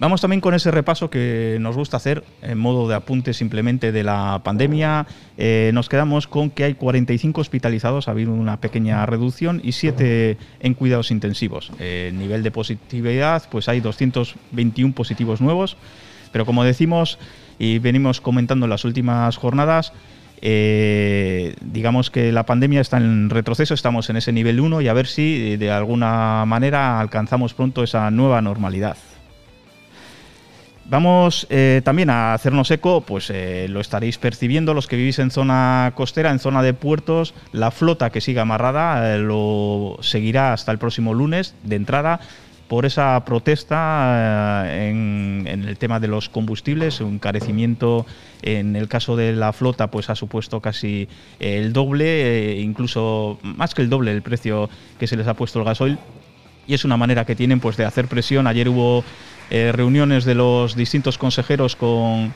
Vamos también con ese repaso que nos gusta hacer en modo de apunte simplemente de la pandemia. Eh, nos quedamos con que hay 45 hospitalizados, ha habido una pequeña reducción y 7 en cuidados intensivos. Eh, nivel de positividad, pues hay 221 positivos nuevos, pero como decimos y venimos comentando en las últimas jornadas, eh, digamos que la pandemia está en retroceso, estamos en ese nivel 1 y a ver si de alguna manera alcanzamos pronto esa nueva normalidad. Vamos eh, también a hacernos eco, pues eh, lo estaréis percibiendo los que vivís en zona costera, en zona de puertos, la flota que sigue amarrada eh, lo seguirá hasta el próximo lunes de entrada por esa protesta en, el tema de los combustibles, un carecimiento en el caso de la flota pues ha supuesto casi el doble, incluso más que el doble el precio que se les ha puesto el gasoil y es una manera que tienen pues de hacer presión. Ayer hubo eh, reuniones de los distintos consejeros con,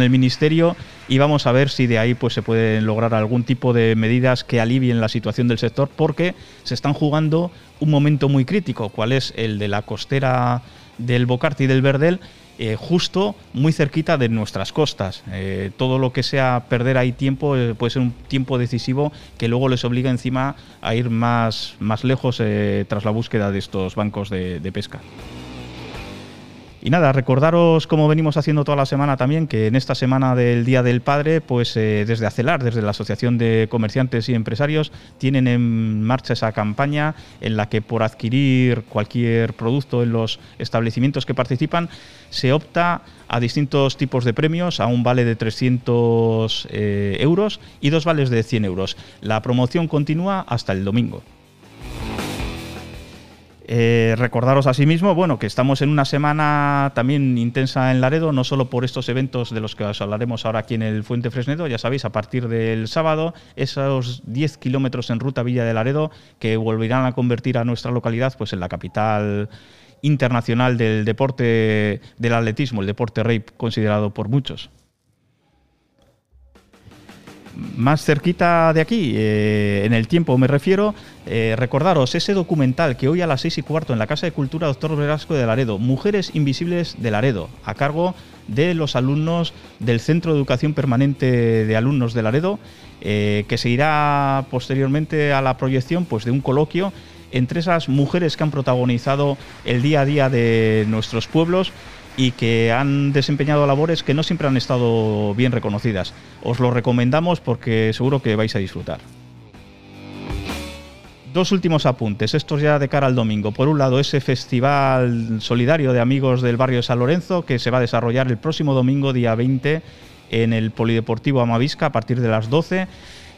el ministerio y vamos a ver si de ahí pues se pueden lograr algún tipo de medidas que alivien la situación del sector porque se están jugando un momento muy crítico, cuál es el de la costera del Bocarti y del Verdel, eh, justo muy cerquita de nuestras costas. Eh, todo lo que sea perder ahí tiempo puede ser un tiempo decisivo que luego les obliga encima a ir más, más lejos tras la búsqueda de estos bancos de pesca. Y nada, recordaros como venimos haciendo toda la semana también, que en esta semana del Día del Padre, pues eh, desde ACELAR, desde la Asociación de Comerciantes y Empresarios, tienen en marcha esa campaña en la que por adquirir cualquier producto en los establecimientos que participan, se opta a distintos tipos de premios, a un vale de 300 eh, euros y dos vales de 100 euros. La promoción continúa hasta el domingo. Eh, recordaros asimismo, bueno, que estamos en una semana también intensa en Laredo, no solo por estos eventos de los que os hablaremos ahora aquí en el Fuente Fresnedo, ya sabéis, a partir del sábado, esos 10 kilómetros en ruta Villa de Laredo que volverán a convertir a nuestra localidad pues en la capital internacional del deporte del atletismo, el deporte rey considerado por muchos más cerquita de aquí, eh, en el tiempo me refiero, eh, recordaros ese documental que hoy a las seis y cuarto en la Casa de Cultura Doctor Velasco de Laredo, Mujeres Invisibles de Laredo, a cargo de los alumnos del Centro de Educación Permanente de Alumnos de Laredo, eh, que se irá posteriormente a la proyección pues, de un coloquio entre esas mujeres que han protagonizado el día a día de nuestros pueblos y que han desempeñado labores que no siempre han estado bien reconocidas. Os lo recomendamos porque seguro que vais a disfrutar. Dos últimos apuntes, estos ya de cara al domingo. Por un lado, ese festival solidario de amigos del barrio de San Lorenzo que se va a desarrollar el próximo domingo, día 20, en el Polideportivo Amavisca a partir de las 12.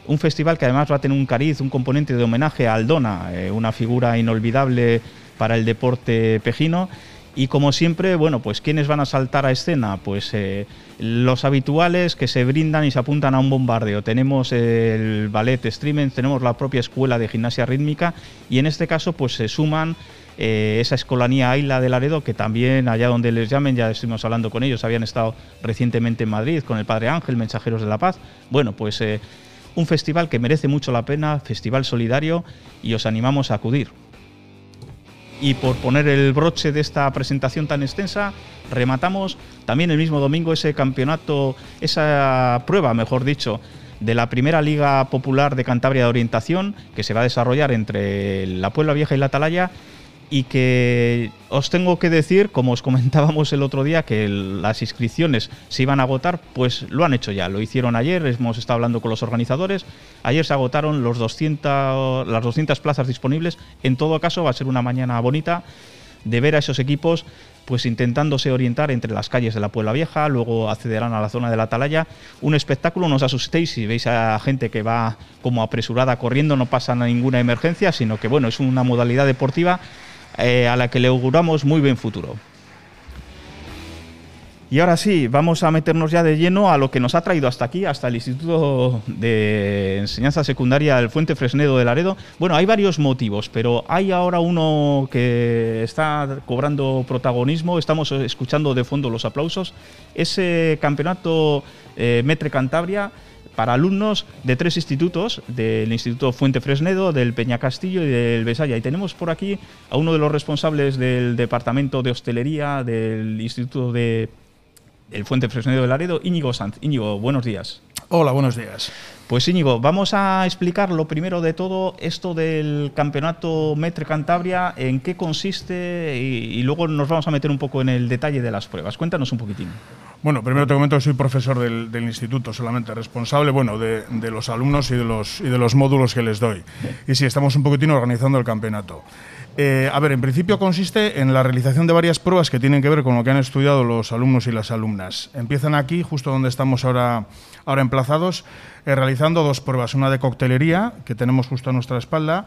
Un festival que además va a tener un cariz, un componente de homenaje a Aldona, eh, una figura inolvidable para el deporte pejino y como siempre, bueno, pues ¿quiénes van a saltar a escena? Pues eh, los habituales que se brindan y se apuntan a un bombardeo. Tenemos el ballet streaming, tenemos la propia escuela de gimnasia rítmica y en este caso pues se suman eh, esa escolanía Aila de Laredo, que también allá donde les llamen, ya estuvimos hablando con ellos, habían estado recientemente en Madrid con el Padre Ángel, Mensajeros de la Paz. Bueno, pues eh, un festival que merece mucho la pena, festival solidario, y os animamos a acudir. Y por poner el broche de esta presentación tan extensa, rematamos también el mismo domingo ese campeonato, esa prueba, mejor dicho, de la primera Liga Popular de Cantabria de Orientación, que se va a desarrollar entre la Puebla Vieja y la Atalaya y que os tengo que decir, como os comentábamos el otro día, que las inscripciones se iban a agotar, pues lo han hecho ya, lo hicieron ayer, hemos estado hablando con los organizadores, ayer se agotaron los 200, las 200 plazas disponibles, en todo caso va a ser una mañana bonita de ver a esos equipos pues intentándose orientar entre las calles de la Puebla Vieja, luego accederán a la zona de la Atalaya. Un espectáculo, no os asustéis si veis a gente que va como apresurada corriendo, no pasa ninguna emergencia, sino que bueno, es una modalidad deportiva eh, a la que le auguramos muy buen futuro. Y ahora sí, vamos a meternos ya de lleno a lo que nos ha traído hasta aquí, hasta el Instituto de Enseñanza Secundaria del Fuente Fresnedo de Laredo. Bueno, hay varios motivos, pero hay ahora uno que está cobrando protagonismo, estamos escuchando de fondo los aplausos, ese campeonato eh, Metre Cantabria para alumnos de tres institutos, del Instituto Fuente Fresnedo, del Peña Castillo y del Besaya. Y tenemos por aquí a uno de los responsables del Departamento de Hostelería del Instituto de el Fuente Fresnedo de Laredo, Íñigo Sanz. Íñigo, buenos días. Hola, buenos días. Pues Íñigo, vamos a explicar lo primero de todo esto del campeonato Metre Cantabria, en qué consiste y, luego nos vamos a meter un poco en el detalle de las pruebas. Cuéntanos un poquitín. Bueno, primero te comento que soy profesor del, instituto, solamente responsable bueno, de, de, los alumnos y de los, y de los módulos que les doy. Y sí, estamos un poquitín organizando el campeonato. Eh, a ver, en principio consiste en la realización de varias pruebas que tienen que ver con lo que han estudiado los alumnos y las alumnas. Empiezan aquí, justo donde estamos ahora, ahora emplazados, eh, realizando dos pruebas. Una de coctelería, que tenemos justo a nuestra espalda,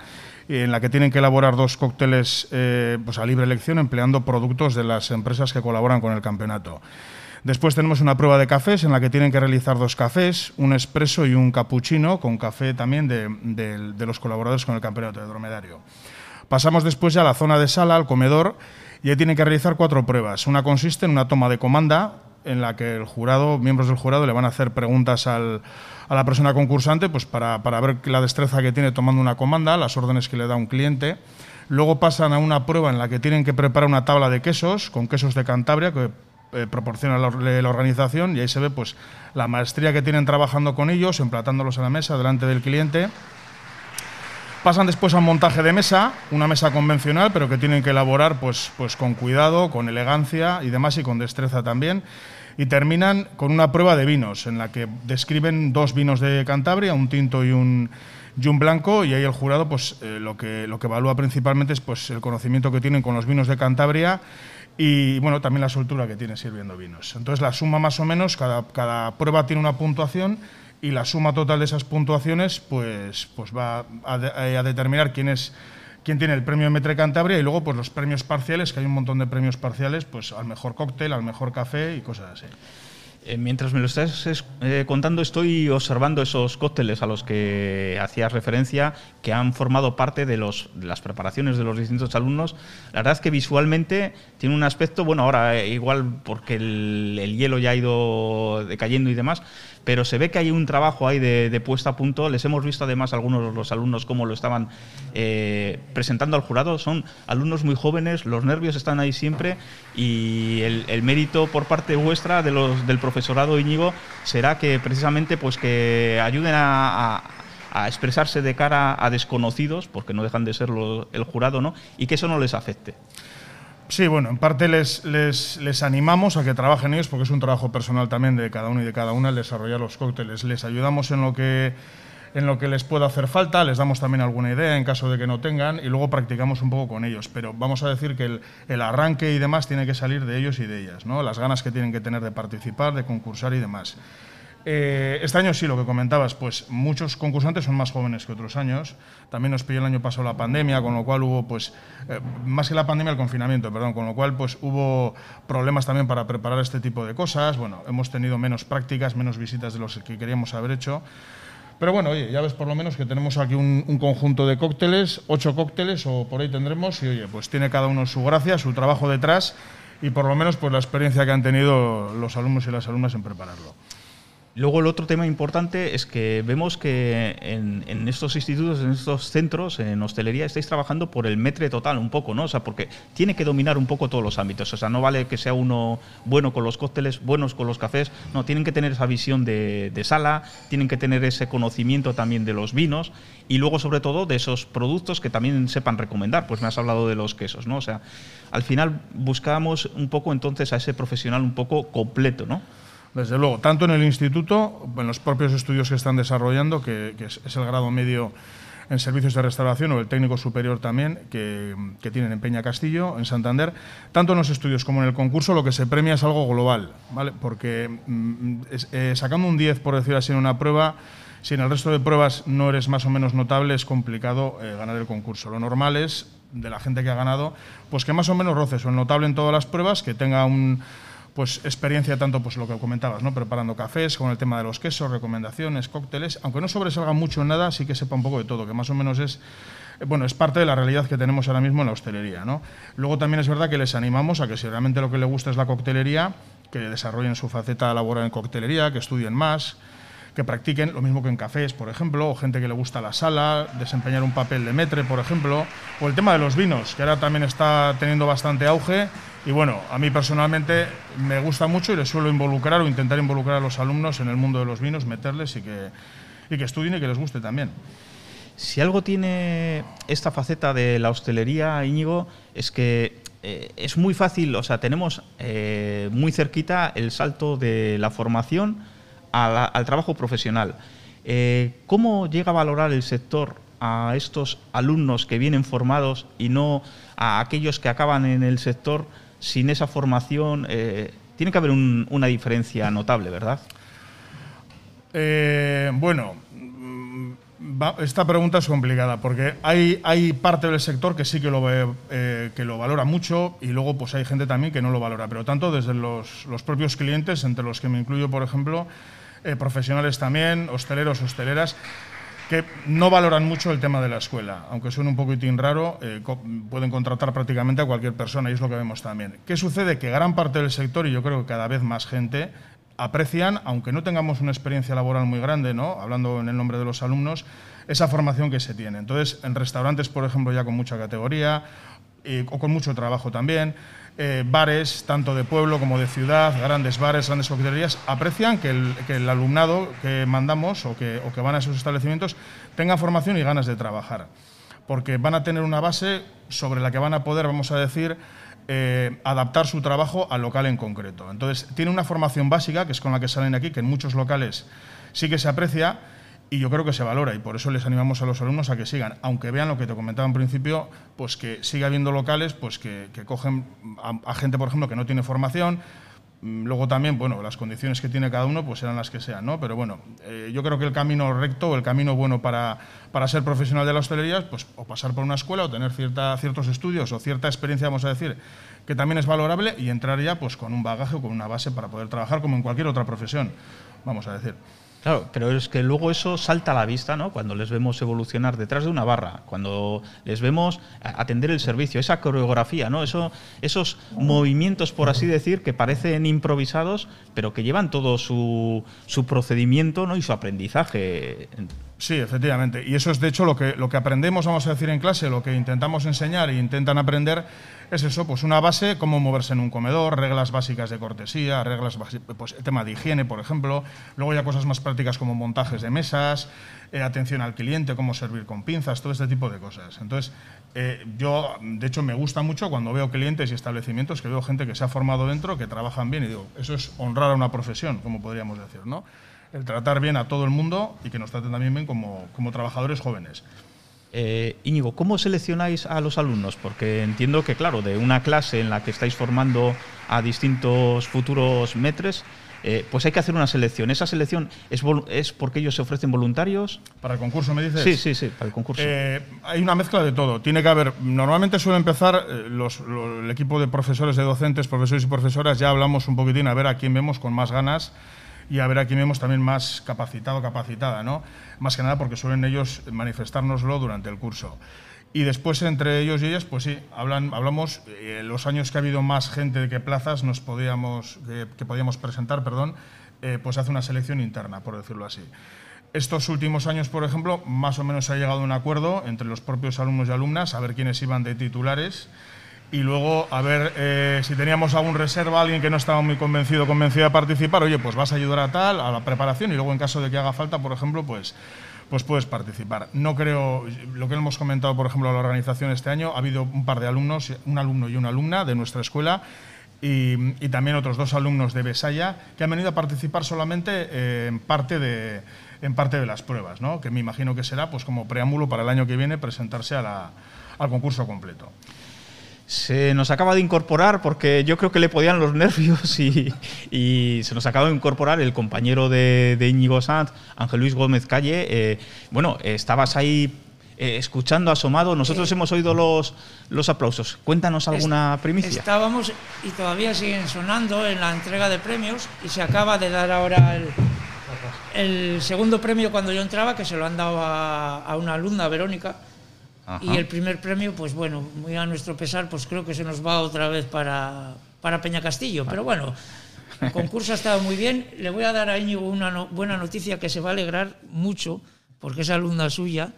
en la que tienen que elaborar dos cócteles eh, pues a libre elección empleando productos de las empresas que colaboran con el campeonato. Después tenemos una prueba de cafés en la que tienen que realizar dos cafés, un espresso y un cappuccino, con café también de, de los colaboradores con el campeonato de dromedario. Pasamos después ya a la zona de sala, al comedor, y ahí tienen que realizar cuatro pruebas. Una consiste en una toma de comanda, en la que el jurado, miembros del jurado, le van a hacer preguntas a la persona concursante pues para, ver la destreza que tiene tomando una comanda, las órdenes que le da un cliente. Luego pasan a una prueba en la que tienen que preparar una tabla de quesos, con quesos de Cantabria, que eh, proporciona la, organización, y ahí se ve pues, la maestría que tienen trabajando con ellos, emplatándolos en la mesa delante del cliente. Pasan después a un montaje de mesa, una mesa convencional, pero que tienen que elaborar pues, pues con cuidado, con elegancia y demás, y con destreza también. Y terminan con una prueba de vinos, en la que describen dos vinos de Cantabria, un tinto y un, y un blanco, y ahí el jurado pues, eh, lo, que, lo que evalúa principalmente es pues, el conocimiento que tienen con los vinos de Cantabria y bueno, también la soltura que tienen sirviendo vinos. Entonces la suma más o menos, cada, cada prueba tiene una puntuación y la suma total de esas puntuaciones pues, pues va a, determinar quién es quién tiene el premio Metre Cantabria y luego pues los premios parciales, que hay un montón de premios parciales, pues al mejor cóctel, al mejor café y cosas así. Eh, mientras me lo estás eh, contando, estoy observando esos cócteles a los que hacías referencia, que han formado parte de, los, las preparaciones de los distintos alumnos. La verdad es que visualmente tiene un aspecto, bueno, ahora eh, igual porque el, hielo ya ha ido decayendo y demás, pero se ve que hay un trabajo ahí de, puesta a punto. Les hemos visto además algunos de los alumnos cómo lo estaban presentando al jurado. Son alumnos muy jóvenes, los nervios están ahí siempre y el, mérito por parte vuestra del profesorado Íñigo será que precisamente pues que ayuden a, expresarse de cara a desconocidos, porque no dejan de ser el jurado, ¿no? Y que eso no les afecte. Sí, bueno, en parte les, les, les, animamos a que trabajen ellos, porque es un trabajo personal también de cada uno y de cada una el desarrollar los cócteles. Les ayudamos en lo que en lo que les pueda hacer falta, les damos también alguna idea en caso de que no tengan y luego practicamos un poco con ellos. Pero vamos a decir que el, arranque y demás tiene que salir de ellos y de ellas, ¿no? las ganas que tienen que tener de participar, de concursar y demás. Eh, este año sí, lo que comentabas, pues muchos concursantes son más jóvenes que otros años. También nos pilló el año pasado la pandemia, con lo cual hubo, pues, eh, más que la pandemia, el confinamiento, perdón, con lo cual, pues, hubo problemas también para preparar este tipo de cosas. Bueno, hemos tenido menos prácticas, menos visitas de los que queríamos haber hecho. Pero bueno, oye, ya ves por lo menos que tenemos aquí un, conjunto de cócteles, ocho cócteles o por ahí tendremos, y oye, pues tiene cada uno su gracia, su trabajo detrás y por lo menos pues la experiencia que han tenido los alumnos y las alumnas en prepararlo. Luego el otro tema importante es que vemos que en, estos institutos, en estos centros, en hostelería, estáis trabajando por el metre total un poco, ¿no? O sea, porque tiene que dominar un poco todos los ámbitos. O sea, no vale que sea uno bueno con los cócteles, buenos con los cafés. No, tienen que tener esa visión de, sala, tienen que tener ese conocimiento también de los vinos y luego, sobre todo, de esos productos que también sepan recomendar. Pues me has hablado de los quesos, ¿no? O sea, al final buscamos un poco entonces a ese profesional un poco completo, ¿no? Desde luego, tanto en el instituto, en los propios estudios que están desarrollando, que, es, el grado medio en servicios de restauración o el técnico superior también, que, tienen en Peña Castillo, en Santander, tanto en los estudios como en el concurso, lo que se premia es algo global, ¿vale? Porque mm, eh, sacando un 10, por decir así, en una prueba, si en el resto de pruebas no eres más o menos notable, es complicado eh, ganar el concurso. Lo normal es, de la gente que ha ganado, pues que más o menos roces o el notable en todas las pruebas, que tenga un pues experiencia tanto pues lo que comentabas, ¿no? preparando cafés, con el tema de los quesos, recomendaciones, cócteles, aunque no sobresalga mucho en nada, sí que sepa un poco de todo, que más o menos es bueno, es parte de la realidad que tenemos ahora mismo en la hostelería. ¿no? Luego también es verdad que les animamos a que si realmente lo que les gusta es la coctelería, que desarrollen su faceta laboral en coctelería, que estudien más, que practiquen, lo mismo que en cafés, por ejemplo, o gente que le gusta la sala, desempeñar un papel de metre, por ejemplo, o el tema de los vinos, que ahora también está teniendo bastante auge. Y bueno, a mí personalmente me gusta mucho y les suelo involucrar o intentar involucrar a los alumnos en el mundo de los vinos, meterles y que, y que estudien y que les guste también. Si algo tiene esta faceta de la hostelería, Íñigo, es que eh, es muy fácil, o sea, tenemos eh, muy cerquita el salto de la formación al trabajo profesional. Eh, ¿Cómo llega a valorar el sector a estos alumnos que vienen formados y no a aquellos que acaban en el sector sin esa formación? tiene que haber una diferencia notable, ¿verdad? bueno, esta pregunta es complicada porque hay, parte del sector que sí que lo, eh, que lo valora mucho y luego pues hay gente también que no lo valora, pero tanto desde los, los propios clientes, entre los que me incluyo, por ejemplo, eh, profesionales también, hosteleros, hosteleras, que no valoran mucho el tema de la escuela. Aunque suene un poquitín raro, eh, pueden contratar prácticamente a cualquier persona y es lo que vemos también. ¿Qué sucede? Que gran parte del sector, y yo creo que cada vez más gente, aprecian, aunque no tengamos una experiencia laboral muy grande, ¿no? hablando en el nombre de los alumnos, esa formación que se tiene. Entonces, en restaurantes, por ejemplo, ya con mucha categoría o con mucho trabajo también, eh, bares, tanto de pueblo como de ciudad, grandes bares, grandes coctelerías, aprecian que el, alumnado que mandamos o que, o que van a esos establecimientos tenga formación y ganas de trabajar. Porque van a tener una base sobre la que van a poder, vamos a decir, eh, adaptar su trabajo al local en concreto. Entonces, tiene una formación básica, que es con la que salen aquí, que en muchos locales sí que se aprecia y yo creo que se valora y por eso les animamos a los alumnos a que sigan, aunque vean lo que te comentaba en principio, pues que siga habiendo locales pues que, cogen a, gente, por ejemplo, que no tiene formación, Mm, luego también, bueno, las condiciones que tiene cada uno pues serán las que sean, ¿no? Pero bueno, eh, yo creo que el camino recto, el camino bueno para, para, ser profesional de la hostelería, pues o pasar por una escuela o tener cierta, ciertos estudios o cierta experiencia, vamos a decir, que también es valorable y entrar ya pues con un bagaje o con una base para poder trabajar como en cualquier otra profesión, vamos a decir. Claro, pero es que luego eso salta a la vista, ¿no? Cuando les vemos evolucionar detrás de una barra, cuando les vemos atender el servicio, esa coreografía, ¿no? Eso, esos movimientos, por así decir, que parecen improvisados, pero que llevan todo su, su procedimiento ¿no? y su aprendizaje. Sí, efectivamente. Y eso es, de hecho, lo que, lo que aprendemos, vamos a decir, en clase, lo que intentamos enseñar e intentan aprender es eso, pues una base, cómo moverse en un comedor, reglas básicas de cortesía, reglas pues tema de higiene, por ejemplo. Luego ya cosas más prácticas como montajes de mesas, eh, atención al cliente, cómo servir con pinzas, todo este tipo de cosas. Entonces, eh, yo, de hecho, me gusta mucho cuando veo clientes y establecimientos que veo gente que se ha formado dentro, que trabajan bien y digo, eso es honrar a una profesión, como podríamos decir, ¿no? El tratar bien a todo el mundo y que nos traten también bien como, como trabajadores jóvenes. Eh, Íñigo, ¿cómo seleccionáis a los alumnos? Porque entiendo que, claro, de una clase en la que estáis formando a distintos futuros metres, eh, pues hay que hacer una selección. ¿Esa selección es, es, porque ellos se ofrecen voluntarios? ¿Para el concurso me dices? Sí, sí, sí, para el concurso. Eh, hay una mezcla de todo. Tiene que haber, normalmente suele empezar los, el equipo de profesores, de docentes, profesores y profesoras, ya hablamos un poquitín a ver a quién vemos con más ganas y a ver a quién vemos también más capacitado, capacitada, ¿no? Más que nada porque suelen ellos manifestárnoslo durante el curso. Y después entre ellos y ellas, pues sí, hablan, hablamos, eh, los años que ha habido más gente que plazas nos podíamos, que, podíamos presentar, perdón, eh, pues hace una selección interna, por decirlo así. Estos últimos años, por ejemplo, más o menos se ha llegado a un acuerdo entre los propios alumnos y alumnas a ver quiénes iban de titulares y luego a ver eh, si teníamos algún reserva, alguien que no estaba muy convencido convencido de participar, oye, pues vas a ayudar a tal, a la preparación y luego en caso de que haga falta, por ejemplo, pues, pues puedes participar. No creo, lo que hemos comentado, por ejemplo, a la organización este año, ha habido un par de alumnos, un alumno y una alumna de nuestra escuela y, también otros dos alumnos de Besaya que han venido a participar solamente eh, en parte de en parte de las pruebas, ¿no? que me imagino que será pues como preámbulo para el año que viene presentarse a al concurso completo se nos acaba de incorporar, porque yo creo que le podían los nervios y, se nos acaba de incorporar el compañero de, de Íñigo Sanz, Ángel Luis Gómez Calle. Eh, bueno, estabas ahí eh, escuchando, asomado. Nosotros hemos oído los, los aplausos. Cuéntanos alguna primicia. Estábamos y todavía siguen sonando en la entrega de premios y se acaba de dar ahora el, el segundo premio cuando yo entraba, que se lo han dado a, a una alumna, Verónica y el primer premio, pues bueno, muy a nuestro pesar, pues creo que se nos va otra vez para, para Peña Castillo. Pero bueno, El concurso ha estado muy bien. Le voy a dar a Íñigo una no- buena noticia que se va a alegrar mucho, porque es alumna suya.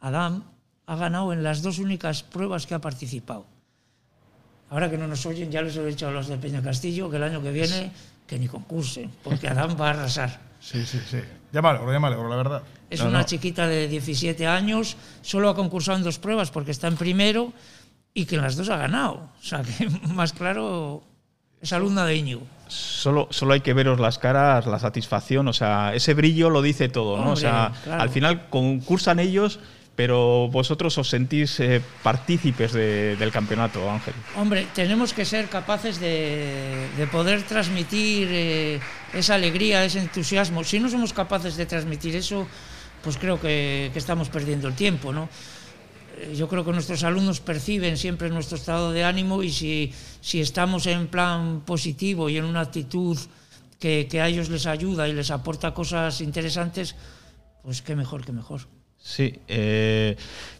Adam ha ganado en las dos únicas pruebas que ha participado. Ahora que no nos oyen, ya les he dicho a los de Peña Castillo que el año que viene que ni concursen, porque Adam va a arrasar. Sí, sí, sí. Me alegro, la verdad. Es No, una no. chiquita de 17 años, solo ha concursado en dos pruebas porque está en primero y que en las dos ha ganado. O sea, que más claro, es alumna de Íñigo. Solo, solo hay que veros las caras, la satisfacción, o sea, ese brillo lo dice todo, ¿no? o Hombre, sea, claro. al final concursan ellos, pero vosotros os sentís eh, partícipes de- del campeonato, Ángel. Hombre, tenemos que ser capaces de, de poder transmitir eh, esa alegría, ese entusiasmo. Si no somos capaces de transmitir eso, pues creo que, que estamos perdiendo el tiempo, ¿no? Eh, Yo creo que nuestros alumnos perciben siempre nuestro estado de ánimo y si, si estamos en plan positivo y en una actitud que, que a ellos les ayuda y les aporta cosas interesantes, pues qué mejor que mejor. Sí, eh,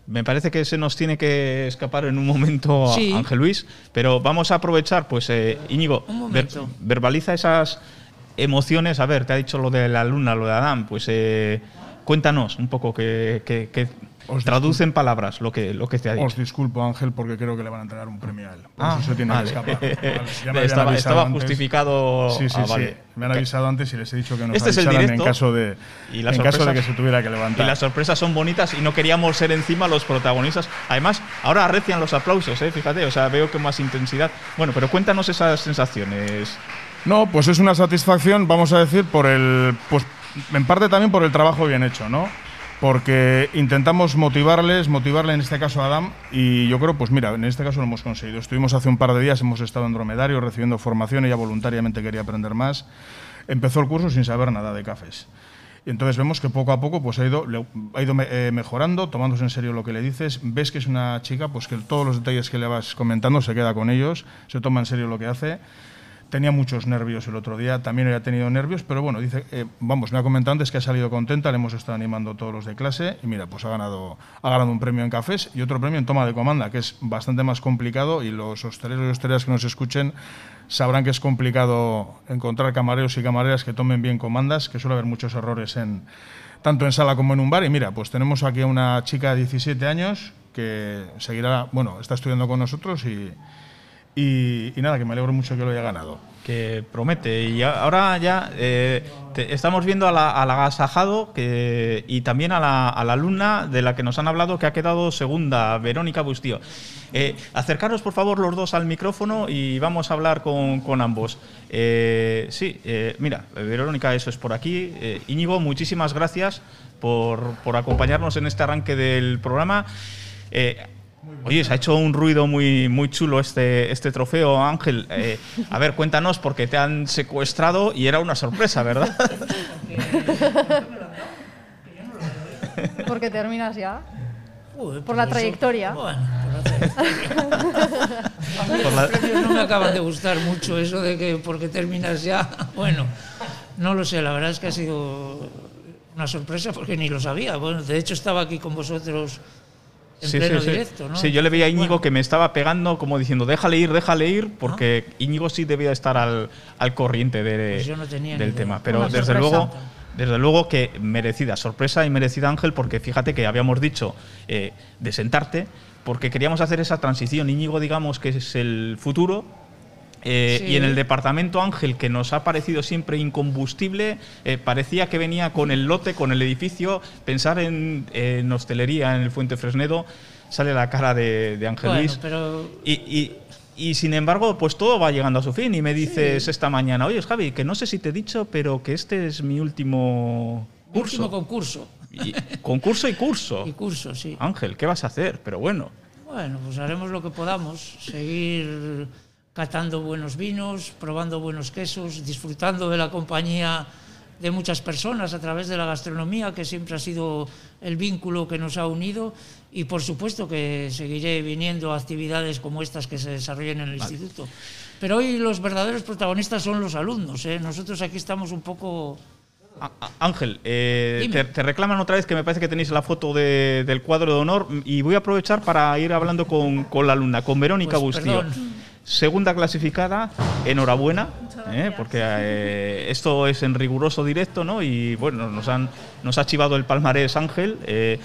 me parece que se nos tiene que escapar en un momento Sí. Ángel Luis, pero vamos a aprovechar, pues eh, Íñigo, ver- verbaliza esas emociones. A ver, te ha dicho lo de la luna, lo de Adán, pues eh, cuéntanos un poco que Os traduce en palabras lo que, lo que te ha dicho. Os disculpo, Ángel, porque creo que le van a entregar un premio a él. Por Ah, eso se tiene vale. que escapar. Vale, ya me estaba estaba justificado. Sí, sí, Ah, sí. Me han avisado antes y les he dicho que nos Este es el avisaran en caso de, y en caso de que se tuviera que Y levantar. las sorpresas son bonitas y no queríamos ser encima los protagonistas. Además, ahora arrecian los aplausos, ¿eh? fíjate, o sea, veo que más intensidad. Bueno, pero cuéntanos esas sensaciones. No, pues es una satisfacción, vamos a decir, por el. Pues en parte también por el trabajo bien hecho, ¿no? Porque intentamos motivarles, motivarle en este caso a Adam, y yo creo, pues mira, en este caso lo hemos conseguido. Estuvimos hace un par de días, hemos estado en Dromedario recibiendo formación, ella voluntariamente quería aprender más. Empezó el curso sin saber nada de cafés. Y entonces vemos que poco a poco pues ha ido, ha ido eh, mejorando, tomándose en serio lo que le dices. Ves que es una chica pues que todos los detalles que le vas comentando se queda con ellos, se toma en serio lo que hace. Tenía muchos nervios el otro día, también había tenido nervios, pero bueno, dice, eh, vamos, me ha comentado antes que ha salido contenta, le hemos estado animando todos los de clase y mira, pues ha ganado, ha ganado un premio en cafés y otro premio en toma de comanda, que es bastante más complicado y los hosteleros y hosteleras que nos escuchen sabrán que es complicado encontrar camareros y camareras que tomen bien comandas, que suele haber muchos errores en tanto en sala como en un bar. Y mira, pues tenemos aquí a una chica de 17 años que seguirá, bueno, está estudiando con nosotros y, y, nada, que me alegro mucho que lo haya ganado. que promete. Y ahora ya eh, estamos viendo a la- al agasajado que, y también a la, alumna de la que nos han hablado que ha quedado segunda, Verónica Bustío. Eh, acercaros, por favor, los dos al micrófono y vamos a hablar con, con ambos. Eh, sí, eh, mira, Verónica, eso es por aquí. Íñigo, muchísimas gracias por, por acompañarnos en este arranque del programa. Oye, se ha hecho un ruido muy, muy chulo este, este trofeo, Ángel. Eh, a ver, cuéntanos, porque te han secuestrado y era una sorpresa, ¿verdad? Porque terminas ya. Joder, Por la pero trayectoria. Bueno, por la trayectoria. A mí Por los la- premios no me acaban de gustar mucho eso de que porque terminas ya. Bueno, no lo sé, la verdad es que ha sido una sorpresa porque ni lo sabía. Bueno, de hecho estaba aquí con vosotros en Sí, pleno sí, sí. directo, ¿no? Sí, yo le veía a Íñigo Bueno, que me estaba pegando como diciendo, déjale ir, déjale ir, porque Íñigo sí debía estar al, al corriente de- Pues yo no tenía ni del idea. tema. Pero Una desde luego, desde luego que merecida, sorpresa y merecida Ángel, porque fíjate que habíamos dicho eh, de sentarte, porque queríamos hacer esa transición. Íñigo, digamos que es el futuro. Eh, Sí. Y en el departamento Ángel, que nos ha parecido siempre incombustible, eh, parecía que venía con el lote, con el edificio. Pensar en, en hostelería, en el Fuente Fresnedo, sale la cara de, de Ángel bueno, Luis. pero Y, y- y sin embargo, pues todo va llegando a su fin. Y me dices esta mañana, oye, Javi, que no sé si te he dicho, pero que este es mi último mi curso. último concurso. Y- concurso y curso. Y curso, sí. Ángel, ¿qué vas a hacer? Pero bueno. Bueno, pues haremos lo que podamos, seguir catando buenos vinos, probando buenos quesos, disfrutando de la compañía de muchas personas a través de la gastronomía, que siempre ha sido el vínculo que nos ha unido, y por supuesto que seguiré viniendo a actividades como estas que se desarrollan en el instituto. Pero hoy los verdaderos protagonistas son los alumnos. ¿eh? Nosotros aquí estamos un poco... Ángel, eh, te, te reclaman otra vez que me parece que tenéis la foto de- del cuadro de honor y voy a aprovechar para ir hablando con, con la alumna, con Verónica Pues, Bustío. perdón. Segunda clasificada, enhorabuena, ¿eh? porque eh, esto es en riguroso directo, ¿no? Y bueno, nos, han, nos ha chivado el palmarés Ángel. Eh,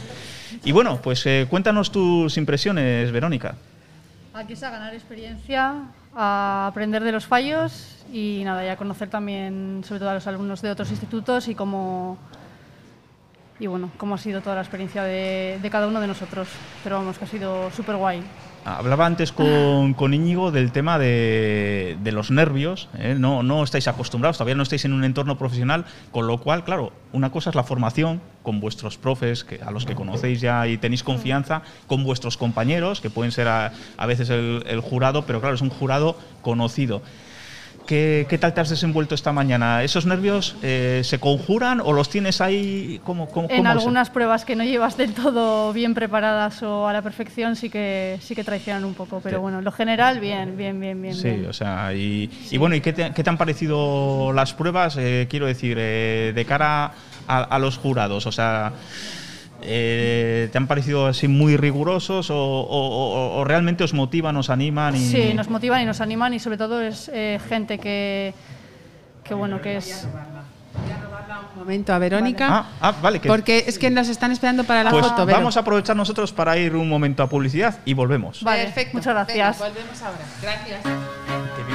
y bueno, pues cuéntanos tus impresiones, Verónica. Aquí es a ganar experiencia, a aprender de los fallos y nada, ya conocer también sobre todo a los alumnos de otros institutos y cómo y bueno, cómo ha sido toda la experiencia de, de cada uno de nosotros. Pero vamos, que ha sido súper guay. Hablaba antes con, con Íñigo del tema de, de los nervios. ¿eh? No, no estáis acostumbrados, todavía no estáis en un entorno profesional, con lo cual, claro, una cosa es la formación con vuestros profes, que, a los que conocéis ya y tenéis confianza, con vuestros compañeros, que pueden ser a, a veces el, el jurado, pero claro, es un jurado conocido. ¿Qué, ¿Qué, tal te has desenvuelto esta mañana? ¿Esos nervios eh, se conjuran o los tienes ahí? como en algunas pruebas que no llevas del todo bien preparadas o a la perfección sí que sí que traicionan un poco, pero sí. bueno, lo general bien, bien, bien, bien. Sí, bien. o sea, y, sí. y, bueno, ¿y qué te, qué te, han parecido las pruebas? Eh, quiero decir, eh, de cara a, a los jurados, o sea... Eh, ¿Te han parecido así muy rigurosos o, o, o, realmente os motivan, os animan? Y... Sí, nos motivan y nos animan y sobre todo es eh, gente que, que, bueno, que es... Un momento a Verónica. Vale. Ah, ah, vale. Que... Porque es que nos están esperando para la pues foto. Vero. Vamos a aprovechar nosotros para ir un momento a publicidad y volvemos. Vale, perfecto. Muchas gracias. Venga, volvemos ahora. Gracias.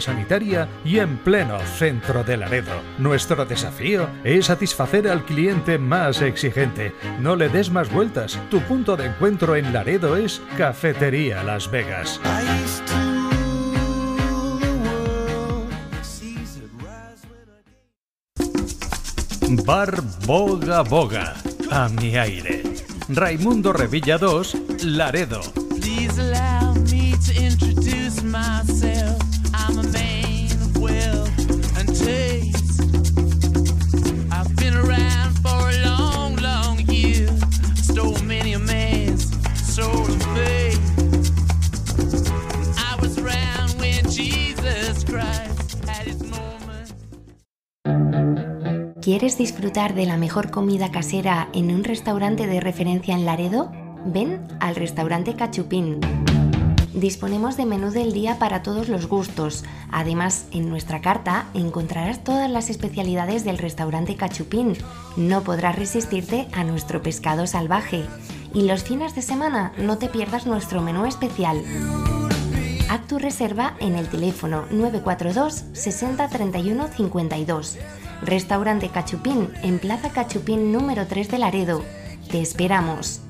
sanitaria y en pleno centro de Laredo. Nuestro desafío es satisfacer al cliente más exigente. No le des más vueltas. Tu punto de encuentro en Laredo es Cafetería Las Vegas. Bar Boga Boga. A mi aire. Raimundo Revilla 2, Laredo. Myself. ¿Quieres disfrutar de la mejor comida casera en un restaurante de referencia en Laredo? Ven al restaurante Cachupín. Disponemos de menú del día para todos los gustos. Además, en nuestra carta encontrarás todas las especialidades del restaurante Cachupín. No podrás resistirte a nuestro pescado salvaje. Y los fines de semana no te pierdas nuestro menú especial. Haz tu reserva en el teléfono 942 60 31 52. Restaurante Cachupín en Plaza Cachupín número 3 de Laredo. Te esperamos.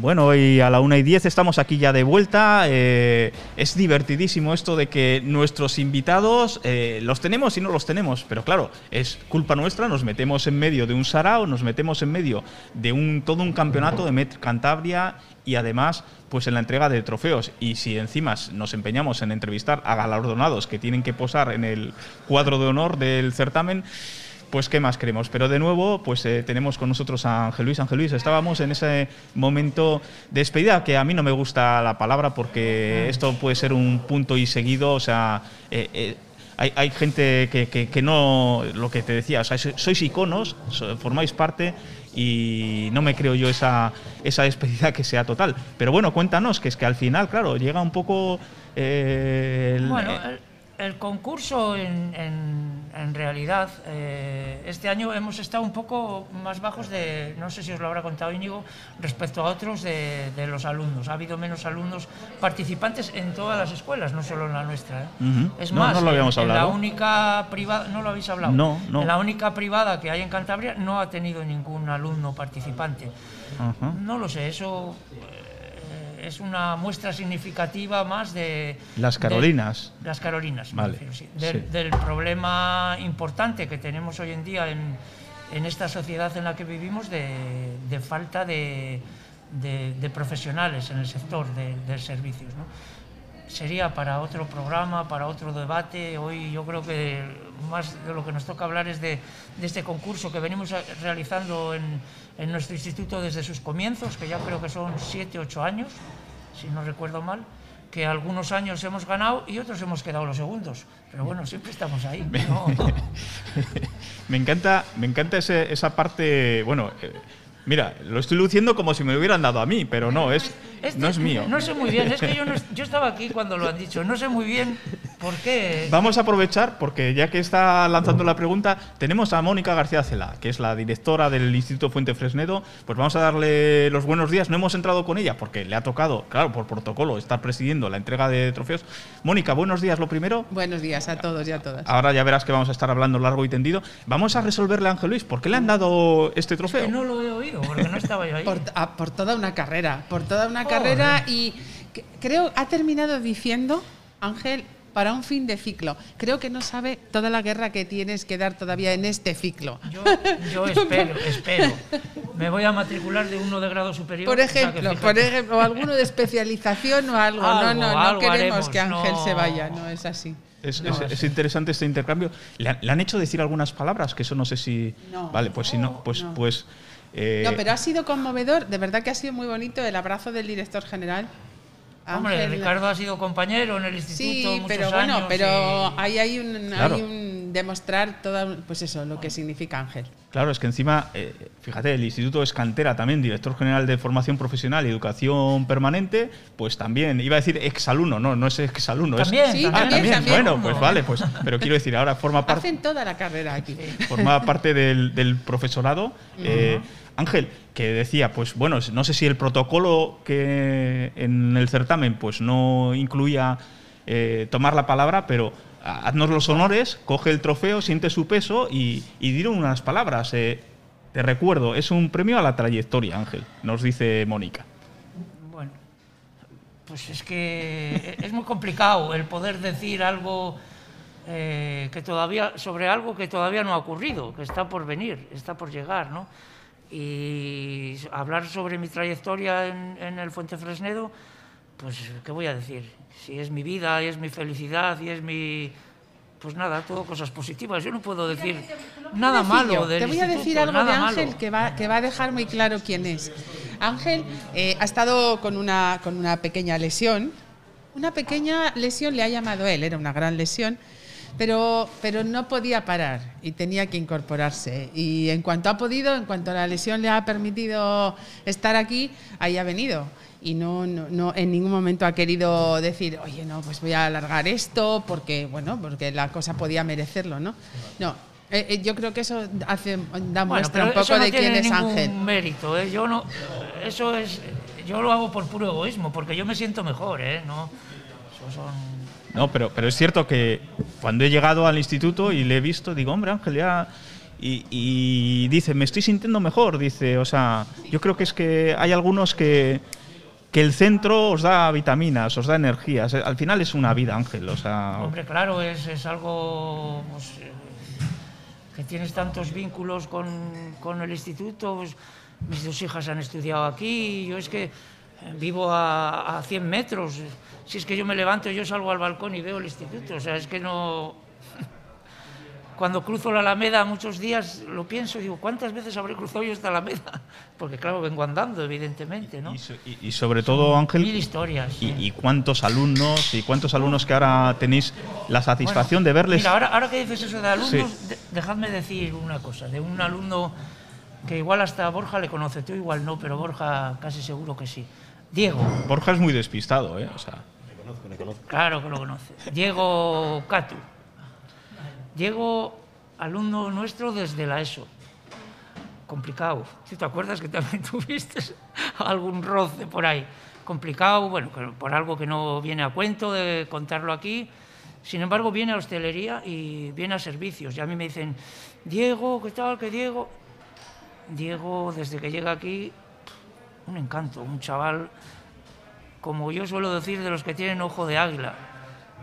Bueno, hoy a la 1 y 10 estamos aquí ya de vuelta. Eh, es divertidísimo esto de que nuestros invitados eh, los tenemos y no los tenemos, pero claro, es culpa nuestra, nos metemos en medio de un sarao, nos metemos en medio de un, todo un campeonato de Met Cantabria y además pues en la entrega de trofeos y si encima nos empeñamos en entrevistar a galardonados que tienen que posar en el cuadro de honor del certamen, pues qué más queremos. Pero de nuevo, pues eh, tenemos con nosotros a Ángel Luis. Ángel Luis, estábamos en ese momento de despedida, que a mí no me gusta la palabra porque esto puede ser un punto y seguido, o sea... Eh, eh, hay, hay, gente que, que, que, no, lo que te decía, o sea, sois iconos, formáis parte y no me creo yo esa, esa despedida que sea total. Pero bueno, cuéntanos, que es que al final, claro, llega un poco... Eh, el, bueno, el, el concurso en, en, en realidad, eh, este año hemos estado un poco más bajos de, no sé si os lo habrá contado Íñigo, respecto a otros de, de los alumnos. Ha habido menos alumnos participantes en todas las escuelas, no solo en la nuestra. ¿eh? Uh -huh. Es no, más, no lo habíamos en, hablado. en la única privada, no lo habéis hablado. No, no. En la única privada que hay en Cantabria no ha tenido ningún alumno participante. Uh -huh. No lo sé, eso es una muestra significativa más de... Las Carolinas. De, las Carolinas, vale. refiero, sí. Del, sí. del, problema importante que tenemos hoy en día en, en esta sociedad en la que vivimos de, de falta de, profesionales en el sector de, de servicios. ¿no? Sería para otro programa, para otro debate. Hoy yo creo que más de lo que nos toca hablar es de, de este concurso que venimos realizando en, en nuestro instituto desde sus comienzos, que ya creo que son siete, ocho años, si no recuerdo mal, que algunos años hemos ganado y otros hemos quedado los segundos. Pero bueno, siempre estamos ahí. ¿no? Me encanta, me encanta ese- esa parte. Bueno, eh, mira, lo estoy luciendo como si me lo hubieran dado a mí, pero no, es, Este- no es mío. No sé muy bien, es que yo, no, yo estaba aquí cuando lo han dicho, no sé muy bien por qué. Vamos a aprovechar, porque ya que está lanzando la pregunta, tenemos a Mónica García Cela, que es la directora del Instituto Fuente Fresnedo. Pues vamos a darle los buenos días. No hemos entrado con ella porque le ha tocado, claro, por protocolo, estar presidiendo la entrega de trofeos. Mónica, buenos días, lo primero. Buenos días a todos y a todas. Ahora ya verás que vamos a estar hablando largo y tendido. Vamos a resolverle a Ángel Luis. ¿Por qué le han dado este trofeo? Que no lo he oído, porque no estaba yo ahí. Por, a- por toda una carrera, por toda una. Carrera y que- creo ha terminado diciendo Ángel para un fin de ciclo. Creo que no sabe toda la guerra que tienes que dar todavía en este ciclo. Yo, yo espero, espero. Me voy a matricular de uno de grado superior. Por o sea ejemplo, por ejemplo, o alguno de especialización o algo. no, Algo, no, no algo queremos haremos, que Ángel no. se vaya, no es así. Es, No. es- es interesante este intercambio. ¿Le han, le han hecho decir algunas palabras? Que eso no sé si. No. Vale, pues si no, pues. No. pues eh, No, pero ha sido conmovedor, de verdad que ha sido muy bonito el abrazo del director general. Hombre, Ángel- Ricardo ha sido compañero en el instituto Sí, muchos pero bueno, años pero y- ahí hay un, Claro. hay un demostrar toda, pues eso, lo que significa Ángel. Claro, es que encima, eh, fíjate, el Instituto es cantera también, director general de formación profesional y educación permanente, pues también, iba a decir exalumno, no, no es exalumno, es. También, Sí, Ah, también, también, también. bueno, pues vale, pues, pero quiero decir, ahora forma parte. Hacen toda la carrera aquí. formaba parte del, del profesorado. Eh, Ángel, que decía, pues bueno, no sé si el protocolo que en el certamen pues no incluía eh, tomar la palabra, pero haznos los honores, coge el trofeo, siente su peso y, y dile unas palabras. Eh, te recuerdo, es un premio a la trayectoria, Ángel, nos dice Mónica. Bueno, pues es que es muy complicado el poder decir algo eh, que todavía sobre algo que todavía no ha ocurrido, que está por venir, está por llegar, ¿no? Y hablar sobre mi trayectoria en, en el Fuente Fresnedo, pues qué voy a decir, si es mi vida, y es mi felicidad y es mi pues nada, todo cosas positivas. Yo no puedo decir nada malo del Te voy a decir algo de Ángel que va, que va a dejar muy claro quién es. Ángel eh, ha estado con una, con una pequeña lesión. Una pequeña lesión le ha llamado él, era una gran lesión, pero, pero no podía parar y tenía que incorporarse. Y en cuanto ha podido, en cuanto la lesión le ha permitido estar aquí, ahí ha venido. Y no, no, no en ningún momento ha querido decir, oye, no, pues voy a alargar esto porque, bueno, porque la cosa podía merecerlo, ¿no? No, eh, eh, yo creo que eso hace, da Bueno, muestra un poco no de quién es Ángel. mérito, ¿eh? Yo no, eso es, yo lo hago por puro egoísmo, porque yo me siento mejor, ¿eh? No, eso son, No, pero, pero es cierto que cuando he llegado al instituto y le he visto, digo, hombre, Ángel, ya. Y, dice, me estoy sintiendo mejor. Dice, o sea, yo creo que es que hay algunos que, que el centro os da vitaminas, os da energías. Al final es una vida, Ángel. O sea, hombre, claro, es, es algo pues, eh, que tienes tantos vínculos con, con el instituto. pues, mis dos hijas han estudiado aquí, yo es que vivo a, a 100 metros. Si es que yo me levanto, yo salgo al balcón y veo el instituto. O sea, es que no. Cuando cruzo la Alameda muchos días lo pienso y digo, ¿cuántas veces habré cruzado yo esta Alameda? Porque claro, vengo andando, evidentemente, ¿no? y, so- y- y sobre todo, Ángel, Mil historias. y, y cuántos alumnos, y cuántos alumnos que ahora tenéis la satisfacción Bueno, de verles. Mira, ahora, ahora que dices eso de alumnos, Sí. de- dejadme decir una cosa, de un alumno que igual hasta Borja le conoce, tú igual no, pero Borja casi seguro que sí. Diego, Borja es muy despistado, ¿eh? O sea, claro que lo conoce. Diego Catu. Diego, alumno nuestro desde la ESO. Complicado. Si te acuerdas que también tuviste algún roce por ahí. Complicado, bueno, por algo que no viene a cuento de contarlo aquí. Sin embargo, viene a hostelería y viene a servicios. Y a mí me dicen, Diego, ¿qué tal? ¿Qué Diego? Diego, desde que llega aquí, un encanto, un chaval, como yo suelo decir, de los que tienen ojo de águila.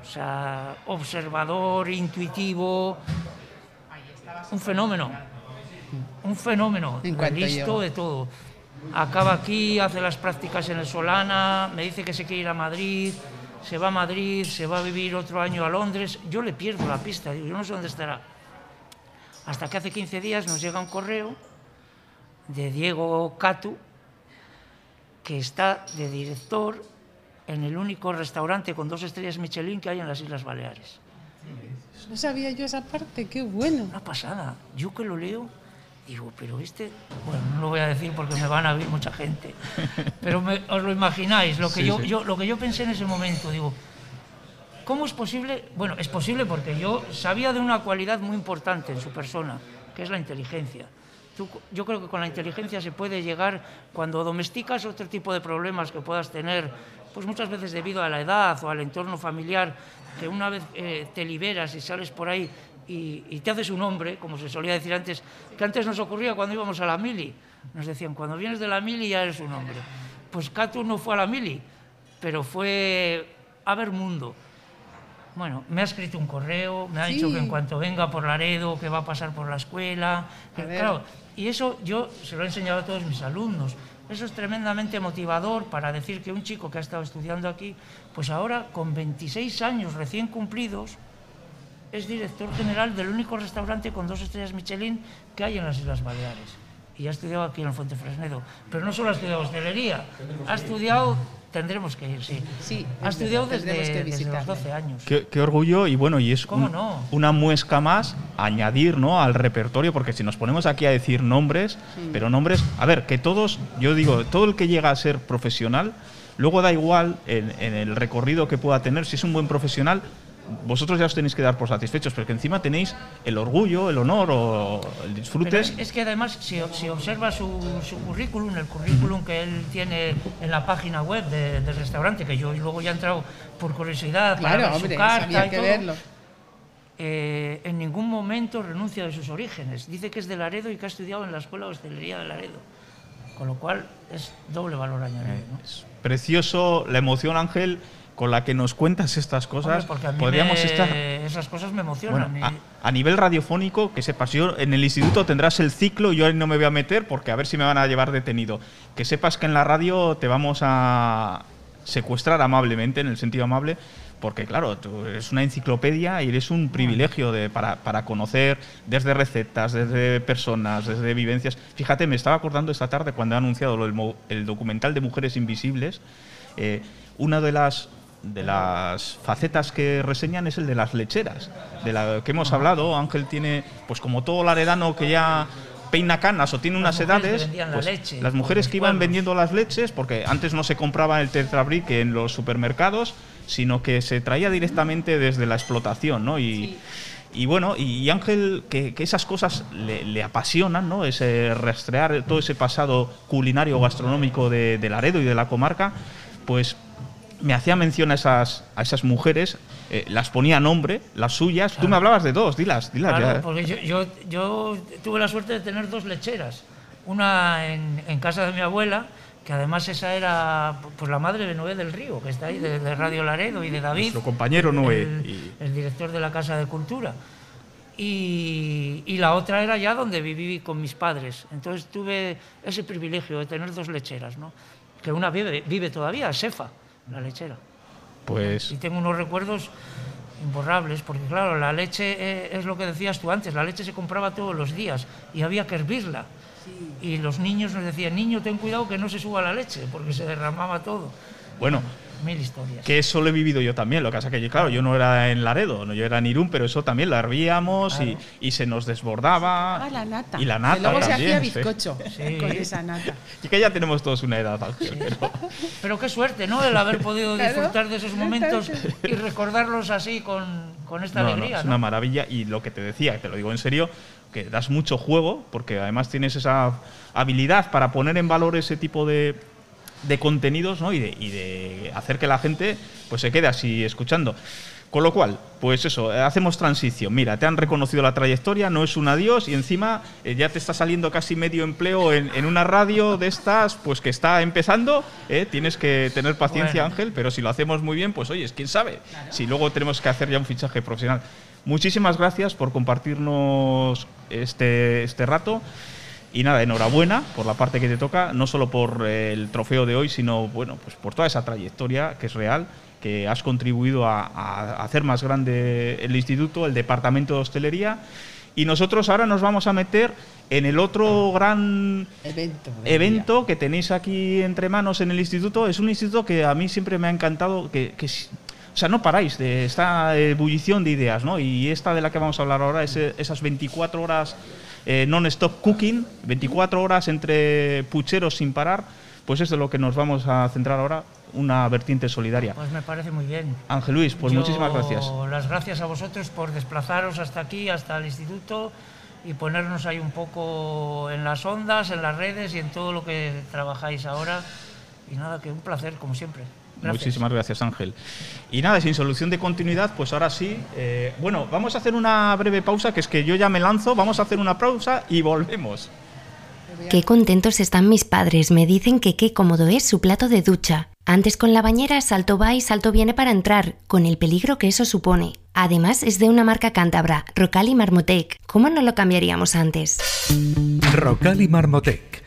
O sea, observador, intuitivo, un fenómeno. un fenómeno, listo de todo. Acaba aquí, hace las prácticas en el Solana, me dice que se quiere ir a Madrid, se va a Madrid, se va a vivir otro año a Londres. Yo le pierdo la pista, digo, yo no sé dónde estará. Hasta que hace 15 días nos llega un correo de Diego Catu, que está de director en el único restaurante con dos estrellas Michelin que hay en las Islas Baleares. No sabía yo esa parte, qué bueno. Una pasada. Yo que lo leo, digo, pero este, bueno, no lo voy a decir porque me van a ver mucha gente, pero me- os lo imagináis, lo que, Sí, yo, sí. yo- lo que yo pensé en ese momento, digo, ¿cómo es posible? Bueno, es posible porque yo sabía de una cualidad muy importante en su persona, que es la inteligencia. Tú- yo creo que con la inteligencia se puede llegar, cuando domesticas otro tipo de problemas que puedas tener, pues muchas veces debido a la edad o al entorno familiar, que una vez eh, te liberas y sales por ahí y, y te haces un hombre, como se solía decir antes, que antes nos ocurría cuando íbamos a la mili. Nos decían, cuando vienes de la mili ya eres un hombre. Pues Catu no fue a la mili, pero fue a ver mundo. Bueno, me ha escrito un correo, me ha dicho Sí. que en cuanto venga por Laredo, que va a pasar por la escuela. que- claro, y eso yo se lo he enseñado a todos mis alumnos. Eso es tremendamente motivador para decir que un chico que ha estado estudiando aquí, pues ahora con 26 años recién cumplidos, es director general del único restaurante con dos estrellas Michelin que hay en las Islas Baleares. Y ha estudiado aquí en el Fuente Fresnedo. Pero no solo ha estudiado hostelería, ha estudiado, tendremos que ir, sí. Sí, ha es estudiado desde, tendremos que desde los visitarle. 12 años. Qué, qué orgullo y bueno, y es ¿Cómo un- no? una muesca más añadir ¿no? al repertorio, porque si nos ponemos aquí a decir nombres, pero nombres, a ver, que todos, yo digo, todo el que llega a ser profesional, luego da igual en, en el recorrido que pueda tener, si es un buen profesional, vosotros ya os tenéis que dar por satisfechos, porque encima tenéis el orgullo, el honor o el disfrute. Es, es que además, si, si observas su, su currículum, el currículum que él tiene en la página web de- del restaurante, que yo luego ya he entrado por curiosidad para Claro, ver hombre, su carta y que todo, verlo. eh, en ningún momento renuncia de sus orígenes. Dice que es de Laredo y que ha estudiado en la Escuela de Hostelería de Laredo. Con lo cual es doble valor añadido. ¿no? Es precioso la emoción, Ángel, con la que nos cuentas estas cosas. Hombre, porque a mí Podríamos me- estar esas cosas me emocionan. a, a nivel radiofónico, que sepas, yo en el instituto tendrás el ciclo, yo ahí no me voy a meter porque a ver si me van a llevar detenido. Que sepas que en la radio te vamos a secuestrar amablemente, en el sentido amable, porque claro, tú eres una enciclopedia y eres un privilegio de, para, para conocer desde recetas, desde personas, desde vivencias. Fíjate, me estaba acordando esta tarde cuando he anunciado mo- el documental de Mujeres Invisibles, eh, una de las de las facetas que reseñan es el de las lecheras, de la que hemos hablado. Ángel tiene, pues como todo laredano que ya peina canas o tiene unas edades, la pues, leche las mujeres que iban pueblos. vendiendo las leches, porque antes no se compraba el tetrabric en los supermercados, sino que se traía directamente desde la explotación, ¿no? Y, y bueno, y, y Ángel, que, que esas cosas le, le apasionan, ¿no? Ese rastrear todo ese pasado culinario gastronómico de, de Laredo y de la comarca, pues me hacía mención a esas, a esas mujeres, eh, las ponía nombre, las suyas. Tú me hablabas de dos, dilas, dilas Claro, ya. porque yo, yo, yo tuve la suerte de tener dos lecheras. Una en, en casa de mi abuela, que además esa era pues, la madre de Noé del Río, que está ahí, de, de Radio Laredo, y de David. Nuestro compañero Noé. El, Y- el director de la Casa de Cultura. Y, y la otra era ya donde viví con mis padres. Entonces tuve ese privilegio de tener dos lecheras, ¿no? Que una vive, vive todavía, Sefa, la lechera. Pues Y tengo unos recuerdos imborrables, porque claro, la leche eh, es lo que decías tú antes, la leche se compraba todos los días y había que hervirla. Y los niños nos decían, niño, ten cuidado que no se suba la leche, porque se derramaba todo. bueno, Mil historias. que eso lo he vivido yo también. Lo que pasa que, yo, claro, yo no era en Laredo, no, yo era en Irún, pero eso también lo hervíamos y, y se nos desbordaba. Ah, la nata. Y la Que nata luego se también, hacía sí. bizcocho Sí. con esa nata. Y que ya tenemos todos una edad, Ángel, pero- Pero qué suerte, ¿no? El haber podido Claro, disfrutar de esos momentos y recordarlos así con, con esta No, no, alegría. es ¿no? una maravilla y lo que te decía, te lo digo en serio, que das mucho juego porque además tienes esa habilidad para poner en valor ese tipo de, de contenidos ¿no? y, de, y de hacer que la gente pues se quede así escuchando. Con lo cual, pues eso, hacemos transición. Mira, te han reconocido la trayectoria, no es un adiós y encima eh, ya te está saliendo casi medio empleo en, en una radio de estas, pues que está empezando. ¿eh? Tienes que tener paciencia, Bueno. Ángel, pero si lo hacemos muy bien, pues oye, quién sabe. Si luego tenemos que hacer ya un fichaje profesional. Muchísimas gracias por compartirnos este, este rato. Y nada, enhorabuena por la parte que te toca, no solo por eh, el trofeo de hoy, sino bueno, pues por toda esa trayectoria que es real, que has contribuido a, a hacer más grande el instituto, el departamento de hostelería. Y nosotros ahora nos vamos a meter en el otro gran Evento. evento que tenéis aquí entre manos en el instituto. Es un instituto que a mí siempre me ha encantado, que, que o sea, no paráis de esta ebullición de ideas, ¿no? Y esta de la que vamos a hablar ahora es eh, esas 24 horas eh, non-stop cooking, 24 horas entre pucheros sin parar, pues es de lo que nos vamos a centrar ahora, una vertiente solidaria. Pues me parece muy bien. Ángel Luis, pues Yo muchísimas gracias. Las gracias a vosotros por desplazaros hasta aquí, hasta el instituto y ponernos ahí un poco en las ondas, en las redes y en todo lo que trabajáis ahora. Y nada, que un placer, como siempre. Gracias. Muchísimas gracias, Ángel. Y nada, sin solución de continuidad, pues ahora sí. eh, bueno, vamos a hacer una breve pausa, que es que yo ya me lanzo. Vamos a hacer una pausa y volvemos. Qué contentos están mis padres, me dicen que qué cómodo es su plato de ducha. Antes con la bañera salto va y salto viene para entrar, con el peligro que eso supone. Además es de una marca cántabra, Rocal y Marmotec. ¿Cómo no lo cambiaríamos antes? Rocal y Marmotec.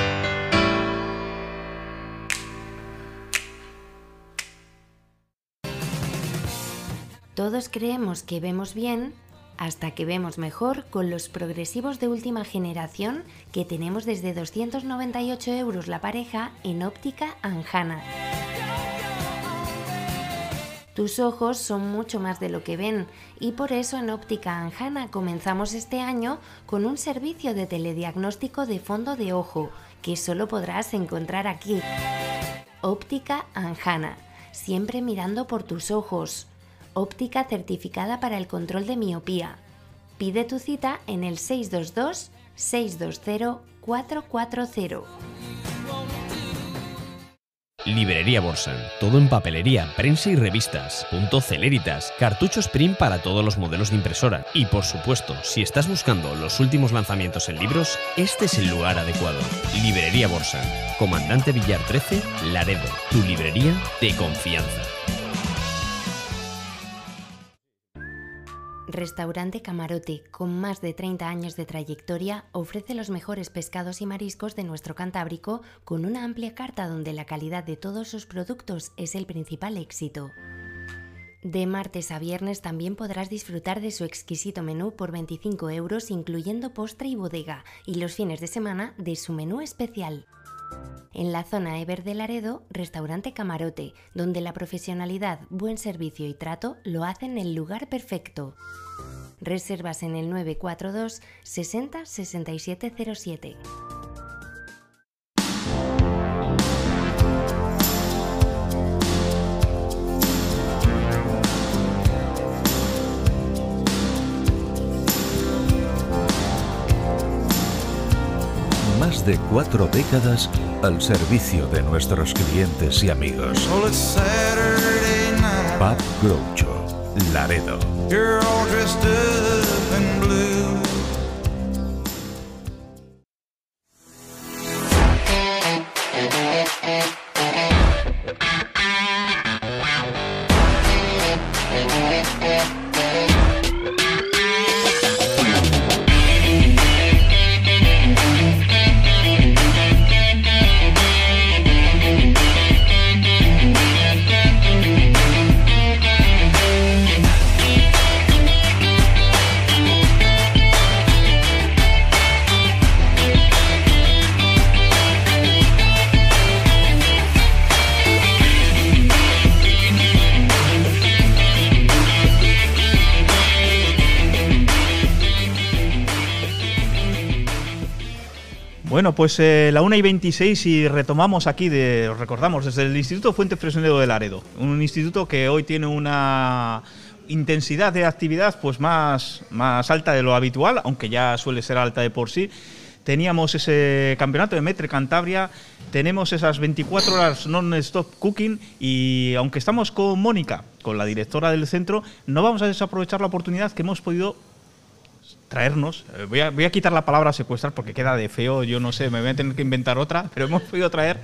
Todos creemos que vemos bien hasta que vemos mejor con los progresivos de última generación que tenemos desde 298 euros la pareja en óptica Anjana. Tus ojos son mucho más de lo que ven y por eso en Óptica Anjana comenzamos este año con un servicio de telediagnóstico de fondo de ojo que solo podrás encontrar aquí. Óptica Anjana, siempre mirando por tus ojos. Óptica certificada para el control de miopía. Pide tu cita en el 622 620 440. Librería Borsan. Todo en papelería, prensa y revistas. Punto Celeritas. Cartuchos print para todos los modelos de impresora. Y por supuesto, si estás buscando los últimos lanzamientos en libros, este es el lugar adecuado. Librería Borsan. Comandante Villar 13, Laredo. Tu librería de confianza. Restaurante Camarote, con más de 30 años de trayectoria, ofrece los mejores pescados y mariscos de nuestro Cantábrico con una amplia carta donde la calidad de todos sus productos es el principal éxito. De martes a viernes también podrás disfrutar de su exquisito menú por 25 euros incluyendo postre y bodega y los fines de semana de su menú especial. En la zona Ever de Laredo, restaurante Camarote, donde la profesionalidad, buen servicio y trato lo hacen el lugar perfecto. Reservas en el 942 60 6707. Más de cuatro décadas al servicio de nuestros clientes y amigos. Pub Groucho, Laredo. Bueno, pues eh, la 1 y 26 y retomamos aquí, de, os recordamos, desde el Instituto Fuente Fresnero de Laredo. Un instituto que hoy tiene una intensidad de actividad pues más, más alta de lo habitual, aunque ya suele ser alta de por sí. teníamos ese campeonato de Metre Cantabria, tenemos esas 24 horas non-stop cooking y aunque estamos con Mónica, con la directora del centro, no vamos a desaprovechar la oportunidad que hemos podido traernos, eh, voy a, voy a quitar la palabra secuestrar porque queda de feo, yo no sé, me voy a tener que inventar otra, pero hemos podido traer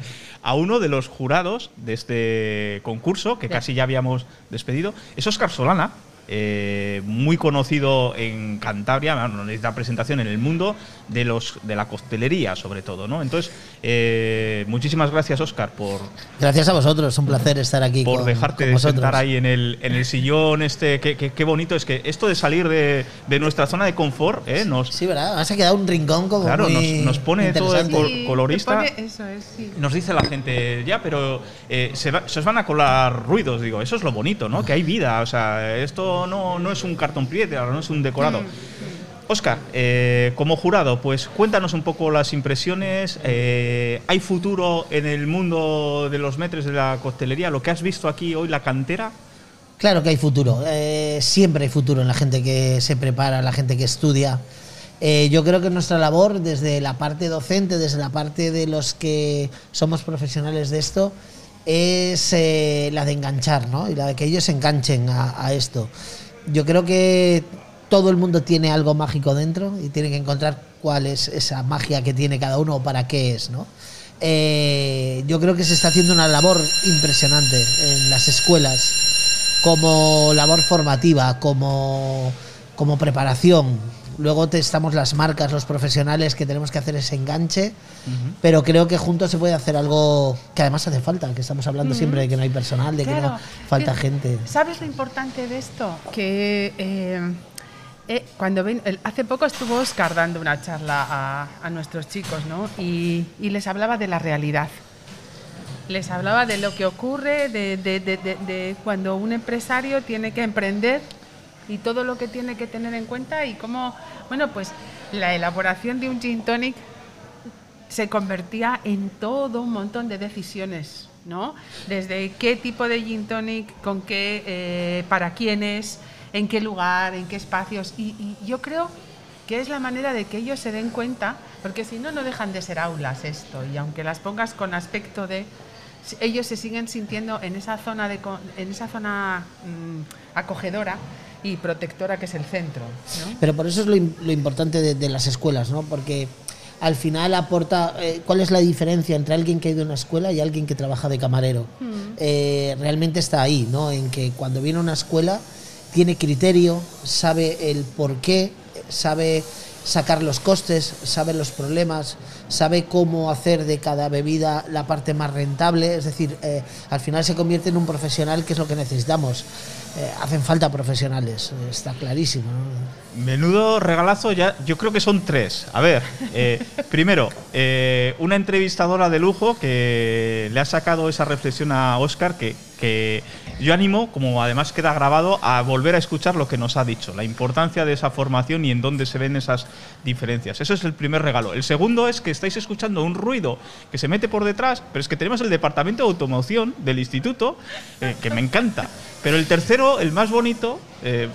a uno de los jurados de este concurso, que casi ya habíamos despedido, es Oscar Solana, eh, muy conocido en Cantabria, bueno, no necesita presentación en el mundo de los de la costelería sobre todo, ¿no? Entonces, eh, muchísimas gracias Oscar por Gracias a vosotros, un placer estar aquí por con, dejarte con vosotros. sentar ahí en el, en el sillón este, qué, qué- qué bonito es que esto de salir de, de nuestra zona de confort, ¿eh? Nos, Sí, ¿verdad? Además ha quedado un rincón como Claro, nos- muy nos pone todo el interesante. col- colorista. te pone- eso es, sí. nos dice la gente, ya, pero eh, se, va- se os van a colar ruidos, digo, eso es lo bonito, ¿no? Que hay vida, o sea, esto no, no es un cartón priete, no es un decorado. Oscar, eh, como jurado, pues cuéntanos un poco las impresiones. eh, ¿Hay futuro en el mundo de los metres de la coctelería? Lo que has visto aquí hoy, la cantera. Claro que hay futuro. eh, siempre hay futuro en la gente que se prepara, la gente que estudia. Eh, yo creo que nuestra labor, desde la parte docente, desde la parte de los que somos profesionales de esto, es eh, la de enganchar, ¿no? Y la de que ellos enganchen a, a esto. Yo creo que todo el mundo tiene algo mágico dentro y tiene que encontrar cuál es esa magia que tiene cada uno o para qué es, ¿no? Eh, yo creo que se está haciendo una labor impresionante en las escuelas como labor formativa, como, como preparación. Luego te- estamos las marcas, los profesionales que tenemos que hacer ese enganche, pero creo que juntos se puede hacer algo que además hace falta, que estamos hablando siempre de que no hay personal, de que no falta Fí- gente. ¿Sabes lo importante de esto? Que eh, eh, cuando ven- el- hace poco estuvo Oscar dando una charla a, a nuestros chicos, ¿no? Y, y les hablaba de la realidad. Les hablaba de lo que ocurre, de, de- de- de- de cuando un empresario tiene que emprender y todo lo que tiene que tener en cuenta y cómo, bueno, pues la elaboración de un gin tonic se convertía en todo un montón de decisiones, ¿no? Desde qué tipo de gin tonic, con qué, eh, para quiénes, en qué lugar, en qué espacios. Y, yo creo que es la manera de que ellos se den cuenta, porque si no, no dejan de ser aulas esto. Y aunque las pongas con aspecto de ellos se siguen sintiendo en esa zona de en esa zona mm, acogedora y protectora que es el centro, ¿no? Pero por eso es lo, im- lo importante de, de las escuelas, ¿no? Porque al final aporta. eh, ¿Cuál es la diferencia entre alguien que ha ido a una escuela y alguien que trabaja de camarero? Eh, realmente está ahí, ¿no? En que cuando viene a una escuela tiene criterio, sabe el por qué, sabe sacar los costes, sabe los problemas, sabe cómo hacer de cada bebida la parte más rentable, es decir, eh, al final se convierte en un profesional que es lo que necesitamos. Eh, hacen falta profesionales, eh, está clarísimo. ¿no? Menudo regalazo, ya, yo creo que son tres. A ver, eh, primero, una entrevistadora de lujo que le ha sacado esa reflexión a Oscar que, que yo animo, como además queda grabado, a volver a escuchar lo que nos ha dicho, la importancia de esa formación y en dónde se ven esas diferencias. Eso es el primer regalo. El segundo es que estáis escuchando un ruido que se mete por detrás, pero es que tenemos el departamento de automoción del instituto, eh, que me encanta. Pero el tercero, el más bonito, eh,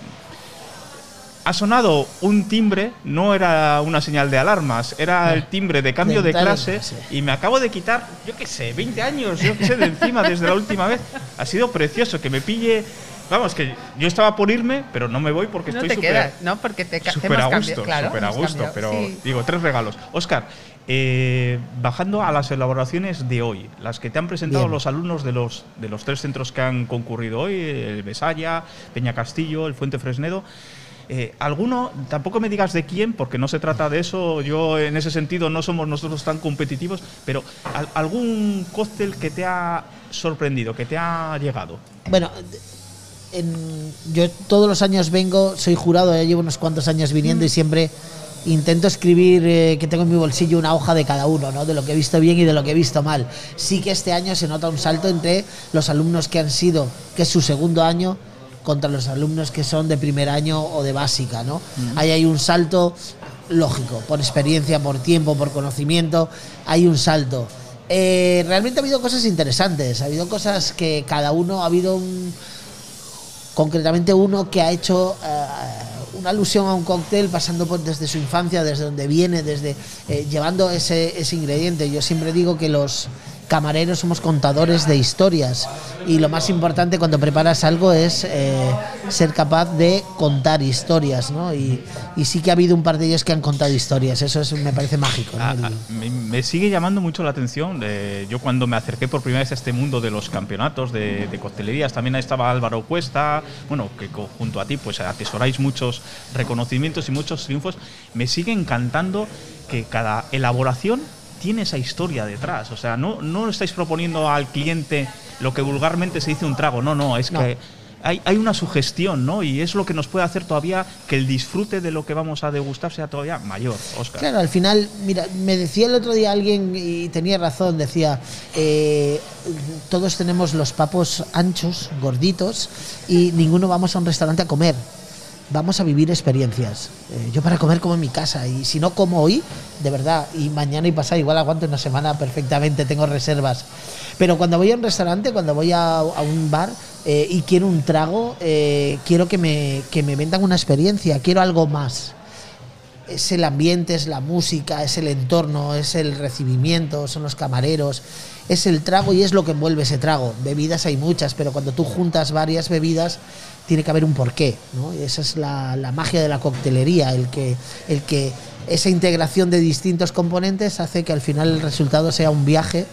ha sonado un timbre, no era una señal de alarmas, era el timbre de cambio de clase y me acabo de quitar, yo qué sé, 20 años, yo qué sé, de encima desde la última vez. Ha sido precioso que me pille, vamos, que yo estaba por irme, pero no me voy porque no estoy súper ¿no? Porque te hemos a gusto, claro, súper a gusto, pero sí. digo, tres regalos. Oscar, eh, bajando a las elaboraciones de hoy, las que te han presentado Bien. los alumnos de los, de los tres centros que han concurrido hoy, el Besaya, Peña Castillo, el Fuente Fresnedo, eh, ¿Alguno, tampoco me digas de quién, porque no se trata de eso, yo en ese sentido no somos nosotros tan competitivos, pero al- algún cóctel que te ha sorprendido, que te ha llegado? Bueno, en- yo todos los años vengo, soy jurado, ya llevo unos cuantos años viniendo y siempre intento escribir eh, que tengo en mi bolsillo una hoja de cada uno, ¿no? de lo que he visto bien y de lo que he visto mal. Sí que este año se nota un salto entre los alumnos que han sido, que es su segundo año, contra los alumnos que son de primer año o de básica. ¿no? Ahí hay un salto lógico, por experiencia, por tiempo, por conocimiento, hay un salto. Eh, realmente ha habido cosas interesantes, ha habido cosas que cada uno ha habido un, concretamente uno que ha hecho eh, una alusión a un cóctel pasando por, desde su infancia, desde donde viene, desde eh, llevando ese, ese ingrediente. Yo siempre digo que los camareros somos contadores de historias y lo más importante cuando preparas algo es eh, ser capaz de contar historias, ¿no? Y, y sí que ha habido un par de ellos que han contado historias, eso es- me parece mágico. ¿no? Ah, ah, me, me sigue llamando mucho la atención. de- yo cuando me acerqué por primera vez a este mundo de los campeonatos de, de coctelerías, también estaba Álvaro Cuesta, bueno, que junto a ti pues atesoráis muchos reconocimientos y muchos triunfos. Me sigue encantando que cada elaboración tiene esa historia detrás. O sea, no, no estáis proponiendo al cliente lo que vulgarmente se dice un trago, no, no, es No. que hay, hay una sugestión, ¿no? Y es lo que nos puede hacer todavía que el disfrute de lo que vamos a degustar sea todavía mayor, Oscar. Claro, al final, mira, me decía el otro día alguien y tenía razón, decía, eh, todos tenemos los papos anchos, gorditos, y ninguno vamos a un restaurante a comer. Vamos a vivir experiencias. Eh, yo para comer como en mi casa y si no como hoy, de verdad, y mañana y pasado igual aguanto una semana perfectamente, tengo reservas. Pero cuando voy a un restaurante, cuando voy a, un bar eh, y quiero un trago, eh, quiero que me, que me vendan una experiencia, quiero algo más es el ambiente, es la música, es el entorno, es el recibimiento, son los camareros, es el trago y es lo que envuelve ese trago. Bebidas hay muchas, pero cuando tú juntas varias bebidas tiene que haber un porqué, ¿no? Esa es la, la magia de la coctelería, el que, el que esa integración de distintos componentes hace que al final el resultado sea un viaje.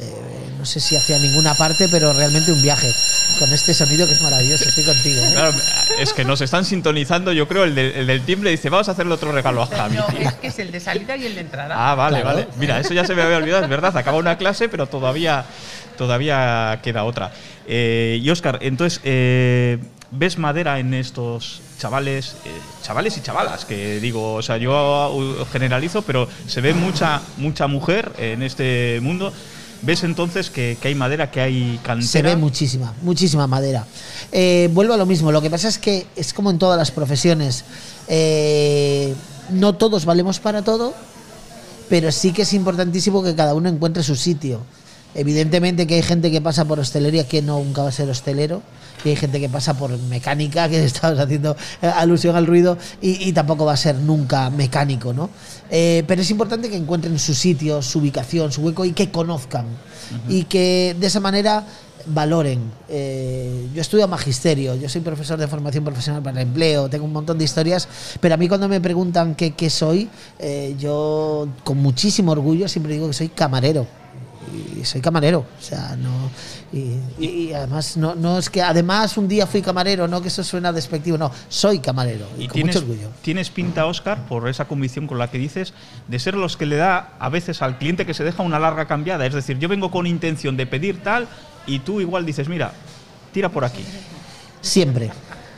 Eh, no sé si hacia ninguna parte, pero realmente un viaje. Con este sonido que es maravilloso, estoy contigo. ¿eh? Claro, es que nos están sintonizando, yo creo, el, del- el del timbre dice, vamos a hacerle otro regalo a Javi. No, es que es el de salida y el de entrada. Ah, vale, Claro. vale. Mira, eso ya se me había olvidado, es verdad. Acaba una clase, pero todavía, todavía queda otra. Eh, y Oscar, entonces, eh, ¿ves madera en estos chavales, eh, chavales y chavalas? Que digo, o sea, yo uh, generalizo, pero se ve mucha, mucha mujer en este mundo. ¿Ves entonces que, que hay madera, que hay cantera? Se ve muchísima, muchísima madera. Eh, vuelvo a lo mismo, lo que pasa es que es como en todas las profesiones. Eh, no todos valemos para todo, pero sí que es importantísimo que cada uno encuentre su sitio. Evidentemente que hay gente que pasa por hostelería que nunca va a ser hostelero, y hay gente que pasa por mecánica, que estabas haciendo alusión al ruido, y, y tampoco va a ser nunca mecánico, ¿no? Eh, pero es importante que encuentren su sitio, su ubicación, su hueco y que conozcan. Y que de esa manera valoren. Eh, yo estudio magisterio, yo soy profesor de formación profesional para el empleo, tengo un montón de historias, pero a mí cuando me preguntan qué, qué soy, eh, yo con muchísimo orgullo siempre digo que soy camarero. Y soy camarero, o sea, no. Y, además, no, no es que además un día fui camarero, no que eso suena despectivo, no, soy camarero, y, Y con tienes, mucho orgullo. tienes pinta, Oscar, por esa convicción con la que dices, de ser los que le da a veces al cliente que se deja una larga cambiada. Es decir, yo vengo con intención de pedir tal y tú igual dices, mira, tira por aquí. Siempre.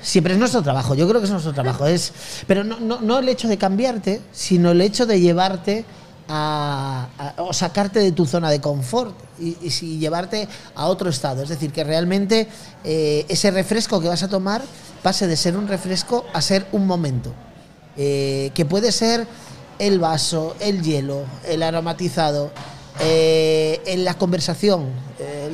Siempre es nuestro trabajo, yo creo que es nuestro trabajo. Es, pero no, no, no el hecho de cambiarte, sino el hecho de llevarte a, o sacarte de tu zona de confort y, si llevarte a otro estado. Es decir, que realmente eh, ese refresco que vas a tomar pase de ser un refresco a ser un momento. Eh, que puede ser el vaso, el hielo, el aromatizado, eh, en la conversación,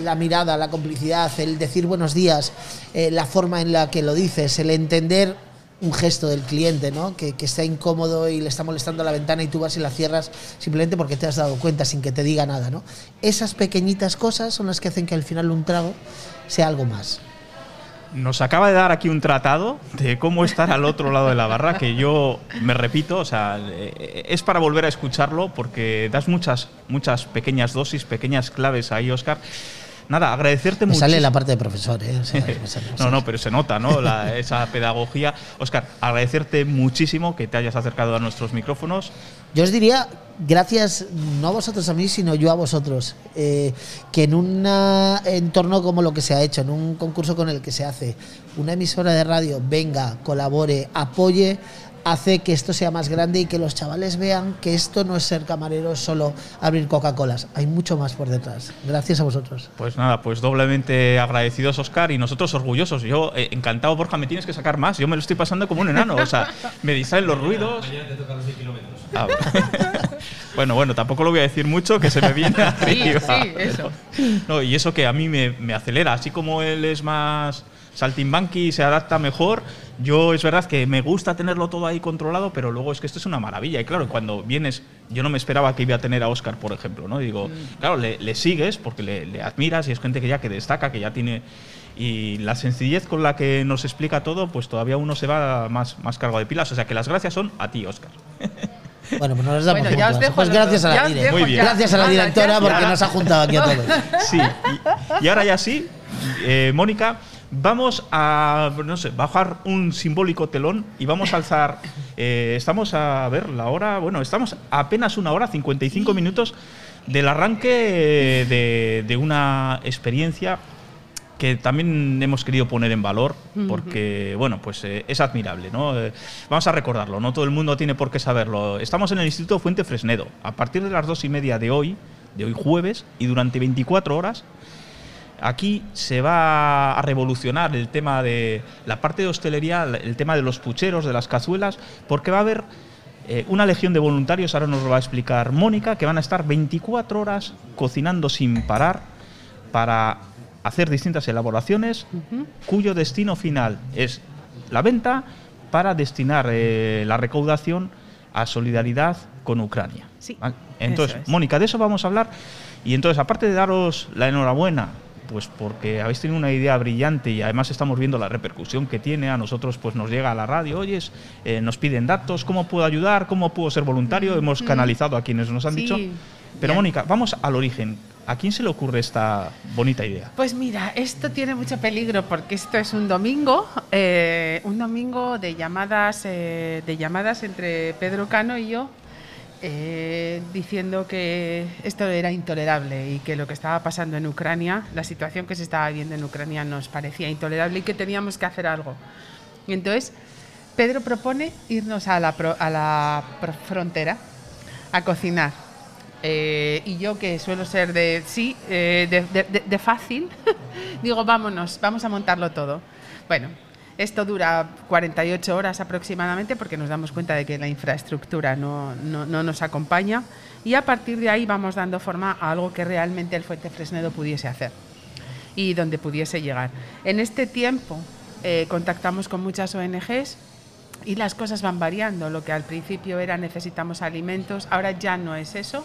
la mirada, la complicidad, el decir buenos días, la forma en la que lo dices, el entender un gesto del cliente, ¿no? Que, está incómodo y le está molestando la ventana y tú vas y la cierras simplemente porque te has dado cuenta sin que te diga nada, ¿no? Esas pequeñitas cosas son las que hacen que al final un trago sea algo más. Nos acaba de dar aquí un tratado de cómo estar al otro lado de la barra, que yo me repito, o sea, eh, es para volver a escucharlo porque das muchas, muchas pequeñas dosis, pequeñas claves ahí, Oscar. Nada, agradecerte Me mucho. sale la parte de profesor, ¿eh? O sea, No, no, pero se nota, ¿no? La- esa pedagogía. Oscar, agradecerte muchísimo que te hayas acercado a nuestros micrófonos. Yo os diría, gracias no a vosotros a mí, sino yo a vosotros, eh, que en un entorno como lo que se ha hecho, en un concurso con el que se hace, una emisora de radio venga, colabore, apoye, hace que esto sea más grande y que los chavales vean que esto no es ser camarero, es solo abrir Coca-Colas. Hay mucho más por detrás. Gracias a vosotros. Pues nada, pues doblemente agradecidos, Oscar, y nosotros orgullosos. Yo, eh, encantado, Borja, me tienes que sacar más. Yo me lo estoy pasando como un enano. O sea, me distraen los ruidos. Ah, bueno, bueno, tampoco lo voy a decir mucho, que se me viene arriba. sí, eso. pero- no, y eso que a mí me, me acelera, así como él es más, Saltimbanqui se adapta mejor. Yo es verdad que me gusta tenerlo todo ahí controlado, pero luego es que esto es una maravilla. Y claro, cuando vienes, yo no me esperaba que iba a tener a Oscar, por ejemplo, ¿no? Digo, claro, le, le sigues porque le, le admiras y es gente que ya que destaca, que ya tiene y la sencillez con la que nos explica todo, pues todavía uno se va más, más cargo de pilas. O sea que las gracias son a ti, Oscar. Bueno, pues nos las damos Bueno, ya os juntas. dejo Pues gracias a la dire. Muy bien. Gracias a la directora ya- porque nos ha juntado aquí a todos. Sí, y, y ahora ya sí, eh, Mónica, vamos a, no sé, bajar un simbólico telón y vamos a alzar, eh, estamos a ver la hora, bueno, estamos a apenas una hora, 55 minutos del arranque de, de una experiencia que también hemos querido poner en valor porque, bueno, pues eh, es admirable, ¿no? Eh, vamos a recordarlo, no todo el mundo tiene por qué saberlo. Estamos en el Instituto Fuente Fresnedo. A partir de las dos y media de hoy, de hoy jueves, y durante 24 horas, aquí se va a revolucionar el tema de la parte de hostelería, el tema de los pucheros, de las cazuelas, porque va a haber eh, una legión de voluntarios, ahora nos lo va a explicar Mónica, que van a estar 24 horas cocinando sin parar para hacer distintas elaboraciones cuyo destino final es la venta para destinar eh, la recaudación a solidaridad con Ucrania. Sí, ¿vale? Entonces, es. Mónica, de eso vamos a hablar. Y entonces, aparte de daros la enhorabuena, pues porque habéis tenido una idea brillante y además estamos viendo la repercusión que tiene, a nosotros pues nos llega a la radio, oyes, eh, nos piden datos, ¿cómo puedo ayudar? ¿Cómo puedo ser voluntario? Hemos canalizado a quienes nos han Sí, dicho. Pero bien. Mónica, vamos al origen. ¿A quién se le ocurre esta bonita idea? Pues mira, esto tiene mucho peligro porque esto es un domingo, eh, un domingo de llamadas, eh, de llamadas entre Pedro Cano y yo, eh, diciendo que esto era intolerable y que lo que estaba pasando en Ucrania, la situación que se estaba viendo en Ucrania nos parecía intolerable y que teníamos que hacer algo. Y entonces Pedro propone irnos a la, a la frontera a cocinar. Eh, y yo que suelo ser de sí, eh, de fácil, digo, vámonos, vamos a montarlo todo. Bueno, esto dura 48 horas aproximadamente porque nos damos cuenta de que la infraestructura no, no- no nos acompaña y a partir de ahí vamos dando forma a algo que realmente el Fuente Fresnedo pudiese hacer y donde pudiese llegar. En este tiempo eh, contactamos con muchas ONGs y las cosas van variando. Lo que al principio era necesitamos alimentos, ahora ya no es eso.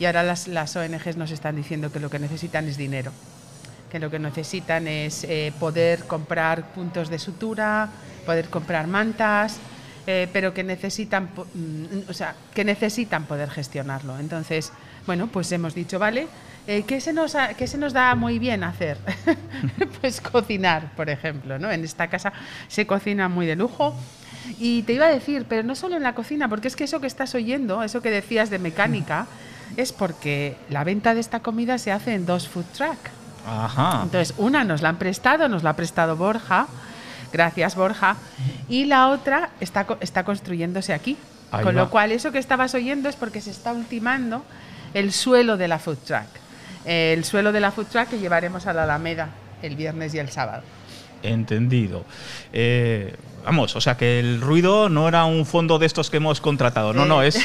Y ahora las, las ONGs nos están diciendo que lo que necesitan es dinero, que lo que necesitan es eh, poder comprar puntos de sutura, poder comprar mantas, eh, pero que necesitan, mm, o sea, que necesitan poder gestionarlo. Entonces, bueno, pues hemos dicho, vale, eh, ¿qué, se nos ha- qué se nos da muy bien hacer? pues cocinar, por ejemplo, ¿no? En esta casa se cocina muy de lujo. Y te iba a decir, pero no solo en la cocina, porque es que eso que estás oyendo, eso que decías de mecánica, es porque la venta de esta comida se hace en dos food truck. Ajá. Entonces, una nos la han prestado, nos la ha prestado Borja, gracias Borja, y la otra está, está construyéndose aquí. Ahí Con va. lo cual, eso que estabas oyendo es porque se está ultimando el suelo de la food truck. El suelo de la food truck que llevaremos a la Alameda el viernes y el sábado. Entendido. Eh, vamos, o sea que el ruido no era un fondo de estos que hemos contratado. No, no, Eh. es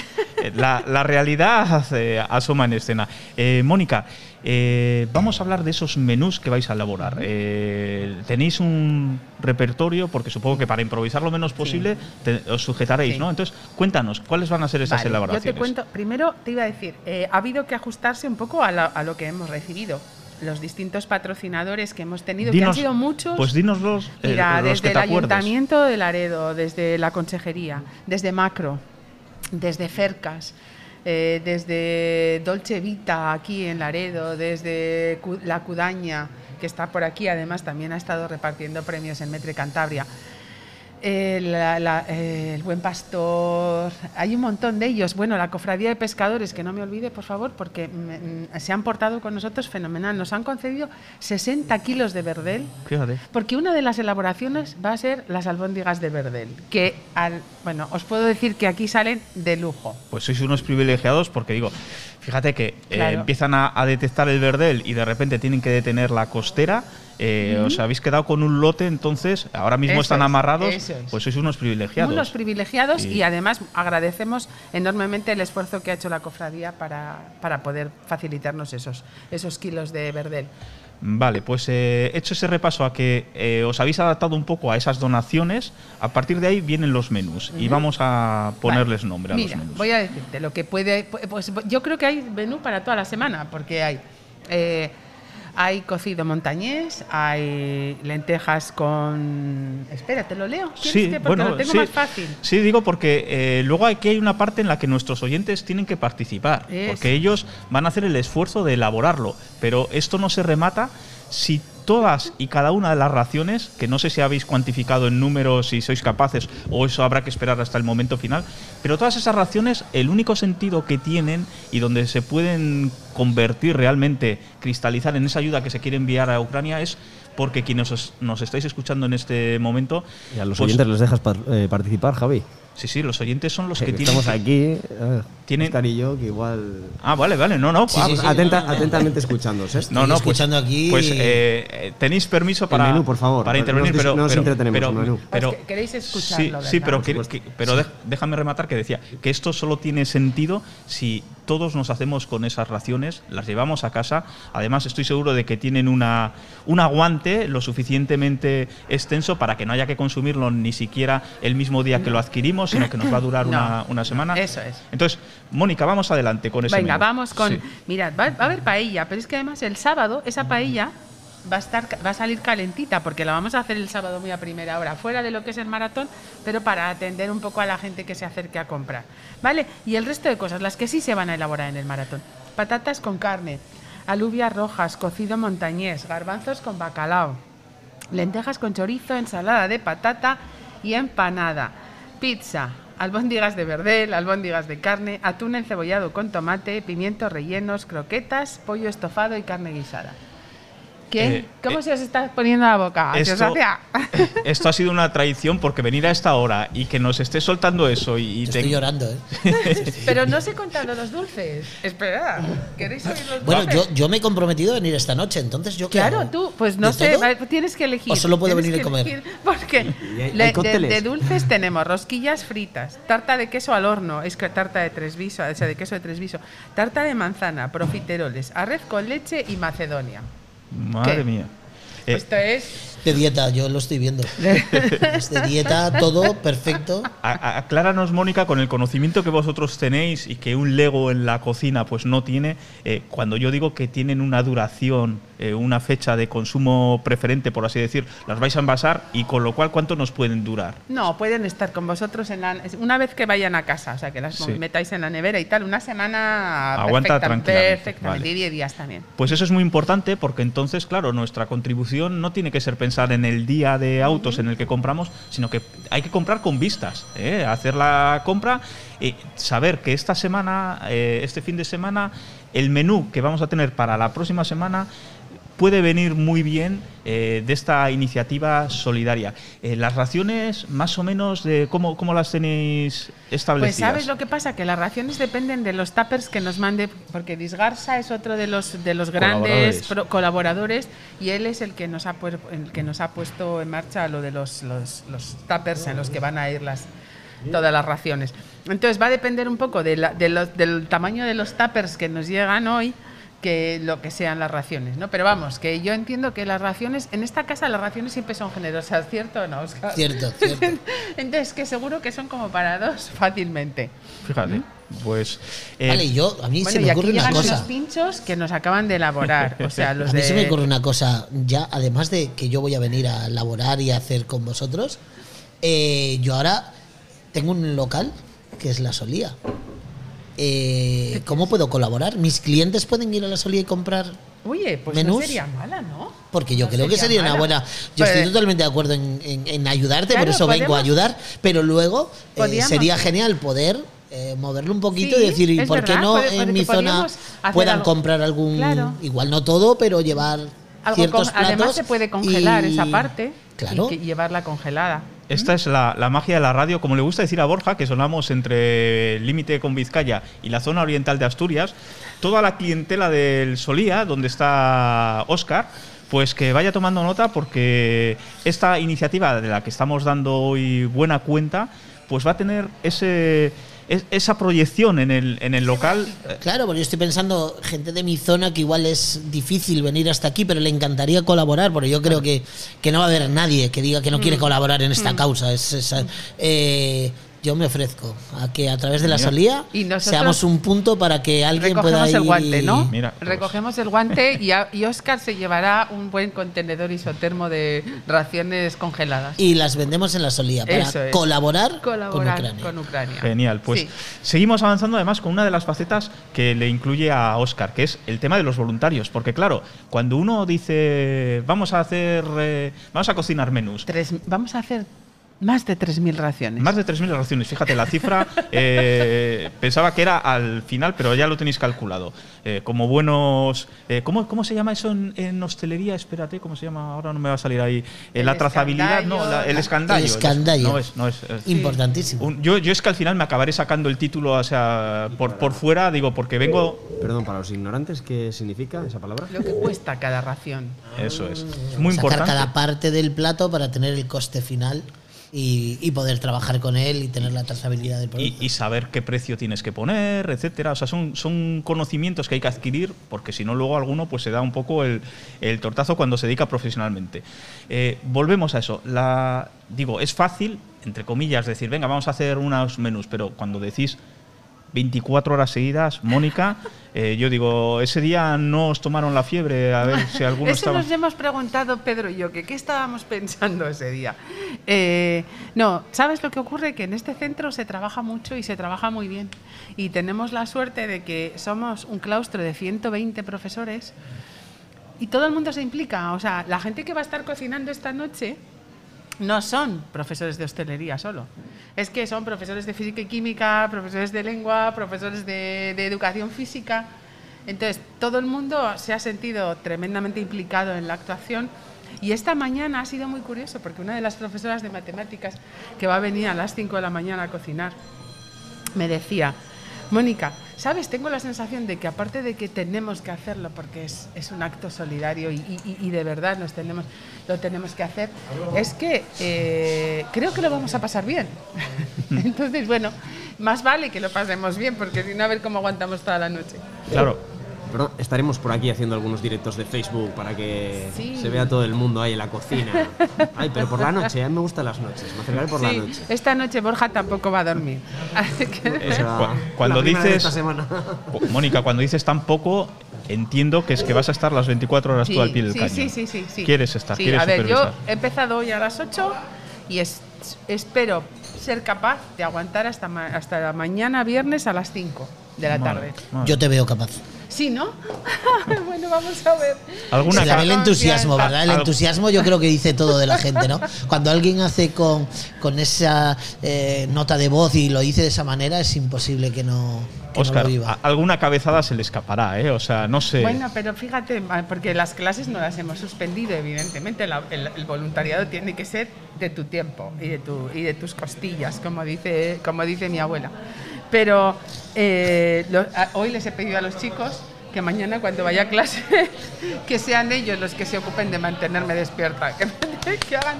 eh, la, la realidad eh, asoma en escena. Eh, Mónica, eh, vamos a hablar de esos menús que vais a elaborar. Eh, Tenéis un repertorio, porque supongo que para improvisar lo menos posible te- os sujetaréis, Sí. ¿no? Entonces, cuéntanos, ¿cuáles van a ser esas Vale, elaboraciones? Yo te cuento, primero te iba a decir, eh, ha habido que ajustarse un poco a, la- a lo que hemos recibido. Los distintos patrocinadores que hemos tenido, que han sido muchos. Pues dinoslos eh, Mira, los desde que el acuerdes. Ayuntamiento de Laredo, desde la Consejería, desde Macro, desde Fercas, eh, desde Dolce Vita aquí en Laredo, desde La Cudaña, que está por aquí, además también ha estado repartiendo premios en Metre Cantabria. Eh, la- la- eh, el Buen Pastor, hay un montón de ellos. Bueno, la Cofradía de Pescadores, que no me olvide, por favor, porque mm, se han portado con nosotros fenomenal. Nos han concedido 60 kilos de verdel. Fíjate. Porque una de las elaboraciones va a ser las albóndigas de verdel, que al, bueno, os puedo decir que aquí salen de lujo. Pues sois unos privilegiados porque digo, fíjate que eh, empiezan a, a detectar el verdel y de repente tienen que detener la costera eh, os habéis quedado con un lote, entonces ahora mismo Eso están es, amarrados, es. pues sois unos privilegiados. Unos privilegiados Y- y además agradecemos enormemente el esfuerzo que ha hecho la cofradía para, para poder facilitarnos esos, esos kilos de verdel. Vale, pues eh, hecho ese repaso a que eh, os habéis adaptado un poco a esas donaciones, a partir de ahí vienen los menús y vamos a ponerles Vale. nombre a Mira, los menús. voy a decirte lo que puede. Pues yo creo que hay menú para toda la semana, porque hay. eh, hay cocido montañés, hay lentejas con. Espera, te lo leo. ¿Quieres que- porque lo tengo sí, más fácil. Sí, digo porque eh, luego aquí hay una parte en la que nuestros oyentes tienen que participar, porque ellos van a hacer el esfuerzo de elaborarlo, pero esto no se remata si todas y cada una de las raciones, que no sé si habéis cuantificado en números, si sois capaces, o eso habrá que esperar hasta el momento final, pero todas esas raciones, el único sentido que tienen y donde se pueden convertir realmente, cristalizar en esa ayuda que se quiere enviar a Ucrania es porque quienes os- nos estáis escuchando en este momento... Y a los pues, oyentes les dejas par- eh, participar, Javi. Sí, sí, los oyentes son los Que que tienen. estamos aquí, eh, Tienen- y yo, que igual... Ah, vale, vale, no, no. Sí, sí, sí. Atenta- no, no, no. atentamente escuchándoos, ¿eh? No, no, pues, escuchando aquí- Pues eh, tenéis permiso para, menú, por favor. para intervenir, Nos pero. nos pero, entretenemos, pero, el menú. pero- Pues que- queréis escucharlo, Sí, ¿verdad? sí, pero, que- déjame rematar que decía que esto solo tiene sentido si todos nos hacemos con esas raciones, las llevamos a casa. Además, estoy seguro de que tienen una, un aguante lo suficientemente extenso para que no haya que consumirlo ni siquiera el mismo día que lo adquirimos, sino que nos va a durar No. una, una semana. Eso es. Entonces, Mónica, vamos adelante con ese Venga, menú. vamos con. Sí. Mirad, va, va a haber paella, pero es que además el sábado esa paella va a estar va a salir calentita porque la vamos a hacer el sábado muy a primera hora, fuera de lo que es el maratón, pero para atender un poco a la gente que se acerque a comprar. ¿Vale? Y el resto de cosas, las que sí se van a elaborar en el maratón. Patatas con carne, alubias rojas, cocido montañés, garbanzos con bacalao, lentejas con chorizo, ensalada de patata y empanada, pizza, albóndigas de verdel, albóndigas de carne, atún encebollado con tomate, pimientos rellenos, croquetas, pollo estofado y carne guisada. ¿Qué? Eh, ¿Cómo eh, se os está poniendo la boca? ¿Se os Esto, ha sido una tradición porque venir a esta hora y que nos esté soltando eso y, y Estoy te- llorando, ¿eh? Pero no os he contado los dulces. Espera, ¿queréis oír los Bueno, dulces? yo, yo me he comprometido a venir esta noche, entonces yo Claro, hago? tú, pues no ¿De sé, todo? tienes que elegir. ¿O solo puedo venir a comer? Porque hay- hay le- de, dulces tenemos rosquillas fritas, tarta de queso al horno, es que tarta de tres viso, o sea, de queso de tres viso, tarta de manzana, profiteroles, arroz con leche y macedonia. Madre ¿Qué? mía. Eh, Esto es De dieta, yo lo estoy viendo. Es de dieta, todo perfecto. a- acláranos, Mónica, con el conocimiento que vosotros tenéis y que un Lego en la cocina pues no tiene, eh, cuando yo digo que tienen una duración, eh, una fecha de consumo preferente, por así decir, las vais a envasar y con lo cual, ¿cuánto nos pueden durar? No, pueden estar con vosotros en la, una vez que vayan a casa, o sea, que las Sí. metáis en la nevera y tal, una semana Aguanta perfecta- tranquilamente, perfectamente, vale. y 10 días también. Pues eso es muy importante porque entonces, claro, nuestra contribución no tiene que ser en el día de autos en el que compramos, sino que hay que comprar con vistas, ¿eh? hacer la compra y saber que esta semana, eh, este fin de semana, el menú que vamos a tener para la próxima semana puede venir muy bien eh, de esta iniciativa solidaria. Eh, las raciones, más o menos, de cómo, cómo las tenéis Pues establecidas. sabes lo que pasa, que las raciones dependen de los tuppers que nos mande, porque Disgarza es otro de los de los grandes Colaboradores. colaboradores y él es el que nos ha el que nos ha puesto en marcha lo de los, los, los tuppers en los que van a ir las todas las raciones. Entonces va a depender un poco de la- de los- del tamaño de los tuppers que nos llegan hoy que lo que sean las raciones, ¿no? Pero vamos, que yo entiendo que las raciones, en esta casa las raciones siempre son generosas, ¿cierto o no, Oscar? Cierto, cierto. Entonces, que seguro que son como para dos fácilmente. Fíjate, pues... eh, Vale, y yo, a mí Bueno, se y me aquí ocurre una llegan cosa. unos pinchos que nos acaban de elaborar. O sea, los A mí de... se me ocurre una cosa, ya además de que yo voy a venir a laborar y a hacer con vosotros, eh, yo ahora tengo un local que es la Solía. Eh, ¿Cómo puedo colaborar? ¿Mis clientes pueden ir a la Solía y comprar? Oye, pues menús? no sería mala, ¿no? Porque yo No creo que sería una buena. Yo Pues- estoy totalmente de acuerdo en, en- en ayudarte, por eso vengo a ayudar, pero luego eh, sería genial poder eh, moverlo un poquito Sí, y decir, ¿y por qué no puede- en mi zona puedan algo. comprar algún, Claro. igual no todo, pero llevar Algo ciertos con- además platos se puede congelar y- esa parte Claro. y que- llevarla congelada. Esta es la, la magia de la radio, como le gusta decir a Borja, que sonamos entre el límite con Vizcaya y la zona oriental de Asturias. Toda la clientela del Solía, donde está Oscar, pues que vaya tomando nota porque esta iniciativa de la que estamos dando hoy buena cuenta, pues va a tener ese es- esa proyección en el, en el local. eh, Claro, porque yo estoy pensando, gente de mi zona que igual es difícil venir hasta aquí, pero le encantaría colaborar, porque yo creo que, que no va a haber nadie que diga que no quiere colaborar en esta causa. Es, es- eh, yo me ofrezco a que a través de la Mira. salida Y nosotros seamos un punto para que alguien pueda Recogemos ir el guante, ¿no? Mira, pues- Recogemos el guante y, a- y Oscar se llevará un buen contenedor isotermo de raciones congeladas. y las vendemos en la solía para es. colaborar, Colaborar con Ucrania. con Ucrania. Genial, pues Sí. seguimos avanzando además con una de las facetas que le incluye a Oscar, que es el tema de los voluntarios, porque claro, cuando uno dice vamos a hacer, eh, vamos a cocinar menús, Tres- vamos a hacer más de 3.000 raciones. más de 3.000 raciones, fíjate la cifra, eh, pensaba que era al final, pero ya lo tenéis calculado. Eh, como buenos, eh, ¿cómo, ¿cómo se llama eso en, en hostelería? Espérate, ¿cómo se llama? Ahora no me va a salir ahí. Eh, El la trazabilidad, no, la- el escandallo. El escandallo. No es, no es, es- Importantísimo. Un- yo, yo es que al final me acabaré sacando el título, o sea, por, por fuera, digo, porque vengo. Perdón, para los ignorantes, ¿qué significa esa palabra? Lo que cuesta cada ración. Eso es. Es muy sacar importante. cada parte del plato para tener el coste final y, y poder trabajar con él y tener la trazabilidad del producto. Y, y saber qué precio tienes que poner, etcétera. O sea, son, son conocimientos que hay que adquirir, porque si no, luego alguno pues se da un poco el, el tortazo cuando se dedica profesionalmente. Eh, volvemos a eso. La, digo, es fácil, entre comillas, decir, venga, vamos a hacer unos menús, pero cuando decís 24 horas seguidas, Mónica, eh, yo digo, ese día no os tomaron la fiebre, a ver si alguno Eso estaba. nos hemos preguntado Pedro y yo, que qué estábamos pensando ese día. Eh, no, ¿sabes lo que ocurre? Que en este centro se trabaja mucho y se trabaja muy bien. Y tenemos la suerte de que somos un claustro de 120 profesores y todo el mundo se implica. O sea, la gente que va a estar cocinando esta noche no son profesores de hostelería solo. Es que son profesores de física y química, profesores de lengua, profesores de, educación física. Entonces, todo el mundo se ha sentido tremendamente implicado en la actuación. Y esta mañana ha sido muy curioso porque una de las profesoras de matemáticas que va a venir a las 5 de la mañana a cocinar me decía, Mónica, ¿sabes? Tengo la sensación de que aparte de que tenemos que hacerlo porque es, un acto solidario y de verdad nos tenemos, lo tenemos que hacer, es que eh, creo que lo vamos a pasar bien. Entonces, bueno, más vale que lo pasemos bien porque si no, a ver cómo aguantamos toda la noche. Claro, Perdón, estaremos por aquí haciendo algunos directos de Facebook para que Sí. se vea todo el mundo ahí en la cocina. Ay, pero por la noche, a mí me gustan las noches, me acercaré por la noche. esta noche Borja tampoco va a dormir. Así que- cuando la primera de dices- esta semana. Mónica, cuando dices tan poco, entiendo que es que vas a estar las 24 horas Sí, tú al pie del sí, cañón. Sí, sí, sí, sí. Quieres estar, Sí, quieres a ver, yo he empezado hoy a las 8 y es- espero ser capaz de aguantar hasta, ma- hasta la mañana viernes a las 5 de la tarde. Yo te veo capaz. Sí, ¿no? bueno, vamos a ver. ¿Alguna Se le ve el entusiasmo, ¿verdad? El entusiasmo yo creo que dice todo de la gente, ¿no? Cuando alguien hace con, con esa eh, nota de voz y lo dice de esa manera, es imposible que no, que no lo viva. alguna cabezada se le escapará, ¿eh? O sea, no sé. Bueno, pero fíjate, porque las clases no las hemos suspendido, evidentemente. la- el, el voluntariado tiene que ser de tu tiempo y de, tu, y de tus costillas, como dice, como dice mi abuela. Pero eh, lo- a- hoy les he pedido a los chicos que mañana cuando vaya a clase, que sean ellos los que se ocupen de mantenerme despierta, que, que hagan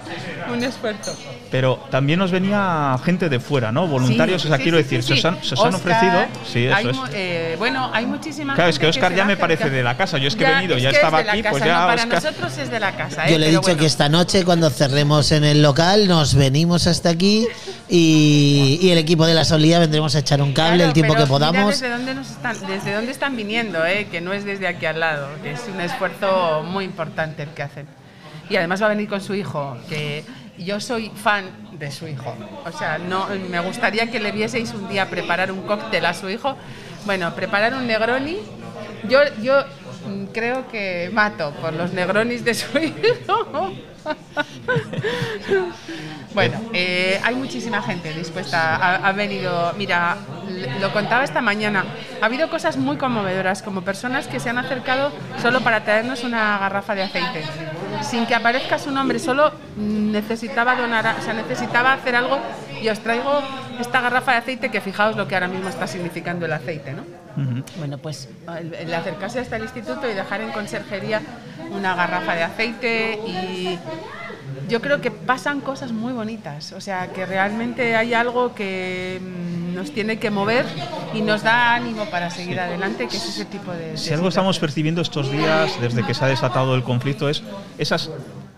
un esfuerzo. Pero también nos venía gente de fuera, ¿no? Voluntarios, Sí, o sea, sí, quiero sí, decir, sí, se os han, se os han ofrecido. Sí, eso hay es. mu- eh, bueno, hay muchísima Claro, es que se ya me parece de la casa. Yo es que he venido, es ya que estaba es de la aquí, pues casa, ya no, para nosotros es de la casa. ¿eh? Yo le he dicho bueno. que esta noche, cuando cerremos en el local, nos venimos hasta aquí y, y el equipo de la Solía vendremos a echar un cable Claro, el tiempo pero que podamos. Mira desde dónde, nos están, desde dónde están viniendo, ¿eh? Que no es desde aquí al lado, que es un esfuerzo muy importante el que hacen. Y además va a venir con su hijo, que yo soy fan de su hijo. O sea, no, me gustaría que le vieseis un día preparar un cóctel a su hijo. Bueno, preparar un Negroni. Yo, yo creo que mato por los Negronis de su hijo. Bueno, eh, hay muchísima gente dispuesta. Ha, ha venido, mira, lo contaba esta mañana. Ha habido cosas muy conmovedoras, como personas que se han acercado solo para traernos una garrafa de aceite, sin que aparezca su nombre. Solo necesitaba donar, a- o sea, necesitaba hacer algo Y os traigo esta garrafa de aceite que fijaos lo que ahora mismo está significando el aceite, ¿no? Bueno, pues el, el acercarse hasta el instituto y dejar en conserjería una garrafa de aceite y yo creo que pasan cosas muy bonitas, o sea, que realmente hay algo que mm, nos tiene que mover y nos da ánimo para seguir adelante, que es ese tipo de... Si de algo estamos percibiendo estos días, desde que se ha desatado el conflicto, es esas,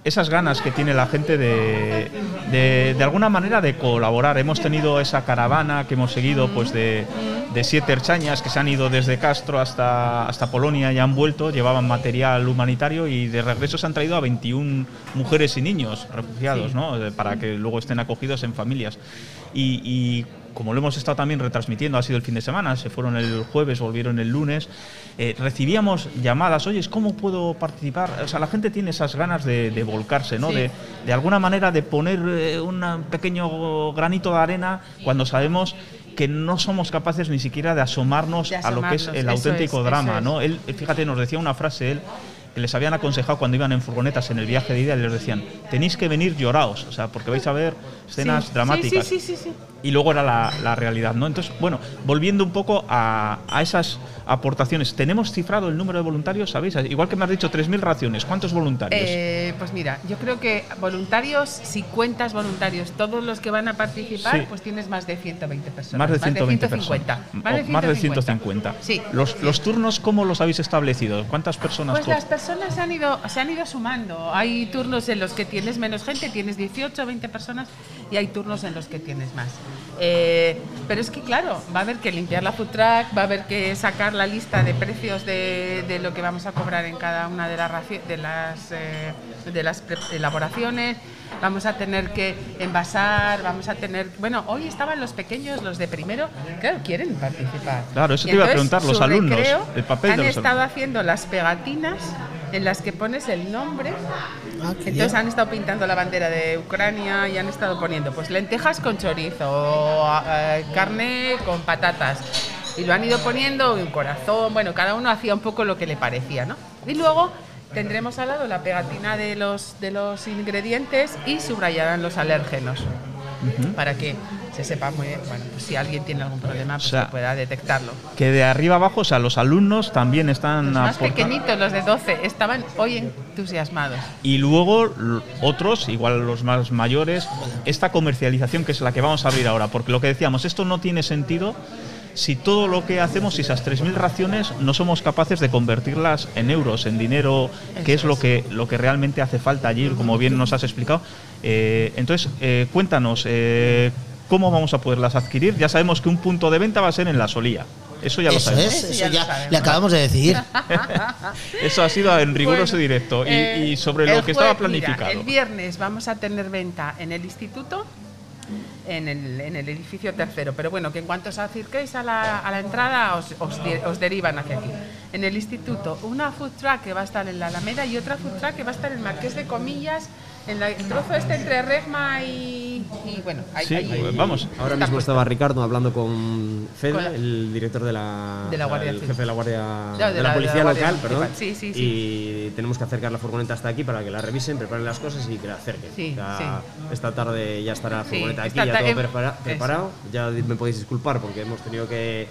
esas ganas que tiene la gente de, de, de alguna manera de colaborar. Hemos tenido esa caravana que hemos seguido pues de, de siete erchañas que se han ido desde Castro hasta, hasta Polonia y han vuelto, llevaban material humanitario y de regreso se han traído a 21 mujeres y niños refugiados, ¿no? Eh, para que luego estén acogidos en familias. Y, y como lo hemos estado también retransmitiendo, ha sido el fin de semana, se fueron el jueves, volvieron el lunes, eh, recibíamos llamadas, oye, ¿cómo puedo participar? O sea, la gente tiene esas ganas de, de volcarse, ¿no? Sí. De, de alguna manera de poner eh, un pequeño granito de arena cuando sabemos que no somos capaces ni siquiera de asomarnos, De a lo que es el auténtico es, drama, es. ¿no? Él, fíjate, nos decía una frase él que les habían aconsejado cuando iban en furgonetas en el viaje de ida, y les decían, tenéis que venir lloraos, o sea, porque vais a ver escenas Sí, dramáticas. Sí, sí, sí. Y luego era la, la realidad, ¿no? Entonces, bueno, volviendo un poco a, a esas aportaciones, ¿tenemos cifrado el número de voluntarios, sabéis? Igual que me has dicho 3.000 raciones, ¿cuántos voluntarios? Eh, pues mira, yo creo que voluntarios, si cuentas voluntarios, todos los que van a participar, Sí. pues tienes más de 120 personas. más de 120 150. personas. Más de O más de 150. 150. Sí. Los, los turnos, ¿cómo los habéis establecido? ¿Cuántas personas? Pues las personas se han, ido, se han ido sumando. Hay turnos en los que tienes menos gente, tienes 18 20 personas, y hay turnos en los que tienes más. Eh, pero es que, claro, va a haber que limpiar la food truck, va a haber que sacar la lista de precios de, de lo que vamos a cobrar en cada una de las, de las, eh, de las pre- elaboraciones. Vamos a tener que envasar, vamos a tener... Bueno, hoy estaban los pequeños, los de primero, claro, quieren participar. Claro, eso Y te iba a preguntar, los alumnos, el papel han de los estado alumnos. haciendo las pegatinas en las que pones el nombre. Ah, Entonces bien. han estado pintando la bandera de Ucrania y han estado poniendo pues lentejas con chorizo, o, eh, carne con patatas. Y lo han ido poniendo, un corazón, bueno, cada uno hacía un poco lo que le parecía, ¿no? Y luego tendremos al lado la pegatina de los, de los ingredientes y subrayarán los alérgenos para que se sepa muy bien, bueno, pues si alguien tiene algún problema, pues O sea, que pueda detectarlo. Que de arriba abajo, o sea, los alumnos también están Los más aportando- pequeñitos, los de 12, estaban hoy entusiasmados. Y luego otros, igual los más mayores, esta comercialización que es la que vamos a abrir ahora, porque lo que decíamos, esto no tiene sentido si todo lo que hacemos, si esas 3.000 raciones, no somos capaces de convertirlas en euros, en dinero, que es lo que, lo que realmente hace falta allí, como bien nos has explicado. Eh, entonces, eh, cuéntanos, eh, ¿cómo vamos a poderlas adquirir? Ya sabemos que un punto de venta va a ser en la Solía. Eso ya lo Eso sabemos. es, Eso eso ya lo ya sabemos. le acabamos de decir. Eso ha sido en riguroso Bueno, directo. Y, eh, y sobre lo que estaba jue- mira, planificado. el viernes vamos a tener venta en el instituto, en el, en el edificio tercero. Pero bueno, que en cuanto os acerquéis a la, a la entrada, os, os os derivan hacia aquí. En el instituto, una food truck que va a estar en la Alameda y otra food truck que va a estar en Marqués de Comillas, en la- el trozo este entre Regma y. y bueno, ahí, Sí, ahí- vamos. Ahora está mismo estaba Ricardo hablando con Fede, Con la- el director de la, De la Guardia el jefe de la guardia No, de, la, de la- de policía local, perdón. Sí, sí, sí. Y tenemos que acercar la furgoneta hasta aquí para que la revisen, preparen las cosas y que la acerquen. Esta tarde ya estará la Sí, furgoneta aquí, ya todo em- prepara- eso. preparado. Ya me podéis disculpar porque hemos tenido que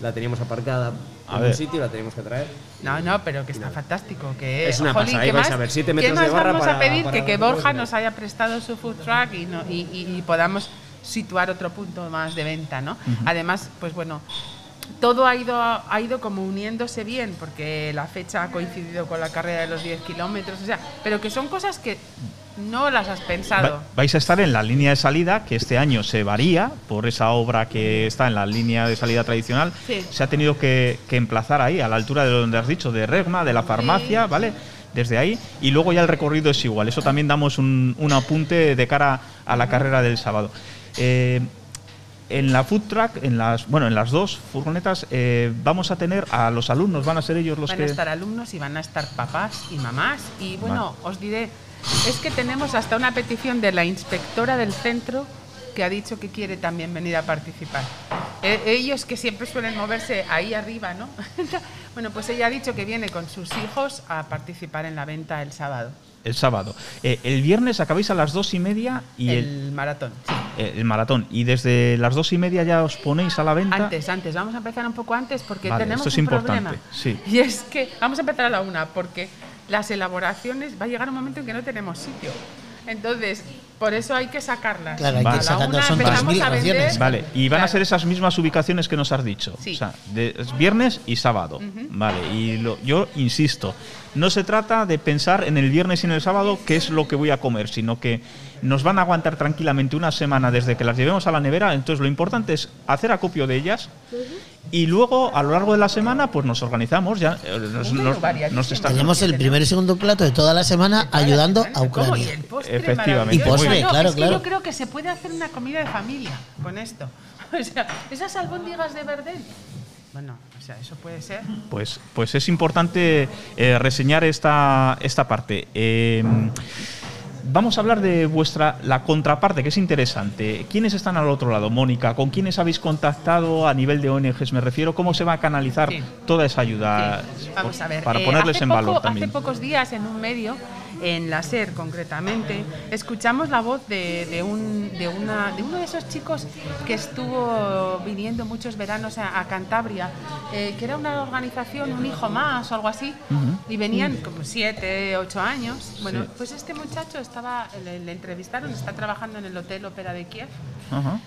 la teníamos aparcada A ver. un sitio, la teníamos que traer. No, no, pero que está fantástico. Que, Es una jolín, pasada, ¿qué ahí vais más- a ver, siete ¿qué metros más de barra vamos para- a pedir? para que, que Borja ¿no? nos haya prestado su food truck y, no- y, y- y podamos situar otro punto más de venta, ¿no? Además, pues bueno, todo ha ido, ha ido como uniéndose bien, porque la fecha ha coincidido con la carrera de los 10 kilómetros, o sea, pero que son cosas que no las has pensado. Va- vais a estar en la línea de salida, que este año se varía por esa obra que está en la línea de salida tradicional. Sí. Se ha tenido que, que emplazar ahí, a la altura de donde has dicho, de Regma, de la farmacia, ¿vale? Desde ahí. Y luego ya el recorrido es igual. Eso también damos un, un apunte de cara a la carrera del sábado. Eh, en la food truck, en las, bueno, en las dos furgonetas, eh, vamos a tener a los alumnos, van a ser ellos los van que. a estar alumnos y van a estar papás y mamás. Y bueno, os diré, es que tenemos hasta una petición de la inspectora del centro que ha dicho que quiere también venir a participar. Eh, ellos que siempre suelen moverse ahí arriba, ¿no? bueno, pues ella ha dicho que viene con sus hijos a participar en la venta el sábado. El sábado. Eh, el viernes acabáis a las dos y media y el, El maratón, sí. eh, el maratón. Y desde las dos y media ya os ponéis a la venta. Antes, antes, vamos a empezar un poco antes porque Vale, tenemos esto es un importante, problema. sí. Y es que vamos a empezar a la una porque las elaboraciones va a llegar un momento en que no tenemos sitio. Entonces, por eso hay que sacarlas. Claro, hay que sacarlas, son. Vale, y van a ser esas mismas ubicaciones que nos has dicho. Sí. O sea, de, es viernes y sábado. Vale, y lo- yo insisto, no se trata de pensar en el viernes y en el sábado qué es lo que voy a comer, sino que nos van a aguantar tranquilamente una semana desde que las llevemos a la nevera. Entonces, lo importante es hacer acopio de ellas y luego a lo largo de la semana, pues nos organizamos. Ya, eh, nos, menú nos- variadísimo. nos está- Tenemos el primer y segundo plato de toda la semana ayudando a ¿Cómo? Y Ucrania. el postre Efectivamente. Y postre. No, claro, es que claro. yo creo que se puede hacer una comida de familia con esto. O sea, esas albóndigas de verdel. Bueno, o sea, eso puede ser. Pues, pues es importante eh, reseñar esta, esta parte. Eh, vamos a hablar de vuestra la contraparte, que es interesante. ¿Quiénes están al otro lado, Mónica? ¿Con quiénes habéis contactado a nivel de ONGs? Me refiero, ¿cómo se va a canalizar Sí. toda esa ayuda? Sí, Vamos a ver. Para eh, ponerles en poco- valor también. Hace pocos días en un medio, en la SER concretamente, escuchamos la voz de, de un, de, una, de uno de esos chicos que estuvo viniendo muchos veranos a, a Cantabria, eh, que era una organización, un hijo más o algo así, y venían como siete, ocho años. Bueno, Sí. pues este muchacho estaba, le, le entrevistaron, está trabajando en el Hotel Ópera de Kiev. Ajá.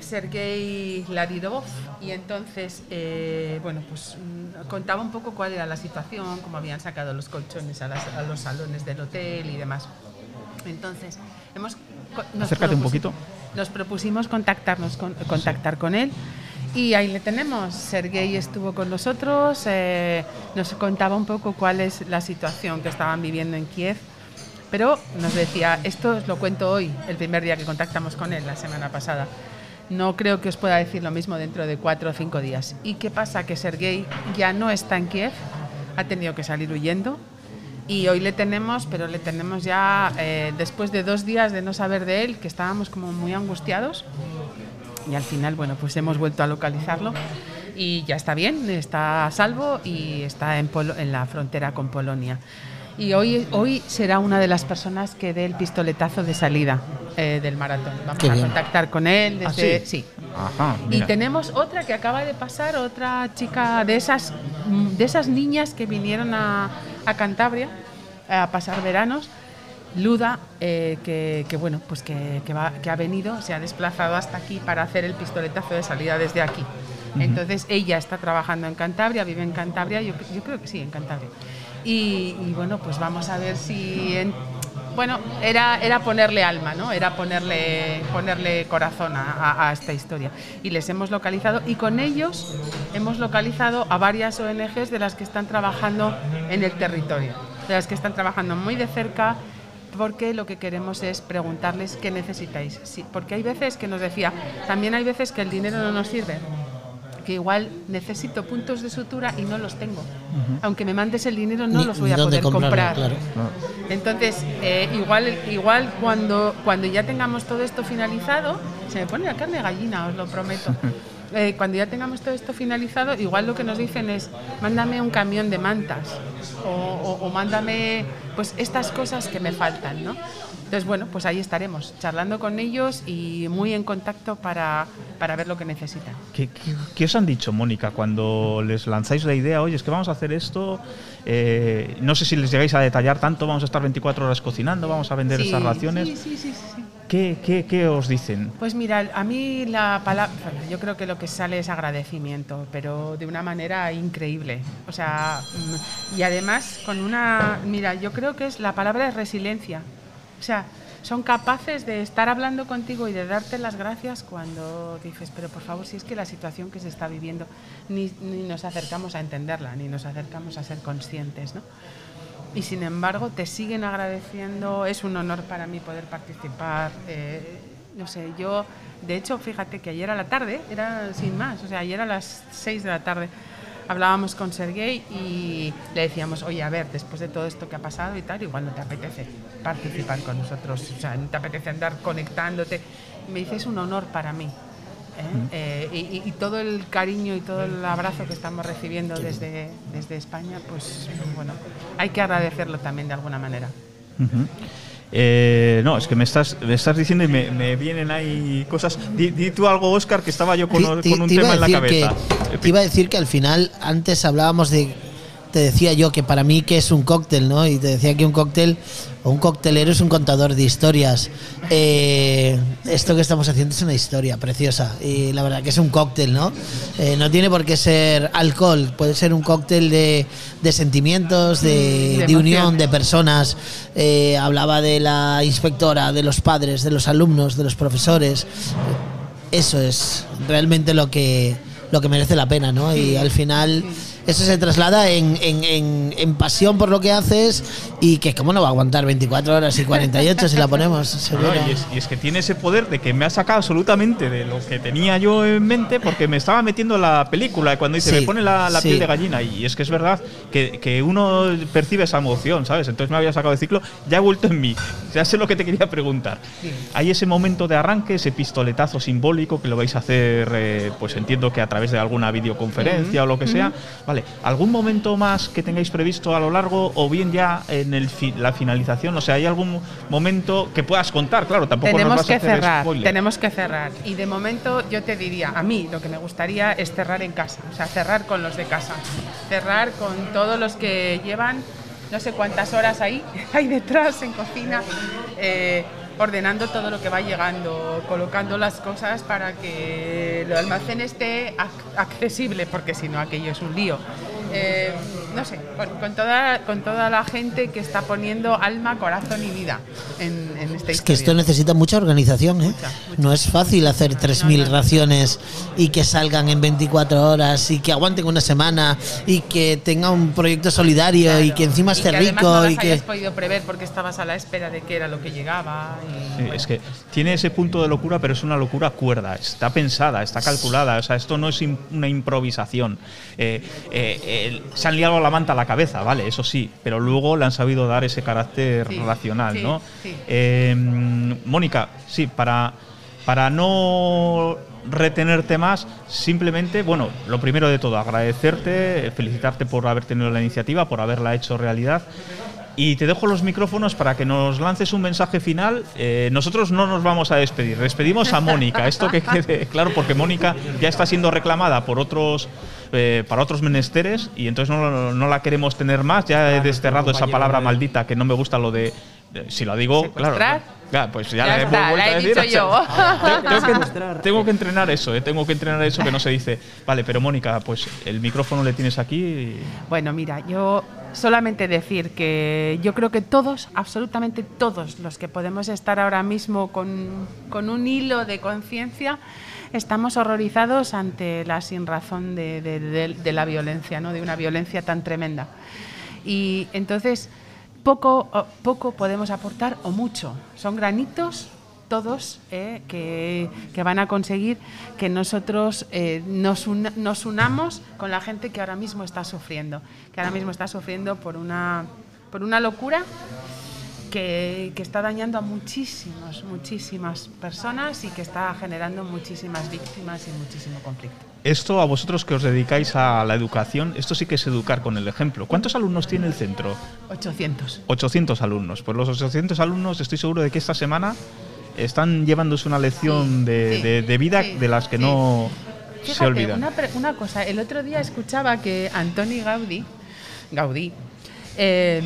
Sergei Laridov y entonces eh, bueno pues mm, contaba un poco cuál era la situación cómo habían sacado los colchones a, las- a los salones del hotel y demás entonces hemos nos Acércate un poquito. nos propusimos contactarnos con, contactar con él y ahí le tenemos Sergei estuvo con nosotros eh, nos contaba un poco cuál es la situación que estaban viviendo en Kiev pero nos decía, esto os lo cuento hoy, el primer día que contactamos con él, la semana pasada. No creo que os pueda decir lo mismo dentro de cuatro o cinco días. ¿Y qué pasa? Que Sergei ya no está en Kiev, ha tenido que salir huyendo. Y hoy le tenemos, pero le tenemos ya eh, después de dos días de no saber de él, que estábamos como muy angustiados. Y al final, bueno, pues hemos vuelto a localizarlo y ya está bien, está a salvo y está en, Polo- en la frontera con Polonia. Y hoy, hoy será una de las personas que dé el pistoletazo de salida eh, del maratón. Vamos Qué a bien. contactar con él ¿Ah, desde... sí? sí. Ajá, Y tenemos otra que acaba de pasar, otra chica de esas, de esas niñas que vinieron a, a Cantabria a pasar veranos. Luda, eh, que, que, bueno, pues que, que va- que ha venido, se ha desplazado hasta aquí para hacer el pistoletazo de salida desde aquí. Entonces ella está trabajando en Cantabria, vive en Cantabria, yo, yo creo que sí, en Cantabria. Y, bueno, pues vamos a ver si en- bueno, era, era ponerle alma, ¿no? Era ponerle, ponerle corazón a esta historia. Y les hemos localizado y con ellos hemos localizado a varias ONGs de las que están trabajando en el territorio, de las que están trabajando muy de cerca porque lo que queremos es preguntarles qué necesitáis. Sí, porque hay veces que nos decía, también hay veces que el dinero no nos sirve, que igual necesito puntos de sutura y no los tengo. Aunque me mandes el dinero no Ni- los voy a poder comprar. claro. Entonces, eh, igual, igual cuando, cuando ya tengamos todo esto finalizado, se me pone la carne de gallina, os lo prometo. Eh, cuando ya tengamos todo esto finalizado, igual lo que nos dicen es, mándame un camión de mantas o, o- o mándame pues estas cosas que me faltan, ¿no? Entonces, bueno, pues ahí estaremos, charlando con ellos y muy en contacto para, para ver lo que necesitan. ¿Qué, qué- qué os han dicho, Mónica, cuando les lanzáis la idea? Oye, es que vamos a hacer esto. eh, no sé si les llegáis a detallar tanto. Vamos a estar 24 horas cocinando, vamos a vender Sí, estas raciones. sí, sí, sí, sí. ¿Qué, qué, qué os dicen? Pues mira, a mí la palabra, yo creo que lo que sale es agradecimiento, pero de una manera increíble. O sea, mm, y además con una, mira, yo creo que es la palabra es resiliencia. O sea, son capaces de estar hablando contigo y de darte las gracias cuando dices, pero por favor, si es que la situación que se está viviendo, ni, nos acercamos a entenderla, ni nos acercamos a ser conscientes, ¿no? y sin embargo te siguen agradeciendo. Es un honor para mí poder participar. eh, no sé, yo, de hecho, fíjate que ayer a la tarde, era sin más, o sea, ayer a las 6 de la tarde hablábamos con Sergei y le decíamos, oye, a ver, después de todo esto que ha pasado y tal, igual no te apetece participar con nosotros, o sea, no te apetece andar conectándote. me dice, es un honor para mí. ¿eh? Eh, y, y- todo el cariño y todo el abrazo que estamos recibiendo desde, desde España, pues bueno, hay que agradecerlo también de alguna manera. Ujú. Eh, no, es que me estás, me estás diciendo y me, me vienen ahí cosas. Di, di tú algo, Oscar, que estaba yo con, un te tema en la cabeza. que- te iba a decir que al final, antes hablábamos de. Te decía yo que para mí que es un cóctel, ¿no? Y te decía que un cóctel o un coctelero es un contador de historias. Eh, esto que estamos haciendo es una historia preciosa y la verdad que es un cóctel, ¿no? Eh, no tiene por qué ser alcohol, puede ser un cóctel de, de sentimientos, de, de de unión, de personas. Eh, hablaba de la inspectora, de los padres, de los alumnos, de los profesores eso es realmente lo que lo que merece la pena, ¿no? Y al final eso se traslada en, en- en- en pasión por lo que haces y que cómo no va a aguantar 24 horas y 48 si la ponemos. No, y, es, y es que tiene ese poder de que me ha sacado absolutamente de lo que tenía yo en mente porque me estaba metiendo en la película cuando dice Sí, me pone la, la sí. piel de gallina y es que es verdad que, que uno percibe esa emoción, ¿sabes? Entonces me había sacado de ciclo, ya he vuelto en mí, ya sé lo que te quería preguntar. Hay ese momento de arranque, ese pistoletazo simbólico que lo vais a hacer, eh, pues entiendo que a través de alguna videoconferencia o lo que sea. Vale, ¿algún momento más que tengáis previsto a lo largo o bien ya en el fi- la finalización? O sea, ¿hay algún momento que puedas contar? Claro, tampoco nos tenemos vas a que hacer cerrar, spoiler. tenemos que cerrar. Y de momento yo te diría, a mí lo que me gustaría es cerrar en casa, o sea, cerrar con los de casa, cerrar con todos los que llevan no sé cuántas horas ahí, ahí detrás en cocina, eh, ordenando todo lo que va llegando, colocando las cosas para que el almacén esté ac- accesible, porque si no aquello es un lío. Eh, no sé, con, con toda, con toda la gente que está poniendo alma, corazón y vida en, en esta Es que esto necesita mucha organización, ¿eh? No es fácil hacer 3.000 raciones y que salgan en 24 horas y que aguanten una semana y que tenga un proyecto solidario y que encima esté que rico no y que... hayas podido prever porque estabas a la espera de qué era lo que llegaba. y- Sí, es que tiene ese punto de locura, pero es una locura cuerda. Está pensada, está calculada. O sea, esto no es una improvisación. Eh, eh, el- se han liado la manta a la cabeza, vale, eso sí, pero luego le han sabido dar ese carácter Sí, racional, sí, ¿no? sí. Eh, Mónica, sí, para, para no retenerte más, simplemente, bueno, lo primero de todo, agradecerte, felicitarte por haber tenido la iniciativa, por haberla hecho realidad. Y te dejo los micrófonos para que nos lances un mensaje final. Eh, nosotros no nos vamos a despedir, despedimos a Mónica. Esto que quede claro, porque Mónica ya está siendo reclamada por otros eh, para otros menesteres y entonces no, no la queremos tener más. Ya he desterrado esa palabra de- maldita que no me gusta lo de. de- si la digo, claro. Pues ya, Ya la he está, vuelto la a decir, dicho tengo- tengo que- Secuestrar. tengo que entrenar eso, eh, tengo que entrenar eso que no se dice. Vale, pero Mónica, pues el micrófono le tienes aquí. y- Bueno, mira, yo solamente decir que yo creo que todos, absolutamente todos los que podemos estar ahora mismo con, con un hilo de conciencia, estamos horrorizados ante la sinrazón de, de- de- la violencia, ¿no? de una violencia tan tremenda. Y entonces, poco, poco podemos aportar o mucho. Son granitos todos eh, que, que van a conseguir que nosotros eh, nos, una- nos unamos con la gente que ahora mismo está sufriendo, que ahora mismo está sufriendo por una, por una locura que, que está dañando a muchísimos, muchísimas personas y que está generando muchísimas víctimas y muchísimo conflicto. Esto a vosotros que os dedicáis a la educación, esto sí que es educar con el ejemplo. ¿Cuántos alumnos tiene el centro? 800. 800 alumnos. Pues los 800 alumnos estoy seguro de que esta semana están llevándose una lección Sí, de, sí, de- de vida sí, de las que no se Fíjate, olvidan. Una, una cosa, el otro día escuchaba que Antoni Gaudí, Gaudí eh,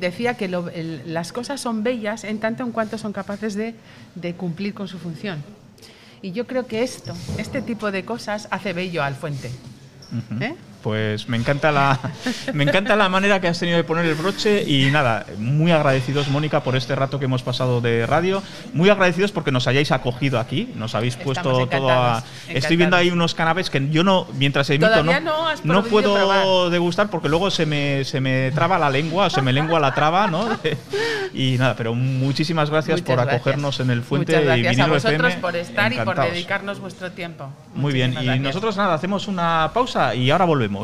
decía que lo- el- las cosas son bellas en tanto en cuanto son capaces de, de cumplir con su función. Y yo creo que esto, este tipo de cosas, hace bello al fuente. ¿eh? Pues me encanta la me encanta la manera que has tenido de poner el broche y nada, muy agradecidos Mónica por este rato que hemos pasado de radio, muy agradecidos porque nos hayáis acogido aquí, nos habéis Estamos puesto todo a Estoy viendo ahí unos canapés que yo no mientras emito Todavía no, no no puedo probar. degustar porque luego se me se me traba la lengua, o se me lengua la traba, ¿no? y nada, pero muchísimas gracias Muchas por gracias. acogernos en el Fuente Muchas y gracias a Vinilo vosotros FM. por estar y por dedicarnos vuestro tiempo. Muy bien, y gracias. nosotros nada, hacemos una pausa y ahora volvemos.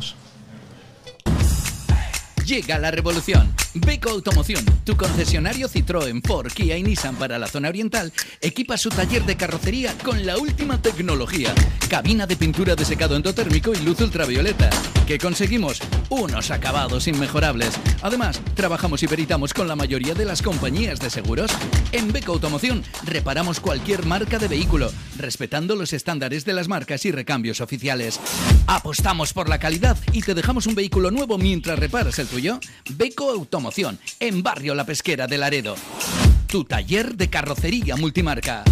Llega la revolución. Beco Automoción, tu concesionario Citroën, Ford, Kia y Nissan para la zona oriental, equipa su taller de carrocería con la última tecnología. Cabina de pintura de secado endotérmico y luz ultravioleta. ¿Qué conseguimos? Unos acabados inmejorables. Además, trabajamos y peritamos con la mayoría de las compañías de seguros. En Beco Automoción reparamos cualquier marca de vehículo, respetando los estándares de las marcas y recambios oficiales. Apostamos por la calidad y te dejamos un vehículo nuevo mientras reparas el tuyo. Beco Automoción, en Barrio La Pesquera de Laredo. Tu taller de carrocería multimarca.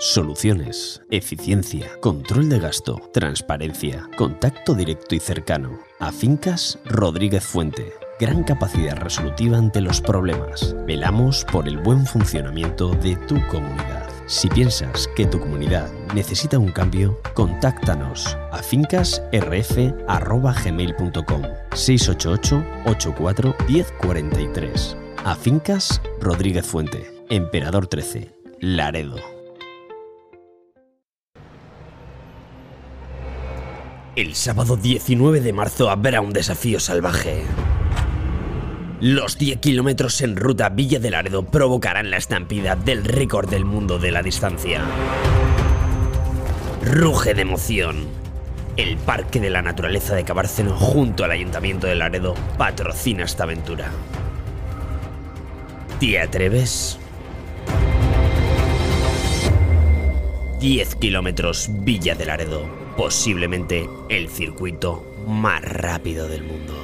Soluciones, eficiencia, control de gasto, transparencia, contacto directo y cercano. A Fincas Rodríguez Fuente. Gran capacidad resolutiva ante los problemas. Velamos por el buen funcionamiento de tu comunidad. Si piensas que tu comunidad necesita un cambio, contáctanos a fincasrf.gmail.com 688 84 1043. A Fincas Rodríguez Fuente, Emperador 13, Laredo. El sábado 19 de marzo habrá un desafío salvaje. Los 10 kilómetros en ruta Villa de Laredo provocarán la estampida del récord del mundo de la distancia. Ruge de emoción. El Parque de la Naturaleza de Cabárceno junto al Ayuntamiento de Laredo patrocina esta aventura. ¿Te atreves? 10 kilómetros Villa de Laredo, posiblemente el circuito más rápido del mundo.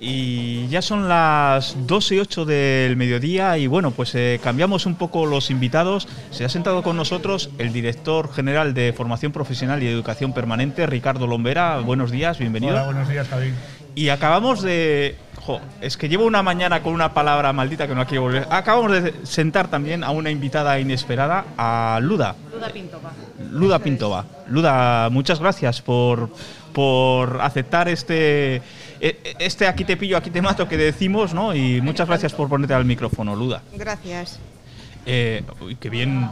Y ya son las 2 y 8 del mediodía y bueno, pues eh, cambiamos un poco los invitados. Se ha sentado con nosotros el director general de Formación Profesional y Educación Permanente, Ricardo Lombera. Buenos días, bienvenido. Hola, buenos días, Javi. Y acabamos de... jo, es que llevo una mañana con una palabra maldita que no la quiero volver. Acabamos de sentar también a una invitada inesperada, a Luda. Luda Pintova. Luda Pintova. Luda, muchas gracias por, por aceptar este, este aquí te pillo, aquí te mato que decimos, ¿no? Y muchas gracias por ponerte al micrófono, Luda. Gracias. Eh, uy, qué bien,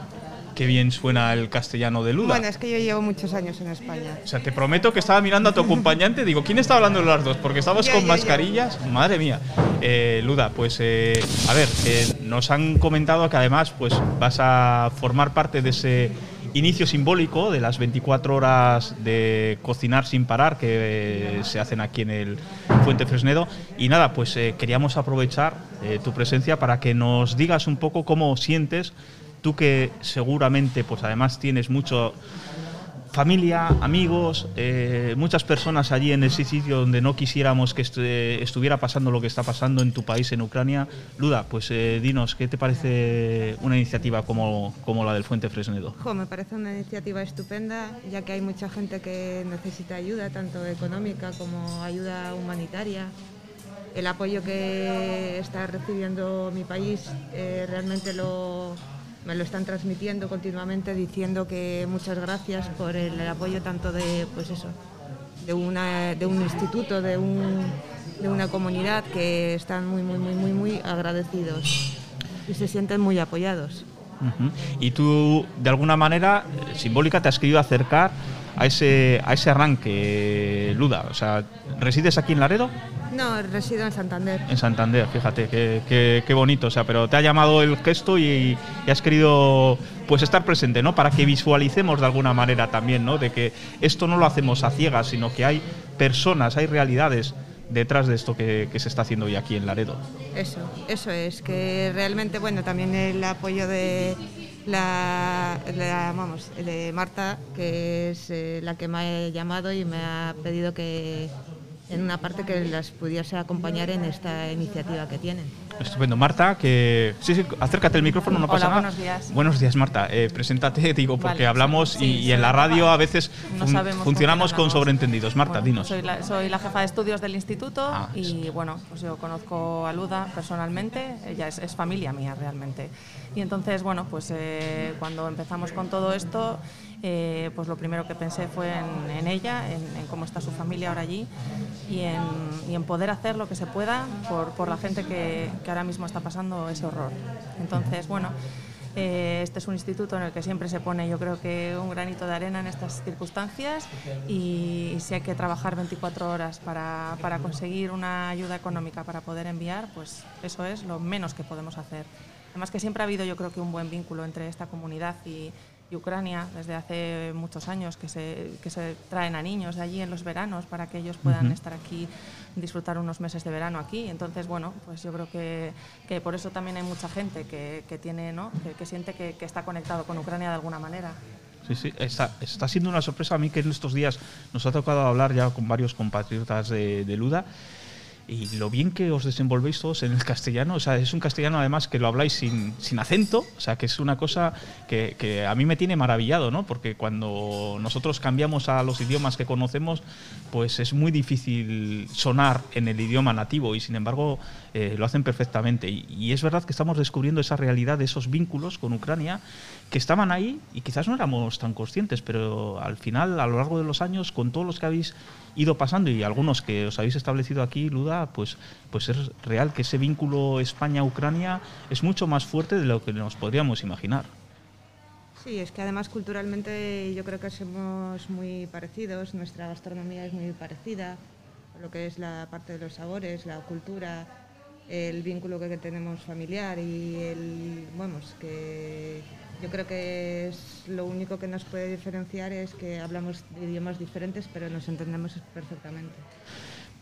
qué bien suena el castellano de Luda. Bueno, es que yo llevo muchos años en España. O sea, te prometo que estaba mirando a tu acompañante. Digo, ¿quién está hablando de las dos? Porque estabas Ya, con mascarillas. Madre mía. Eh, Luda, pues eh, a ver, eh, nos han comentado que además pues vas a formar parte de ese inicio simbólico de las 24 horas de cocinar sin parar que eh, se hacen aquí en el Fuente Fresnedo. Y nada, pues eh, queríamos aprovechar eh, tu presencia para que nos digas un poco cómo sientes tú que seguramente pues además tienes mucho familia, amigos, eh, muchas personas allí en ese sitio donde no quisiéramos que estu- estuviera pasando lo que está pasando en tu país, en Ucrania. Luda, pues eh, dinos, ¿qué te parece una iniciativa como, como la del Fuente Fresnedo? Me parece una iniciativa estupenda, ya que hay mucha gente que necesita ayuda, tanto económica como ayuda humanitaria. El apoyo que está recibiendo mi país eh, realmente lo, me lo están transmitiendo continuamente, diciendo que muchas gracias por el, apoyo tanto de, pues eso, de, una, de un instituto, de, un, de una comunidad que están muy, muy, muy, muy, muy agradecidos y se sienten muy apoyados. Y tú, de alguna manera, simbólica, te has querido acercar a ese, a ese arranque, Luda. O sea, ¿resides aquí en Laredo? No, resido en Santander. En Santander, fíjate, qué, qué- qué bonito. O sea, pero te ha llamado el gesto y, y has querido pues estar presente, ¿no? Para que visualicemos de alguna manera también, ¿no? De que esto no lo hacemos a ciegas, sino que hay personas, hay realidades detrás de esto que, que se está haciendo hoy aquí en Laredo. Eso, eso es, que realmente, bueno, también el apoyo de la, la- vamos, de Marta, que es eh, la que me ha llamado y me ha pedido que en una parte que las pudiese acompañar en esta iniciativa que tienen. Estupendo. Marta, que... Sí, sí, acércate el micrófono, no pasa Hola, nada. buenos días. Buenos días, Marta. Eh, preséntate, digo, porque Vale, hablamos sí, y, y sí, en la radio a veces no fun- funcionamos con sobreentendidos. Marta, Bueno, dinos. Soy la, soy la jefa de estudios del instituto Ah, y bueno, pues yo conozco a Luda personalmente, ella es, es familia mía realmente. Y entonces, bueno, pues eh, cuando empezamos con todo esto, eh, pues lo primero que pensé fue en, en ella, en, en cómo está su familia ahora allí y en, y en poder hacer lo que se pueda por, por la gente que, que ahora mismo está pasando ese horror. Entonces, bueno, eh, este es un instituto en el que siempre se pone, yo creo que un granito de arena en estas circunstancias y, y si hay que trabajar 24 horas para, para conseguir una ayuda económica para poder enviar, pues eso es lo menos que podemos hacer. Además que siempre ha habido yo creo que un buen vínculo entre esta comunidad y, y Ucrania desde hace muchos años que se, que se traen a niños de allí en los veranos para que ellos puedan Ujú. estar aquí, disfrutar unos meses de verano aquí. Entonces, bueno, pues yo creo que, que por eso también hay mucha gente que, que tiene, ¿no? que, que siente que, que está conectado con Ucrania de alguna manera. Sí, sí, está, está siendo una sorpresa a mí que en estos días nos ha tocado hablar ya con varios compatriotas de, de Luda y lo bien que os desenvolvéis todos en el castellano, o sea, es un castellano además que lo habláis sin, sin acento, o sea, que es una cosa que, que a mí me tiene maravillado, ¿no? Porque cuando nosotros cambiamos a los idiomas que conocemos, pues es muy difícil sonar en el idioma nativo y sin embargo eh, lo hacen perfectamente. Y, y es verdad que estamos descubriendo esa realidad de esos vínculos con Ucrania que estaban ahí y quizás no éramos tan conscientes, pero al final, a lo largo de los años, con todos los que habéis ido pasando y algunos que os habéis establecido aquí, Luda, pues, pues es real que ese vínculo España-Ucrania es mucho más fuerte de lo que nos podríamos imaginar. Sí, es que además culturalmente yo creo que somos muy parecidos, nuestra gastronomía es muy parecida, lo que es la parte de los sabores, la cultura, el vínculo que tenemos familiar y el, vamos, que yo creo que es lo único que nos puede diferenciar es que hablamos idiomas diferentes, pero nos entendemos perfectamente.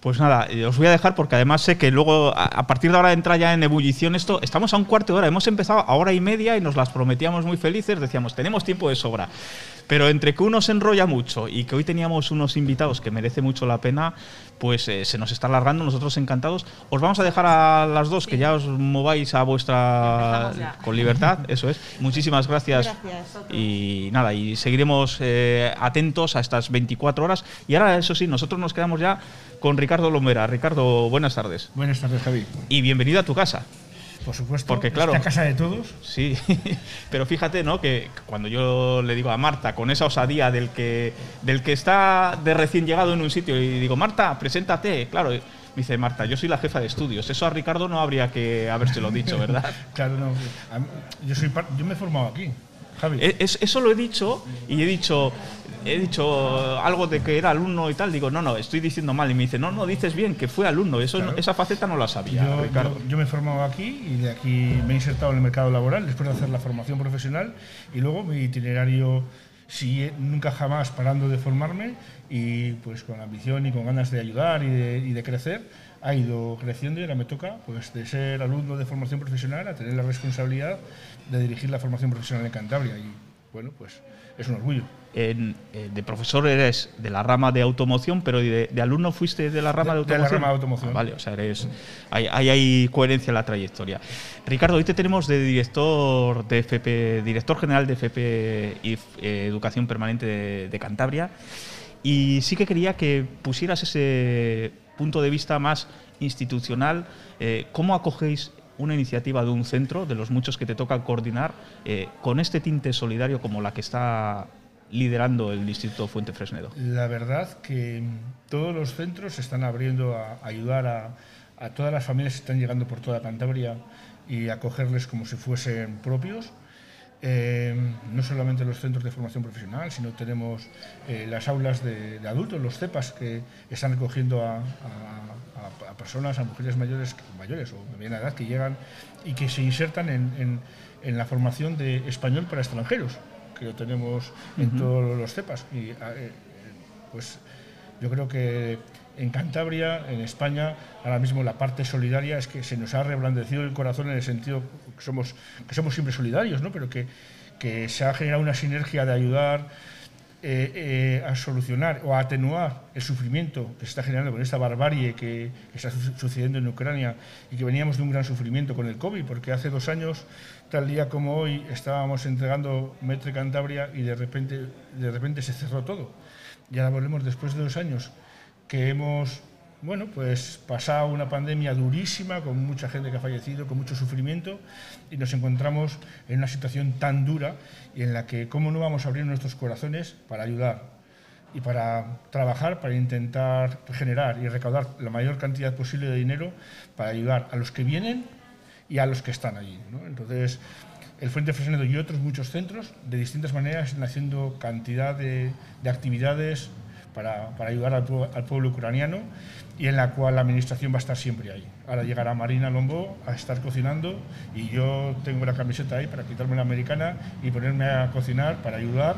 Pues nada, eh, os voy a dejar porque además sé que luego a partir de ahora entra ya en ebullición esto. Estamos a un cuarto de hora, hemos empezado a hora y media y nos las prometíamos muy felices, decíamos, tenemos tiempo de sobra. Pero entre que uno se enrolla mucho y que hoy teníamos unos invitados que merece mucho la pena, pues eh, se nos está alargando, nosotros encantados. Os vamos a dejar a las dos que ya os mováis a vuestra con libertad, eso es. Muchísimas gracias. Gracias. Y nada, y seguiremos eh, atentos a estas 24 horas. Y ahora, eso sí, nosotros nos quedamos ya con Ricardo Lomera. Ricardo, buenas tardes. Buenas tardes, Javi. Y bienvenido a tu casa. Por supuesto. Porque claro, Esta casa de todos. Sí, pero fíjate, ¿no? Que cuando yo le digo a Marta, con esa osadía del que, del que está de recién llegado en un sitio, y digo, Marta, preséntate, claro. Me dice Marta, yo soy la jefa de estudios. Eso a Ricardo no habría que habérselo dicho, ¿verdad? Claro, no. Yo, soy par- yo me he formado aquí, Javi. E- es- eso lo he dicho y he dicho, he dicho algo de que era alumno y tal. Digo, no, no, estoy diciendo mal. Y me dice, no, no, dices bien, que fue alumno. Eso, no- Claro. esa faceta no la sabía, Yo, Ricardo. yo- yo me he formado aquí y de aquí me he insertado en el mercado laboral después de hacer la formación profesional y luego mi itinerario sigue nunca jamás parando de formarme y pues con ambición y con ganas de ayudar y de, y de crecer ha ido creciendo y ahora me toca pues de ser alumno de formación profesional a tener la responsabilidad de dirigir la formación profesional en Cantabria y bueno pues es un orgullo. En- eh, de profesor eres de la rama de automoción, pero de, de alumno fuiste de la rama de, De- de la automoción. rama de automoción. Ah, vale, o sea, eres, hay, hay, hay coherencia en la trayectoria. Ricardo, hoy te tenemos de director de FP, director general de FP y eh, Educación Permanente de, de Cantabria. Y sí que quería que pusieras ese punto de vista más institucional. eh, ¿Cómo acogéis una iniciativa de un centro, de los muchos que te toca coordinar, eh, con este tinte solidario como la que está liderando el Instituto Fuente Fresnedo? La verdad que todos los centros se están abriendo a ayudar a, todas las familias que están llegando por toda Cantabria y acogerles como si fuesen propios. Eh, no solamente los centros de formación profesional, sino tenemos eh, las aulas de, adultos, los CEPAS, que están recogiendo a, personas, a mujeres mayores, mayores o de mediana edad que llegan y que se insertan en la formación de español para extranjeros, que tenemos en todos los CEPAS. Y, eh, eh, pues yo creo que en Cantabria, en España, ahora mismo la parte solidaria es que se nos ha reblandecido el corazón en el sentido que somos, que somos siempre solidarios, ¿no? pero que, que se ha generado una sinergia de ayudar eh, eh, a solucionar o a atenuar el sufrimiento que se está generando con esta barbarie que, que está su- sucediendo en Ucrania y que veníamos de un gran sufrimiento con el COVID, porque hace dos años, tal día como hoy, estábamos entregando Metre Cantabria y de repente, de repente se cerró todo. Y ahora volvemos después de dos años que hemos bueno, pues pasado una pandemia durísima, con mucha gente que ha fallecido, con mucho sufrimiento, y nos encontramos en una situación tan dura y en la que cómo no vamos a abrir nuestros corazones para ayudar. y para trabajar, para intentar generar y recaudar la mayor cantidad posible de dinero para ayudar a los que vienen y a los que están allí. ¿no? Entonces, el Fuente Fresnedo y otros muchos centros, de distintas maneras, están haciendo cantidad de, de actividades para, para ayudar al, al pueblo ucraniano y en la cual la administración va a estar siempre ahí. Ahora llegará Marina Lombó a estar cocinando y yo tengo la camiseta ahí para quitarme la americana y ponerme a cocinar para ayudar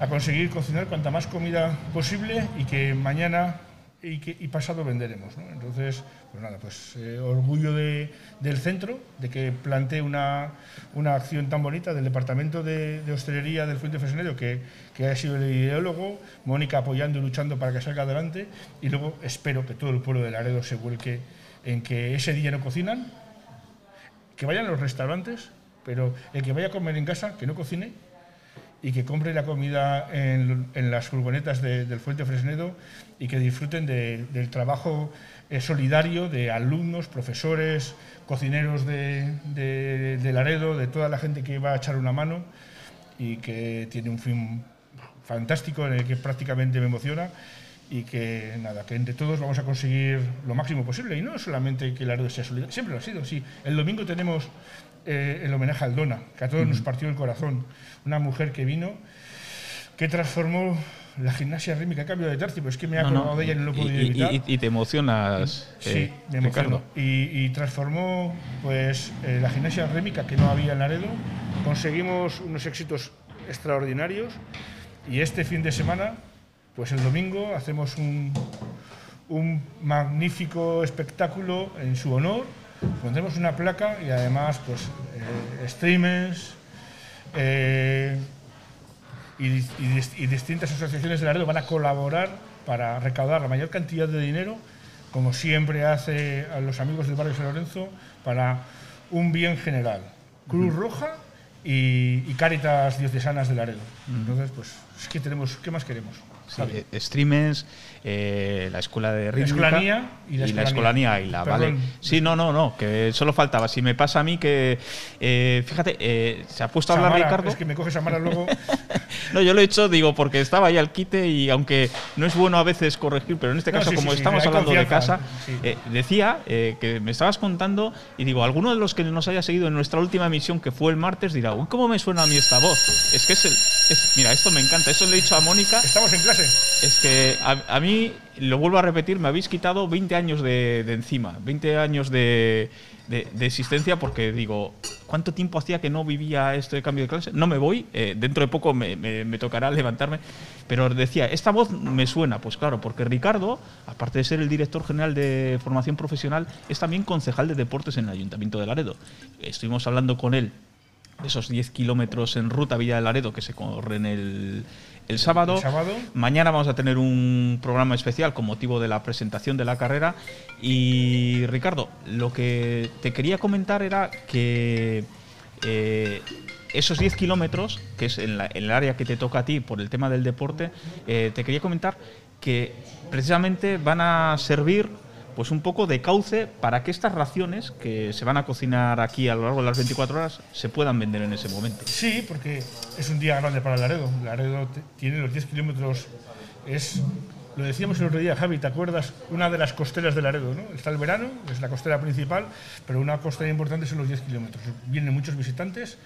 a conseguir cocinar cuanta más comida posible y que mañana y, pasado venderemos. ¿no? Entonces, pues nada, pues eh, orgullo de- del centro, de que plantee una, una acción tan bonita del Departamento de, de Hostelería del Fuente Fresnedo, que, que ha sido el ideólogo, Mónica apoyando y luchando para que salga adelante, y luego espero que todo el pueblo de Laredo se vuelque en que ese día no cocinan, que vayan a los restaurantes, pero el que vaya a comer en casa, que no cocine, y que compre la comida en, en las furgonetas de- del Fuente Fresnedo y que disfruten de- del trabajo eh, solidario de alumnos, profesores, cocineros de, Laredo, de toda la gente que va a echar una mano y que tiene un fin fantástico en el que prácticamente me emociona y que nada, que entre todos vamos a conseguir lo máximo posible. Y no solamente que Laredo sea solidario, siempre lo ha sido, sí. El domingo tenemos eh, el homenaje a Aldona, que a todos nos partió el corazón, una mujer que vino, que transformó la gimnasia rítmica, cambio de tercio, pero es que me ha No, no, acordado de ella y no lo he podido evitar. y- y te emocionas, Sí, eh, me emociono. Y, y transformó pues, eh, la gimnasia rítmica que no había en Laredo. Conseguimos unos éxitos extraordinarios y este fin de semana, pues el domingo, hacemos un, un magnífico espectáculo en su honor. Pondremos una placa y además pues, eh, streamers eh, y, dis- y dis- y distintas asociaciones de Laredo van a colaborar para recaudar la mayor cantidad de dinero, como siempre hace a los amigos del barrio San Lorenzo, para un bien general. Cruz Roja y, y Cáritas Diocesanas de Laredo. Entonces, pues, es que tenemos, ¿qué más queremos? Streamers, eh, la escuela de rítmica Escolanía y la Escolanía. escolanía Águila, vale. Perdón. Sí, no, no, no, que solo faltaba. Si me pasa a mí que, eh, fíjate, eh, se ha puesto a hablar Ricardo. Es que me coge Samara luego. No, yo lo he hecho, digo, porque estaba ahí al quite y aunque no es bueno a veces corregir, pero en este No, caso, sí, como sí, estamos hablando de casa, eh, decía eh, que me estabas contando y digo, alguno de los que nos haya seguido en nuestra última emisión, que fue el martes, dirá, uy, ¿cómo me suena a mí esta voz? Es que es el. es- mira, esto me encanta, eso le he dicho a Mónica. Estamos en clase. Es que a, a mí, lo vuelvo a repetir, me habéis quitado 20 años de, de encima, 20 años de, de- de existencia, porque digo, ¿cuánto tiempo hacía que no vivía esto de cambio de clase? No me voy, eh, dentro de poco me, me- me tocará levantarme, pero decía, esta voz me suena, pues claro, porque Ricardo, aparte de ser el director general de formación profesional, es también concejal de deportes en el Ayuntamiento de Laredo. Estuvimos hablando con él esos 10 kilómetros en ruta Villa de Laredo que se corren el, el sábado. El sábado. Mañana vamos a tener un programa especial con motivo de la presentación de la carrera. Y Ricardo, lo que te quería comentar era que eh, esos 10 kilómetros, que es en, la- en el área que te toca a ti por el tema del deporte, eh, te quería comentar que precisamente van a servir pues un poco de cauce para que estas raciones que se van a cocinar aquí a lo largo de las 24 horas se puedan vender en ese momento. Sí, porque es un día grande para Laredo. Laredo tiene los 10 kilómetros. Es, lo decíamos el otro día, Javi, ¿te acuerdas? Una de las costeras de Laredo, ¿no? Está el verano, es la costera principal, pero una costera importante son los 10 kilómetros. Vienen muchos visitantes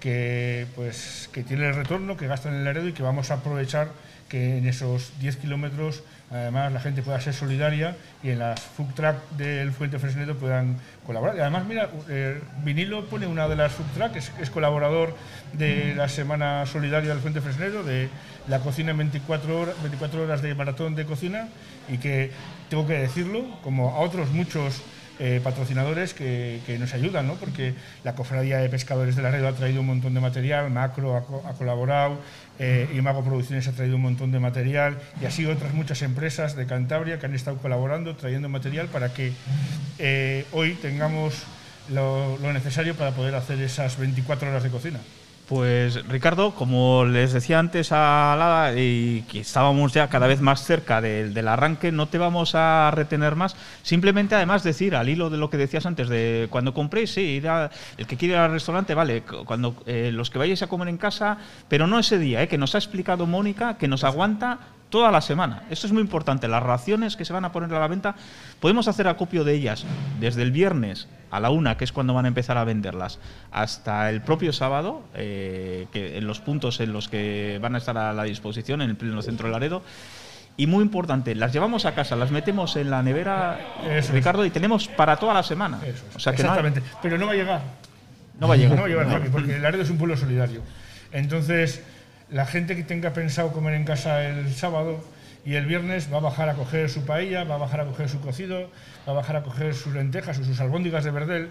que, pues, que tienen el retorno, que gastan en Laredo y que vamos a aprovechar que en esos 10 kilómetros además la gente pueda ser solidaria y en las food truck del Fuente Fresnedo puedan colaborar. Y además, mira, eh, Vinilo pone una de las food truck, es, es colaborador de la Semana Solidaria del Fuente Fresnedo, de la cocina en 24 horas, 24 horas de maratón de cocina y que tengo que decirlo, como a otros muchos eh, patrocinadores que, que nos ayudan, ¿no? porque la Cofradía de Pescadores de la Red ha traído un montón de material, Macro ha, ha colaborado, eh, Imago Producciones ha traído un montón de material y así otras muchas empresas de Cantabria que han estado colaborando, trayendo material para que eh, hoy tengamos lo necesario para poder hacer esas 24 horas de cocina. Pues Ricardo, como les decía antes a Lada y que estábamos ya cada vez más cerca del, del arranque, no te vamos a retener más. Simplemente además decir, al hilo de lo que decías antes, de cuando compréis, sí, ir a- el que quiere ir al restaurante, vale, cu- cuando eh, los que vayáis a comer en casa, pero no ese día, eh, que nos ha explicado Mónica, que nos aguanta toda la semana. Esto es muy importante. Las raciones que se van a poner a la venta, podemos hacer acopio de ellas desde el viernes a la una, que es cuando van a empezar a venderlas, hasta el propio sábado, eh, que en los puntos en los que van a estar a la disposición, en el pleno centro de Laredo. Y muy importante, las llevamos a casa, las metemos en la nevera, Eso es. Ricardo, y tenemos para toda la semana. O sea que no hay- Exactamente. Pero no va a llegar. No va a llegar. No va a llegar, No. Porque Laredo es un pueblo solidario. Entonces, la gente que tenga pensado comer en casa el sábado y el viernes va a bajar a coger su paella, va a bajar a coger su cocido, va a bajar a coger sus lentejas o sus albóndigas de verdel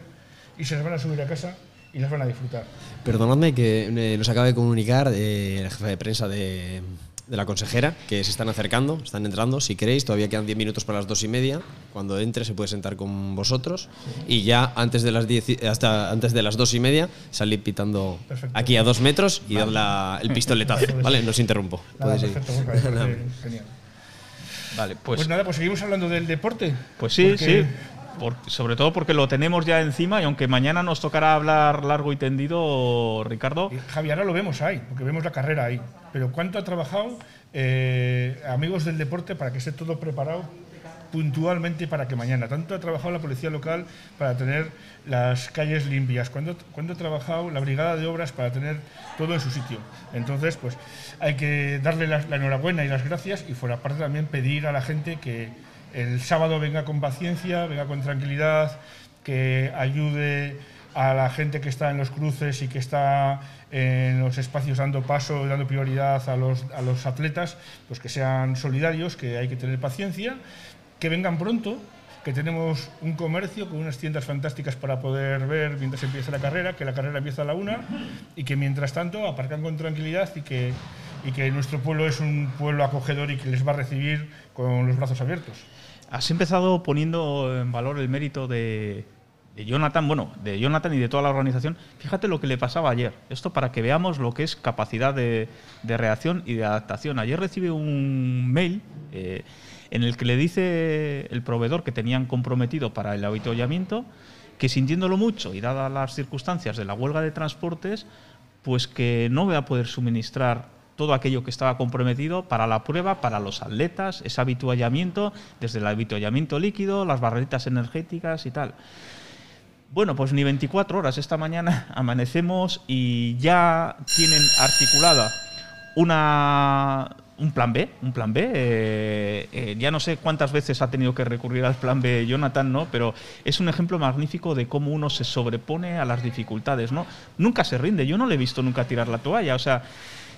y se las van a subir a casa y las van a disfrutar. Perdonadme que eh, nos acaba de comunicar eh, la jefa de prensa de, de la consejera que se están acercando, están entrando. Si queréis, todavía quedan 10 minutos para las dos y media. Cuando entre se puede sentar con vosotros y ya antes de las 10 y- hasta antes de las dos y media salir pitando Perfecto. aquí a dos metros y dar la- el pistoletazo. vale, no os interrumpo. Nada, perfecto, parece genial. Vale, Pues, pues, nada, pues seguimos hablando del deporte. pues sí, sí. Por- sobre todo porque lo tenemos ya encima y aunque mañana nos tocará hablar largo y tendido, Ricardo, Javi, ahora lo vemos ahí, porque vemos la carrera ahí. Pero ¿cuánto ha trabajado eh, amigos del deporte para que esté todo preparado puntualmente para que mañana? ¿Tanto ha trabajado la policía local para tener las calles limpias? ¿Cuánto, cuánto ha trabajado la brigada de obras para tener todo en su sitio? Entonces, pues hay que darle la, la enhorabuena y las gracias y fuera parte también pedir a la gente que el sábado venga con paciencia, venga con tranquilidad, que ayude a la gente que está en los cruces y que está en los espacios dando paso, dando prioridad a los, a los atletas, pues que sean solidarios, que hay que tener paciencia, que vengan pronto, que tenemos un comercio con unas tiendas fantásticas para poder ver mientras empieza la carrera, que la carrera empieza a la una y que mientras tanto aparcan con tranquilidad y que, y que nuestro pueblo es un pueblo acogedor y que les va a recibir con los brazos abiertos. Has empezado poniendo en valor el mérito de, Jonathan, bueno, de Jonathan y de toda la organización. Fíjate lo que le pasaba ayer. Esto para que veamos lo que es capacidad de, de reacción y de adaptación. Ayer recibe un mail eh, en el que le dice el proveedor que tenían comprometido para el avituallamiento que sintiéndolo mucho y dadas las circunstancias de la huelga de transportes, pues que no va a poder suministrar todo aquello que estaba comprometido para la prueba, para los atletas, ese habituallamiento, desde el habituallamiento líquido, las barreritas energéticas y tal. Bueno, pues ni 24 horas. Esta mañana amanecemos y ya tienen articulada una, un plan B, un plan B. eh, eh, ya no sé cuántas veces ha tenido que recurrir al plan B Jonathan, ¿no? Pero es un ejemplo magnífico de cómo uno se sobrepone a las dificultades, ¿no? Nunca se rinde. Yo no le he visto nunca tirar la toalla. O sea,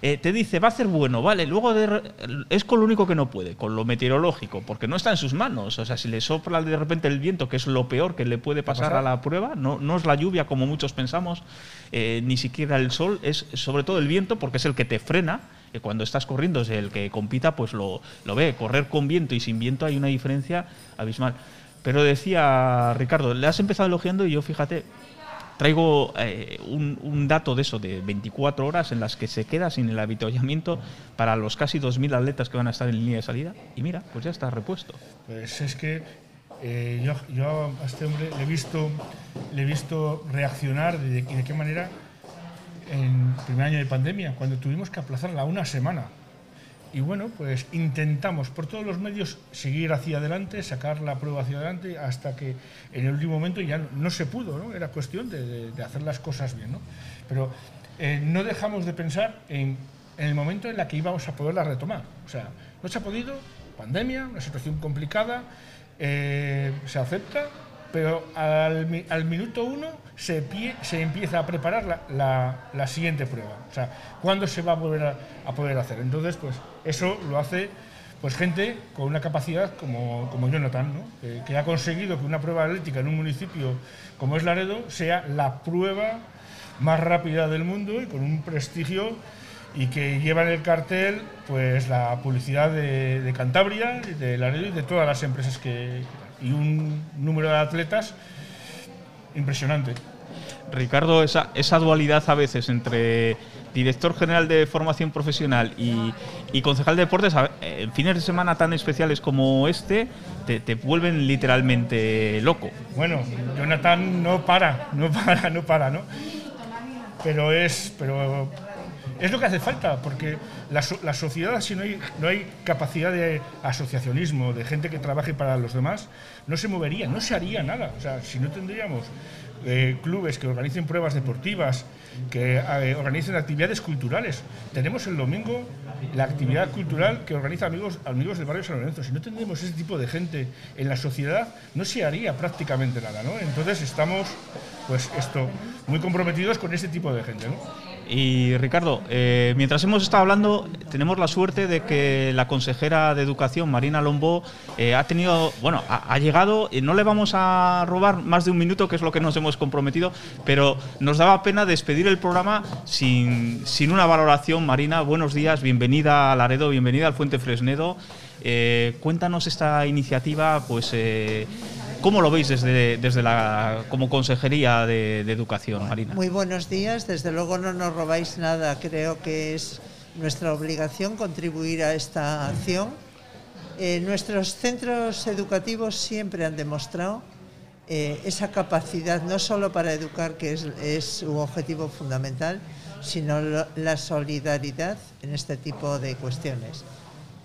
eh, te dice, va a ser bueno, vale, luego de es con lo único que no puede, con lo meteorológico, porque no está en sus manos. O sea, si le sopla de repente el viento, que es lo peor que le puede pasar pasar? a la prueba, no, no es la lluvia como muchos pensamos, eh, ni siquiera el sol, es sobre todo el viento, porque es el que te frena. que cuando estás corriendo, es el que compita, pues lo, lo ve. Correr con viento y sin viento hay una diferencia abismal. Pero decía Ricardo, le has empezado elogiando y yo, fíjate, traigo eh, un, dato de eso, de 24 horas en las que se queda sin el habituallamiento para los casi 2.000 atletas que van a estar en línea de salida. Y mira, pues ya está repuesto. Pues es que eh, yo, a este hombre le he visto, le he visto reaccionar de, y de qué manera en el primer año de pandemia, cuando tuvimos que aplazarla una semana. Y bueno, pues intentamos por todos los medios seguir hacia adelante, sacar la prueba hacia adelante, hasta que en el último momento ya no, se pudo, ¿no? Era cuestión de, hacer las cosas bien, ¿no? Pero eh, no dejamos de pensar en, en el momento en la que íbamos a poderla retomar. O sea, no se ha podido, pandemia, una situación complicada, eh, se acepta, pero al, mi- al minuto uno se, pie- se empieza a preparar la, siguiente prueba. O sea, ¿cuándo se va a volver a, poder hacer? Entonces, pues eso lo hace pues gente con una capacidad como, como Jonathan, ¿no? que, que ha conseguido que una prueba atlética en un municipio como es Laredo sea la prueba más rápida del mundo y con un prestigio y que lleva en el cartel pues la publicidad de Cantabria, de Laredo y de todas las empresas que y un número de atletas impresionante. Ricardo, esa, esa dualidad a veces entre director general de formación profesional y, y concejal de deportes, en fines de semana tan especiales como este, te, te vuelven literalmente loco. Bueno, Jonathan no para, no para, no para, ¿no? Pero es, pero es lo que hace falta, porque la, so- la sociedad, si no hay, no hay capacidad de asociacionismo, de gente que trabaje para los demás, no se movería, no se haría nada. O sea, si no tendríamos eh, clubes que organicen pruebas deportivas, que eh, organicen actividades culturales. Tenemos el domingo la actividad cultural que organiza amigos, amigos del barrio San Lorenzo. Si no tendríamos ese tipo de gente en la sociedad, no se haría prácticamente nada, ¿no? Entonces estamos, pues esto, muy comprometidos con este tipo de gente, ¿no? Y Ricardo, eh, mientras hemos estado hablando, tenemos la suerte de que la consejera de Educación, Marina Lombó, eh, ha tenido, bueno, ha, ha llegado, no le vamos a robar más de un minuto, que es lo que nos hemos comprometido, pero nos daba pena despedir el programa sin, sin una valoración. Marina, buenos días, bienvenida a Laredo, bienvenida al Fuente Fresnedo. Eh, cuéntanos esta iniciativa, pues, eh, ¿cómo lo veis desde, desde la, como Consejería de, de Educación, Marina? Muy buenos días, desde luego no nos robáis nada, creo que es nuestra obligación contribuir a esta acción. Eh, nuestros centros educativos siempre han demostrado eh, esa capacidad, no solo para educar, que es, es su objetivo fundamental, sino lo- la solidaridad en este tipo de cuestiones.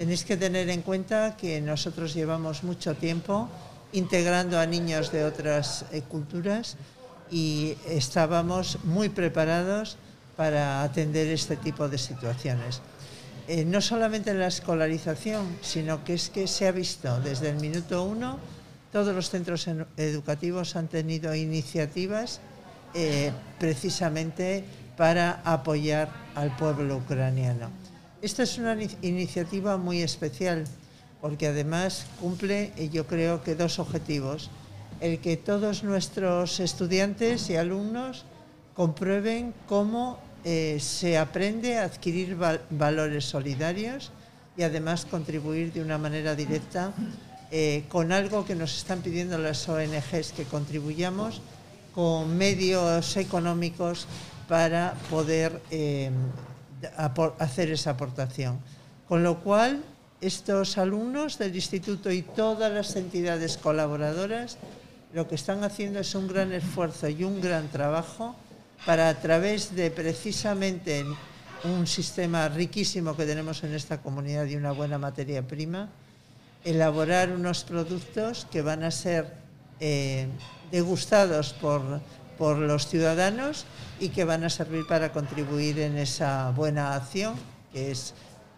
Tenéis que tener en cuenta que nosotros llevamos mucho tiempo integrando a niños de otras eh, culturas y estábamos muy preparados para atender este tipo de situaciones. Eh, no solamente en la escolarización, sino que es que se ha visto desde el minuto uno, todos los centros en- educativos han tenido iniciativas eh, precisamente para apoyar al pueblo ucraniano. Esta es una ni- iniciativa muy especial porque además cumple, eh, yo creo que dos objetivos. El que todos nuestros estudiantes y alumnos comprueben cómo eh, se aprende a adquirir val- valores solidarios y además contribuir de una manera directa eh, con algo que nos están pidiendo las ONGs que contribuyamos con medios económicos para poder hacer esa aportación. Con lo cual, estos alumnos del instituto y todas las entidades colaboradoras lo que están haciendo es un gran esfuerzo y un gran trabajo para a través de precisamente un sistema riquísimo que tenemos en esta comunidad y una buena materia prima, elaborar unos productos que van a ser eh, degustados por, por los ciudadanos y que van a servir para contribuir en esa buena acción, que es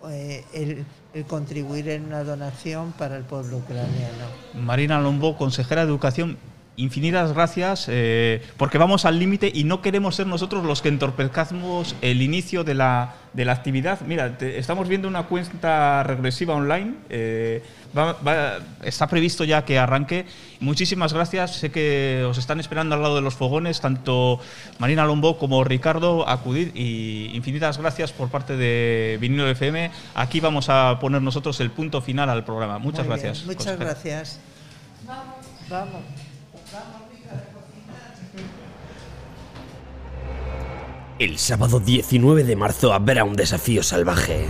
eh, el, el contribuir en una donación para el pueblo ucraniano. Marina Lombó, consejera de Educación, infinitas gracias, eh, porque vamos al límite y no queremos ser nosotros los que entorpezcamos el inicio de la, de la actividad. Mira, te- estamos viendo una cuenta regresiva online, eh, va- va- está previsto ya que arranque. Muchísimas gracias, sé que os están esperando al lado de los fogones, tanto Marina Lombó como Ricardo, acudir y infinitas gracias por parte de Vinilo FM. Aquí vamos a poner nosotros el punto final al programa. Muchas Muy bien, gracias. Muchas consejera. gracias. Vamos. El sábado 19 de marzo habrá un desafío salvaje.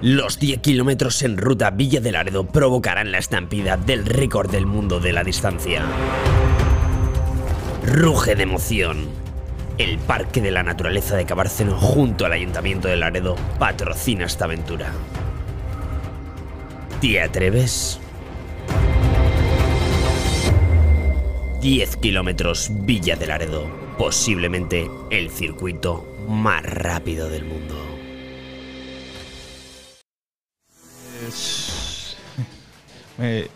Los 10 kilómetros en ruta Villa de Laredo provocarán la estampida del récord del mundo de la distancia. Ruge de emoción. El Parque de la Naturaleza de Cabárceno junto al Ayuntamiento de Laredo patrocina esta aventura. ¿Te atreves? 10 kilómetros Villa de Laredo, posiblemente el circuito más rápido del mundo. Eh,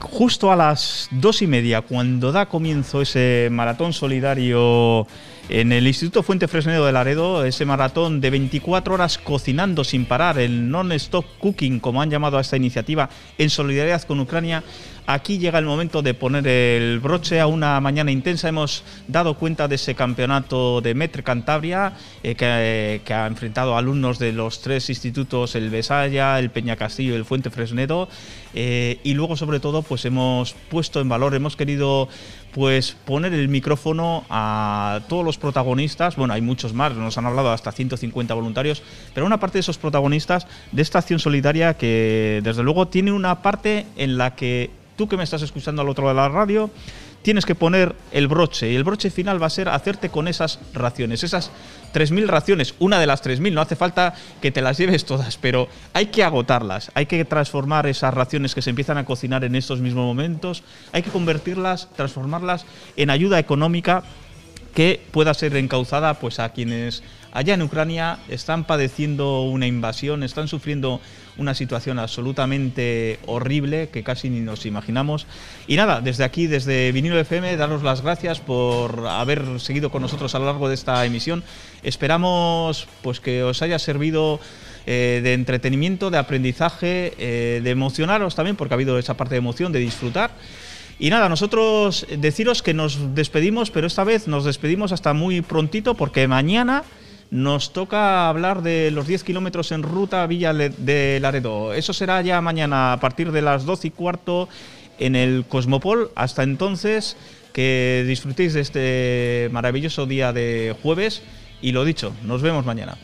justo a las dos y media, cuando da comienzo ese maratón solidario en el Instituto Fuente Fresnedo de Laredo, ese maratón de 24 horas cocinando sin parar, el non-stop cooking, como han llamado a esta iniciativa, en solidaridad con Ucrania, aquí llega el momento de poner el broche a una mañana intensa. Hemos dado cuenta de ese campeonato de Metre Cantabria eh, que, que ha enfrentado alumnos de los tres institutos, el Besaya, el Peña Castillo y el Fuente Fresnedo. Eh, y luego, sobre todo, pues hemos puesto en valor, hemos querido pues poner el micrófono a todos los protagonistas, bueno, hay muchos más, nos han hablado hasta 150 voluntarios, pero una parte de esos protagonistas de esta acción solidaria que desde luego tiene una parte en la que tú que me estás escuchando al otro lado de la radio, tienes que poner el broche y el broche final va a ser hacerte con esas raciones, esas 3.000 raciones, una de las 3.000, no hace falta que te las lleves todas, pero hay que agotarlas, hay que transformar esas raciones que se empiezan a cocinar en estos mismos momentos, hay que convertirlas, transformarlas en ayuda económica que pueda ser encauzada pues a quienes allá en Ucrania están padeciendo una invasión, están sufriendo una situación absolutamente horrible que casi ni nos imaginamos. Y nada, desde aquí, desde Vinilo FM, daros las gracias por haber seguido con nosotros a lo largo de esta emisión. Esperamos pues que os haya servido eh, de entretenimiento, de aprendizaje, eh, de emocionaros también, porque ha habido esa parte de emoción, de disfrutar. Y nada, nosotros deciros que nos despedimos, pero esta vez nos despedimos hasta muy prontito, porque mañana nos toca hablar de los 10 kilómetros en ruta Villa de Laredo. Eso será ya mañana a partir de las 12 y cuarto en el Cosmopol. Hasta entonces, que disfrutéis de este maravilloso día de jueves. Y lo dicho, nos vemos mañana.